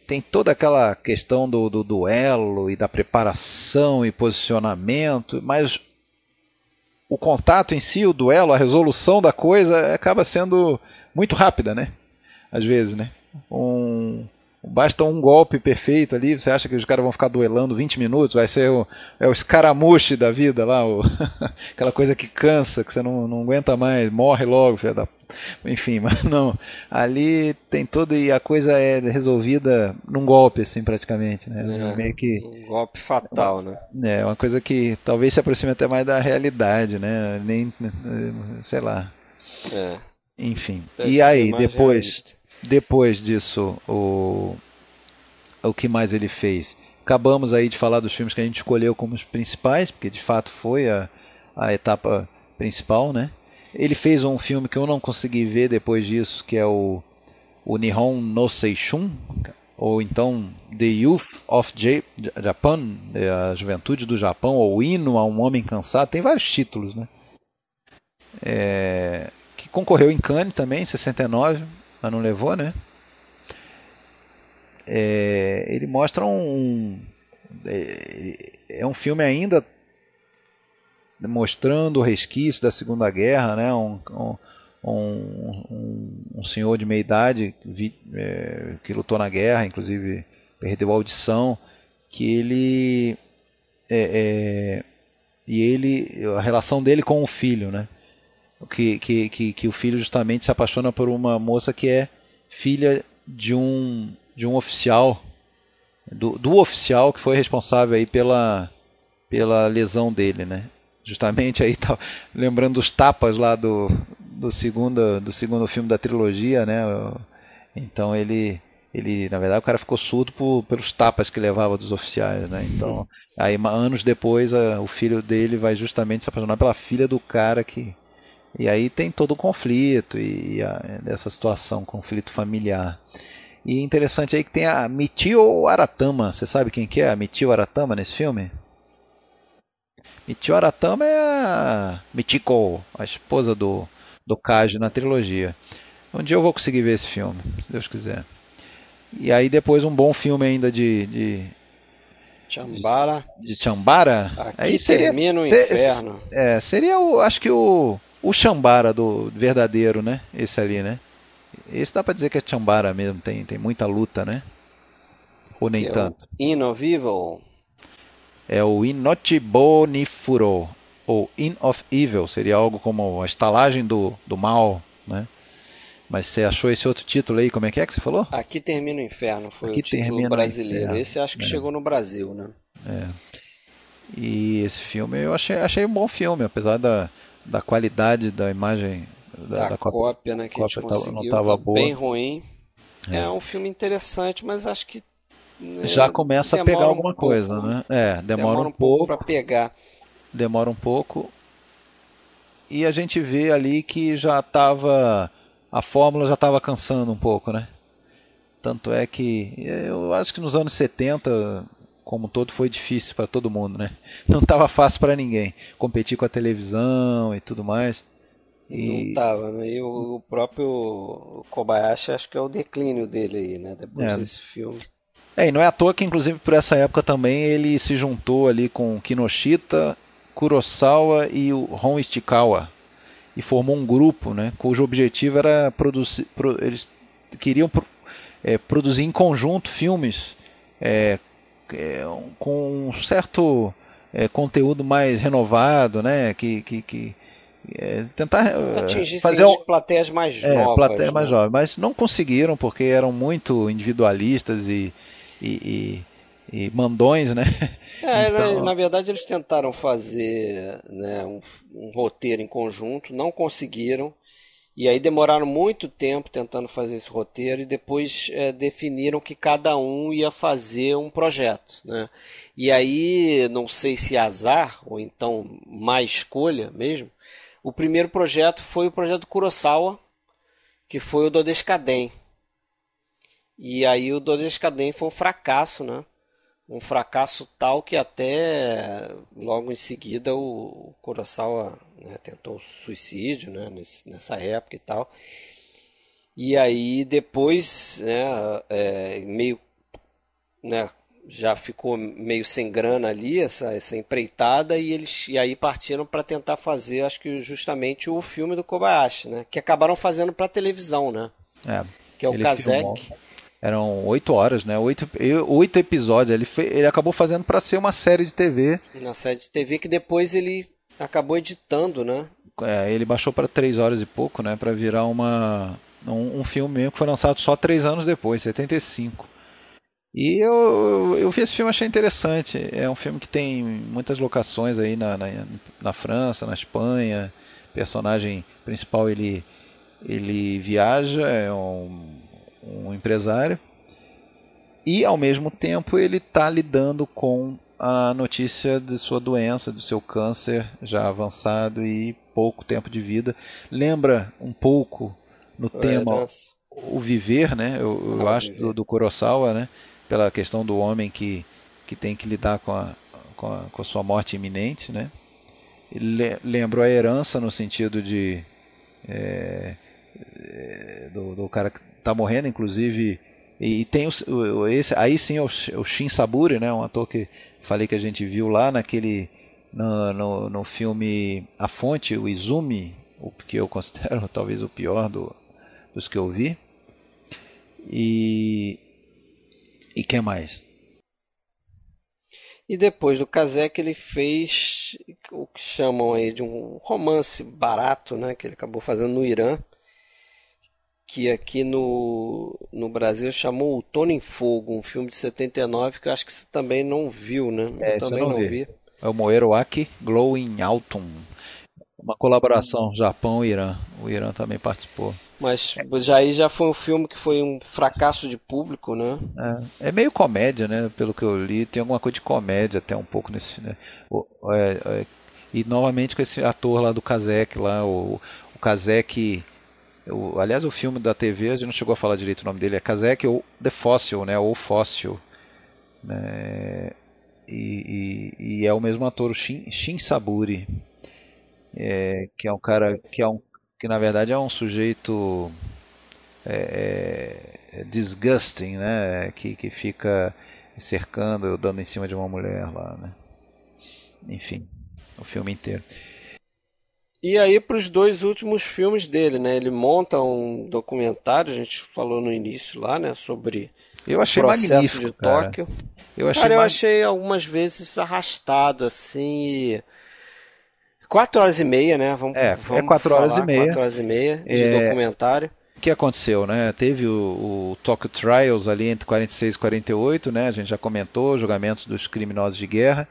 tem toda aquela questão do, do duelo e da preparação e posicionamento, mas o contato em si, o duelo, a resolução da coisa acaba sendo muito rápida, né? Às vezes, né? Um, Basta um golpe perfeito ali, você acha que os caras vão ficar duelando 20 minutos? Vai ser o, é o escaramuche da vida lá, o, aquela coisa que cansa, que você não, não aguenta mais, morre logo, filho da... enfim, mas não. Ali tem tudo e a coisa é resolvida num golpe, assim, praticamente. Né? É, Meio que, um golpe fatal, né? É, uma coisa que talvez se aproxime até mais da realidade, né? Nem, sei lá. É. Enfim. Deve e aí, depois. Realista depois disso, o, o que mais ele fez? Acabamos aí de falar dos filmes que a gente escolheu como os principais, porque de fato foi a, a etapa principal, né? Ele fez um filme que eu não consegui ver depois disso, que é o, o Nihon no Seishun, ou então The Youth of Japan, é a Juventude do Japão, ou Hino a um Homem Cansado, tem vários títulos, né? É, que concorreu em Cannes também, em 69, mas não levou, né? é, ele mostra um. É, é um filme ainda mostrando o resquício da Segunda Guerra, né? Um, um, um, um senhor de meia idade vi, é, que lutou na guerra, inclusive perdeu a audição, que ele é, é, e ele a relação dele com o filho, né? Que, que, que, que, o filho justamente se apaixona por uma moça que é filha de um de um oficial do, do oficial que foi responsável aí pela pela lesão dele, né? Justamente aí tá lembrando dos tapas lá do, do segundo do segundo filme da trilogia, né? Então ele ele na verdade o cara ficou surdo por, pelos tapas que levava dos oficiais, né? Então aí anos depois a, o filho dele vai justamente se apaixonar pela filha do cara que e aí tem todo o conflito e, a, dessa situação, conflito familiar. E interessante aí que tem a Michio Aratama. Você sabe quem que é a Michio Aratama nesse filme? Michio Aratama é a Michiko, a esposa do, do Kaji na trilogia. Um dia eu vou conseguir ver esse filme, se Deus quiser. E aí depois um bom filme ainda de... de Chambara. De Chambara. Aqui aí termina seria, o inferno. É, seria o, acho que o, o Chambara do verdadeiro, né? Esse ali, né? Esse dá pra dizer que é Chambara mesmo, tem, tem muita luta, né? Ou nem é tanto? Of Evil. É o Inotibonifuro, ou In of Evil, seria algo como a estalagem do, do mal, né? Mas você achou esse outro título aí, como é que é que você falou? Aqui Termina o Inferno, foi Aqui o título brasileiro. Esse acho que é. chegou no Brasil, né? É. E esse filme eu achei, achei um bom filme, apesar da, da qualidade da imagem da, da, da cópia, né, que a gente conseguiu, tava, tá bem ruim. É. é. um filme interessante, mas acho que né, já começa a pegar alguma um coisa, pouco, né? É, demora, demora um, um pouco para pegar. Demora um pouco. E a gente vê ali que já estava a fórmula já estava cansando um pouco, né? Tanto é que eu acho que nos anos 70 como um todo foi difícil para todo mundo, né? Não estava fácil para ninguém competir com a televisão e tudo mais. E... Não tava, né? E o, o, próprio Kobayashi acho que é o declínio dele aí, né? Depois é. desse filme. É, e não é à toa que inclusive por essa época também ele se juntou ali com Kinoshita, Kurosawa e o Ron Ishikawa e formou um grupo, né? Cujo objetivo era produzir, pro, eles queriam pro, é, produzir em conjunto filmes é, é, com um certo é, conteúdo mais renovado, né? Que, que, que é, tentar é, atingir fazer um, plateias mais é, novas, plateias né? mais novas, mas não conseguiram porque eram muito individualistas e, e, e, e mandões, né? É, então... na, na, verdade eles tentaram fazer né, um, um roteiro em conjunto, não conseguiram. E aí demoraram muito tempo tentando fazer esse roteiro e depois é, definiram que cada um ia fazer um projeto. Né? E aí, não sei se azar ou então má escolha mesmo, o primeiro projeto foi o projeto Kurosawa, que foi o Dodescaden. E aí o Dodescaden foi um fracasso, né? um fracasso tal que até logo em seguida o, Kurosawa né, tentou suicídio né, nessa época e tal. E aí depois, né, é, meio, né, já ficou meio sem grana ali essa, essa empreitada e eles e aí partiram para tentar fazer, acho que justamente o filme do Kobayashi, né, que acabaram fazendo para televisão, né? É, que é o Kazek. Eram oito horas, né? Oito, oito episódios. Ele, foi, ele acabou fazendo para ser uma série de TV. Uma série de TV que depois ele acabou editando, né? É, ele baixou para três horas e pouco, né? Para virar uma, um, um filme que foi lançado só três anos depois, 75. E eu, eu vi esse filme achei interessante. É um filme que tem muitas locações aí na, na, na França, na Espanha. O personagem principal ele, ele viaja, é um um empresário, e ao mesmo tempo ele está lidando com a notícia de sua doença, do seu câncer já avançado e pouco tempo de vida. Lembra um pouco no é, tema o viver, né? Eu, eu acho do, do Kurosawa, né? Pela questão do homem que, que tem que lidar com a, com a, com a sua morte iminente, né? Lembro a herança no sentido de é, é do, do, cara que está morrendo, inclusive E tem o, esse, aí sim é o, o Shin Saburi, né, um ator que falei que a gente viu lá naquele no, no, no filme A Fonte, o Izumi, o que eu considero talvez o pior do, dos que eu vi. E e que mais? E depois do Kazek ele fez o que chamam aí de um romance barato, né, que ele acabou fazendo no Irã, que aqui no, no Brasil chamou O Tono em Fogo, um filme de 79 que eu acho que você também não viu, né? É, eu também não, vi. vi. É o Moero Aki Glowing Autumn. Uma colaboração Japão-Irã. O Irã também participou. Mas já aí já foi um filme que foi um fracasso de público, né? É, é meio comédia, né? Pelo que eu li, tem alguma coisa de comédia até um pouco nesse. Né? O, é, é, e novamente com esse ator lá do Kazek, lá, o, o Kazek. Aliás, o filme da TV, a gente não chegou a falar direito o nome dele, é Kazek ou The Fossil, né? Ou Fóssil. Né? E, e, e, é o mesmo ator, o Shin, Shin Saburi, é, que é um cara que é um que na verdade é um sujeito é, é, disgusting, né? Que, que fica cercando, dando em cima de uma mulher lá, né? Enfim, o filme inteiro. E aí para os dois últimos filmes dele, né? Ele monta um documentário, a gente falou no início lá, né? Sobre eu achei o processo magnífico, de cara. Tóquio. Eu achei cara, eu mag... achei algumas vezes arrastado, assim. E... Quatro horas e meia, né? Vamos, É, é vamos quatro horas falar, e meia. Quatro horas e meia de É. documentário. O que aconteceu, né? Teve o, o Tokyo Trials ali entre 46 e 48, né? A gente já comentou, julgamentos dos criminosos de guerra.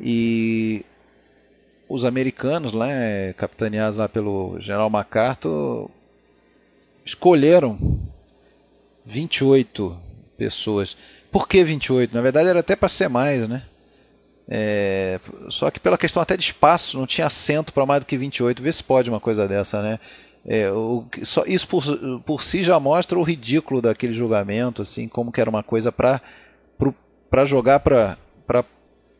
E os americanos, né, capitaneados lá pelo General MacArthur, escolheram 28 pessoas. Por que 28? Na verdade era até para ser mais, né? É, só que pela questão até de espaço, não tinha assento para mais do que 28. Vê se pode uma coisa dessa, né? É, o, só, isso por, por si já mostra o ridículo daquele julgamento, assim, como que era uma coisa para jogar para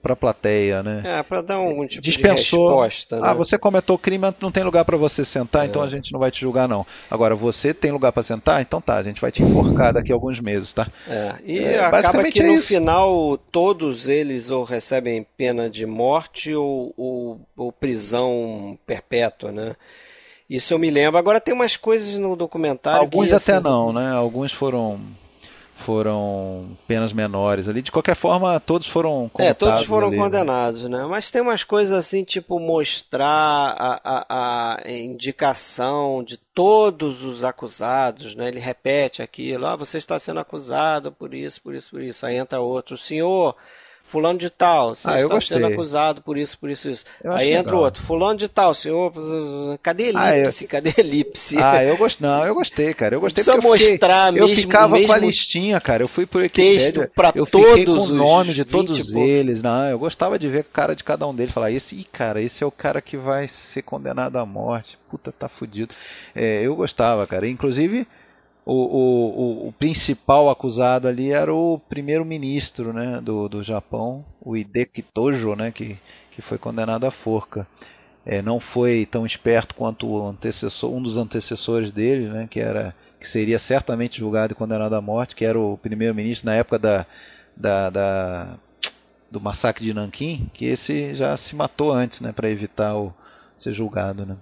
para a plateia, né? É, para dar algum tipo Dispensou. de resposta, né? Ah, você cometeu crime, não tem lugar para você sentar, É. então a gente não vai te julgar não. Agora você tem lugar para sentar, então tá, a gente vai te enforcar daqui a alguns meses, tá? É, e É, acaba que é no isso. final todos eles ou recebem pena de morte ou, ou, ou prisão perpétua, né? Isso eu me lembro. Agora tem umas coisas no documentário Alguns que até assim, não, né? Alguns foram foram penas menores ali. De qualquer forma, todos foram É, todos foram ali, né? condenados, né? Mas tem umas coisas assim, tipo mostrar a, a, a indicação de todos os acusados, né? Ele repete aquilo, ah, você está sendo acusado por isso, por isso, por isso. Aí entra outro, senhor, fulano de tal, você Ah, eu está sendo acusado por isso, por isso, isso. Eu Aí entra legal. outro, fulano de tal, senhor, cadê Ah, eu- elipse? Cadê elipse? Ah, eu gostei. Não, eu gostei, cara. Eu gostei Precisa porque eu fiquei- mostrar eu mesmo- ficava mesmo com a listinha, cara. Eu fui por texto Wikipedia. eu fiquei com todos o os nome de todos 20 poucos. eles. Não, eu gostava de ver a cara de cada um deles. Falar, esse, ih, cara, esse é o cara que vai ser condenado à morte. Puta, tá fudido. É, eu gostava, cara. Inclusive, o, o, o, principal acusado ali era o primeiro-ministro né, do, do Japão, o Hideki Tojo, né, que, que foi condenado à forca. É, não foi tão esperto quanto o antecessor, um dos antecessores dele, né, que era que seria certamente julgado e condenado à morte, que era o primeiro-ministro na época da, da, da- do massacre de Nanquim, que esse já se matou antes, né, para evitar o, ser julgado, né.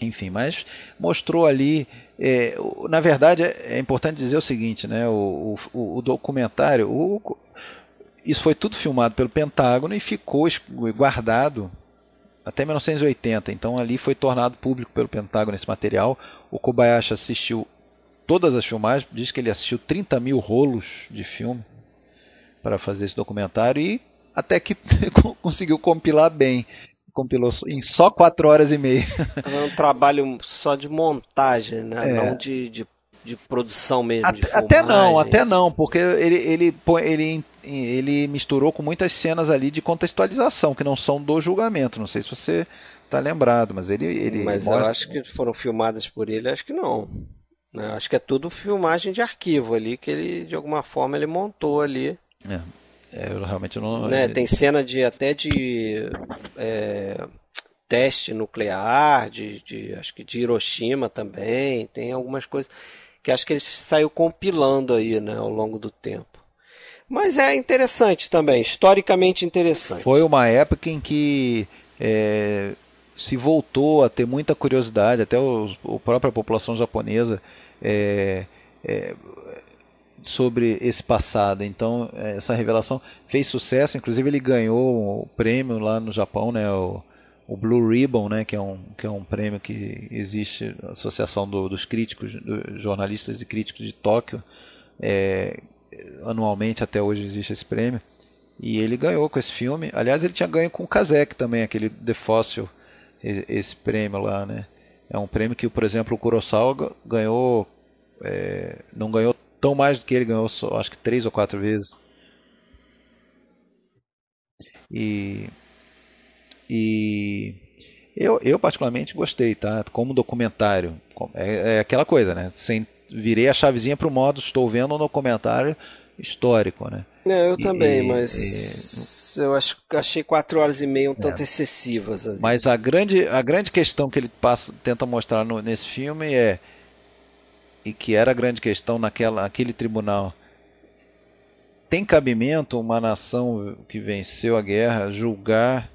Enfim, mas mostrou ali. é, na verdade, é, importante dizer o seguinte, né, o, o, o documentário, o- isso foi tudo filmado pelo Pentágono e ficou guardado até 1980. Então ali foi tornado público pelo Pentágono esse material. O Kobayashi assistiu todas as filmagens, diz que ele assistiu 30 mil rolos de filme para fazer esse documentário e até que conseguiu compilar bem. Compilou em só 4 horas e meia. É um trabalho só de montagem, né? É. Não de, de, de produção mesmo, de Até, até não, até não, porque ele, ele, ele, ele misturou com muitas cenas ali de contextualização, que não são do julgamento. Não sei se você está lembrado, mas ele. ele Mas eu mostra- acho que foram filmadas por ele, acho que não. Né? Acho que é tudo filmagem de arquivo ali, que ele, de alguma forma, ele montou ali. É, eu realmente não. né? ele- Tem cena de até de é, teste nuclear, de, de- acho que de Hiroshima também, tem algumas coisas. que acho que ele saiu compilando aí, né, ao longo do tempo. Mas é interessante também, historicamente interessante. Foi uma época em que é, se voltou a ter muita curiosidade, até o, a própria população japonesa, é, é, sobre esse passado. Então, essa revelação fez sucesso, inclusive ele ganhou o prêmio lá no Japão, né, o, o Blue Ribbon, né, que é um, que é um prêmio que existe, a Associação do, dos Críticos, Jornalistas e Críticos de Tóquio, é, anualmente até hoje existe esse prêmio. E ele ganhou com esse filme. Aliás, ele tinha ganho com o Kazek também, aquele The Fossil, esse prêmio lá, né? É um prêmio que, por exemplo, o Kurosawa ganhou, é, não ganhou tão mais do que ele ganhou, só, acho que três ou quatro vezes. E, e eu, eu particularmente gostei, tá? Como documentário, é, é aquela coisa, né? Sem virei a chavezinha para o modo estou vendo um documentário histórico, né? É, eu e, também, mas e, eu acho, achei quatro horas e meia um é. tanto excessivas. Assim. Mas a grande, a grande questão que ele passa, tenta mostrar no, nesse filme é e que era a grande questão naquela, naquele tribunal. Tem cabimento uma nação que venceu a guerra julgar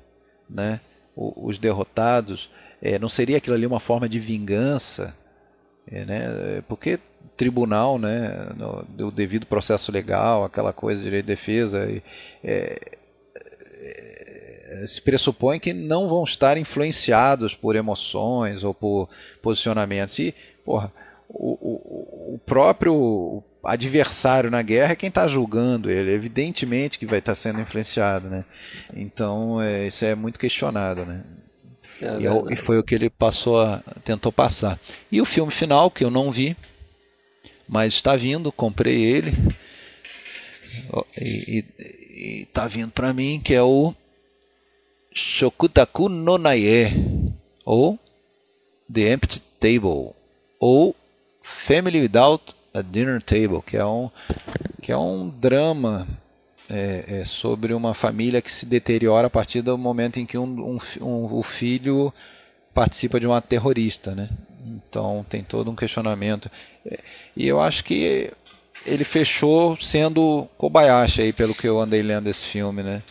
né, os derrotados? É, não seria aquilo ali uma forma de vingança? É, né? Porque tribunal, né, o devido processo legal, aquela coisa de direito de defesa, é, é, se pressupõe que não vão estar influenciados por emoções ou por posicionamentos. E, porra, o, o, o próprio adversário na guerra é quem está julgando ele, evidentemente que vai estar tá sendo influenciado, né? Então é, isso é muito questionado, né? É e, e, foi o que ele passou a, tentou passar. E o filme final, que eu não vi, mas está vindo, comprei ele. E, está vindo para mim, que é o Shokutaku no Naie, ou The Empty Table, ou Family Without a Dinner Table, que é um, que é um drama é, é sobre uma família que se deteriora a partir do momento em que um, um, um, o filho participa de uma terrorista, né? Então tem todo um questionamento. É, e eu acho que ele fechou sendo Kobayashi aí, pelo que eu andei lendo esse filme, né?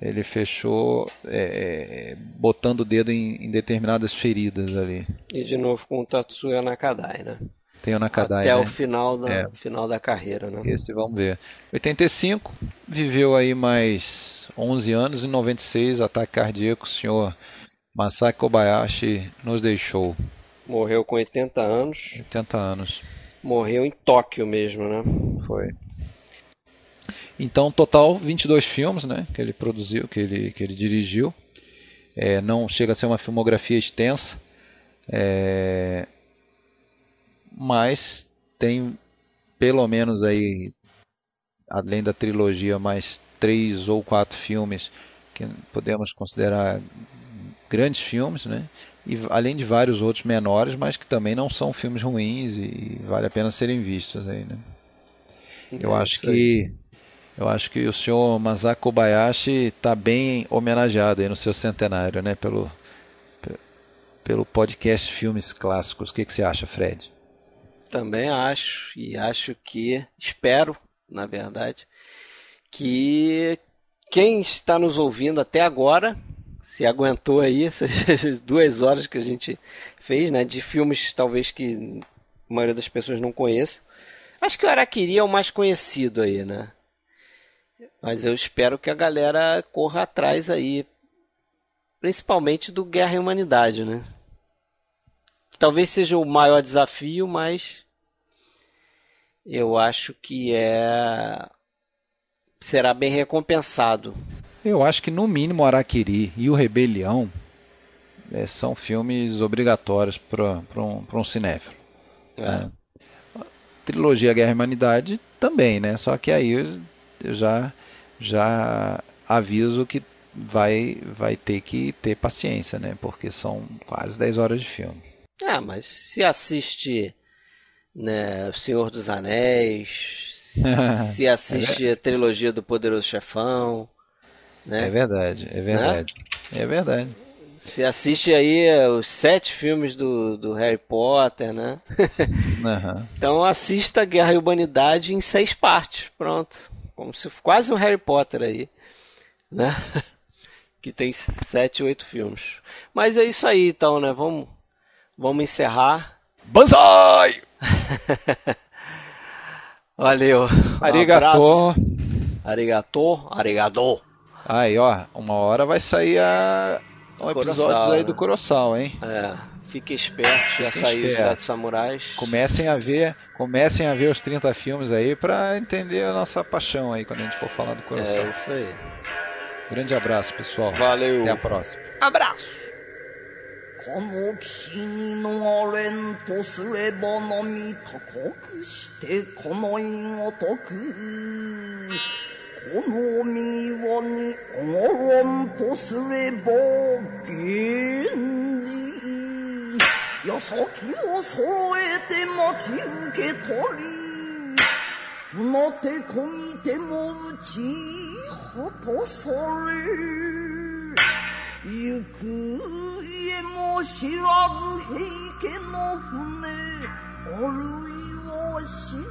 Ele fechou é, é botando o dedo em, em, determinadas feridas ali. E de novo com o Tatsuya Nakadai, né? Tem o Nakadai. Até né? o final da, é. final da carreira, né? Esse vamos ver. 85, viveu aí mais 11 anos. Em 96, ataque cardíaco, o senhor Masaki Kobayashi nos deixou. Morreu com 80 anos. 80 anos. Morreu em Tóquio mesmo, né? Foi. Então, total 22 filmes, né, que ele produziu, que ele, que ele dirigiu. É, não chega a ser uma filmografia extensa. É, mas tem pelo menos aí, além da trilogia, mais três ou quatro filmes que podemos considerar grandes filmes, né? E além de vários outros menores, mas que também não são filmes ruins e vale a pena serem vistos aí, né? Eu é acho que eu acho que o senhor Masako Kobayashi está bem homenageado aí no seu centenário, né? Pelo pelo podcast Filmes Clássicos. O que, que você acha, Fred? Também acho, e acho que, espero, na verdade, que quem está nos ouvindo até agora, se aguentou aí essas duas horas que a gente fez, né, de filmes talvez que a maioria das pessoas não conheça. Acho que o Araquiri é o mais conhecido aí, né? Mas eu espero que a galera corra atrás aí, principalmente do Guerra e Humanidade, né? Talvez seja o maior desafio, mas eu acho que é será bem recompensado. Eu acho que no mínimo Araquiri e o Rebelião é, são filmes obrigatórios para um, um cinéfilo. É. Né? Trilogia Guerra e Humanidade também, né? Só que aí eu, eu já já aviso que vai vai ter que ter paciência, né? Porque são quase 10 horas de filme. Ah, mas se assiste né, O Senhor dos Anéis, se assiste é a trilogia do Poderoso Chefão. Né? É verdade, é verdade. Né? É verdade. Você assiste aí os sete filmes do, do Harry Potter, né? Uhum. então assista Guerra e Humanidade em seis partes, pronto. Como se quase um Harry Potter aí, né? que tem sete, oito filmes. Mas é isso aí, então, né? Vamos, vamos encerrar. Banzai! Valeu. Arigato. Um arigato. Arigato. Aí, ó, uma hora vai sair a... um episódio aí do né? Coroçal, hein? É. Fique esperto, já saiu os Sete Samurais. Comecem a ver, comecem a ver os 30 filmes aí para entender a nossa paixão aí quando a gente for falar do Coroçal. É isso aí. Grande abraço, pessoal. Valeu. Até a próxima. Abraço. の岸に逃れんとすれば波高くしてこの因ごとくこの右輪に上がらんとすれば源氏矢先を揃えて待ち受け取り船手こぎても打ち果たされ。行くえも知らず平家の船おるいを沈み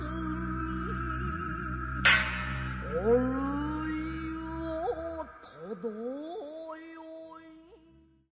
おるいをとどだ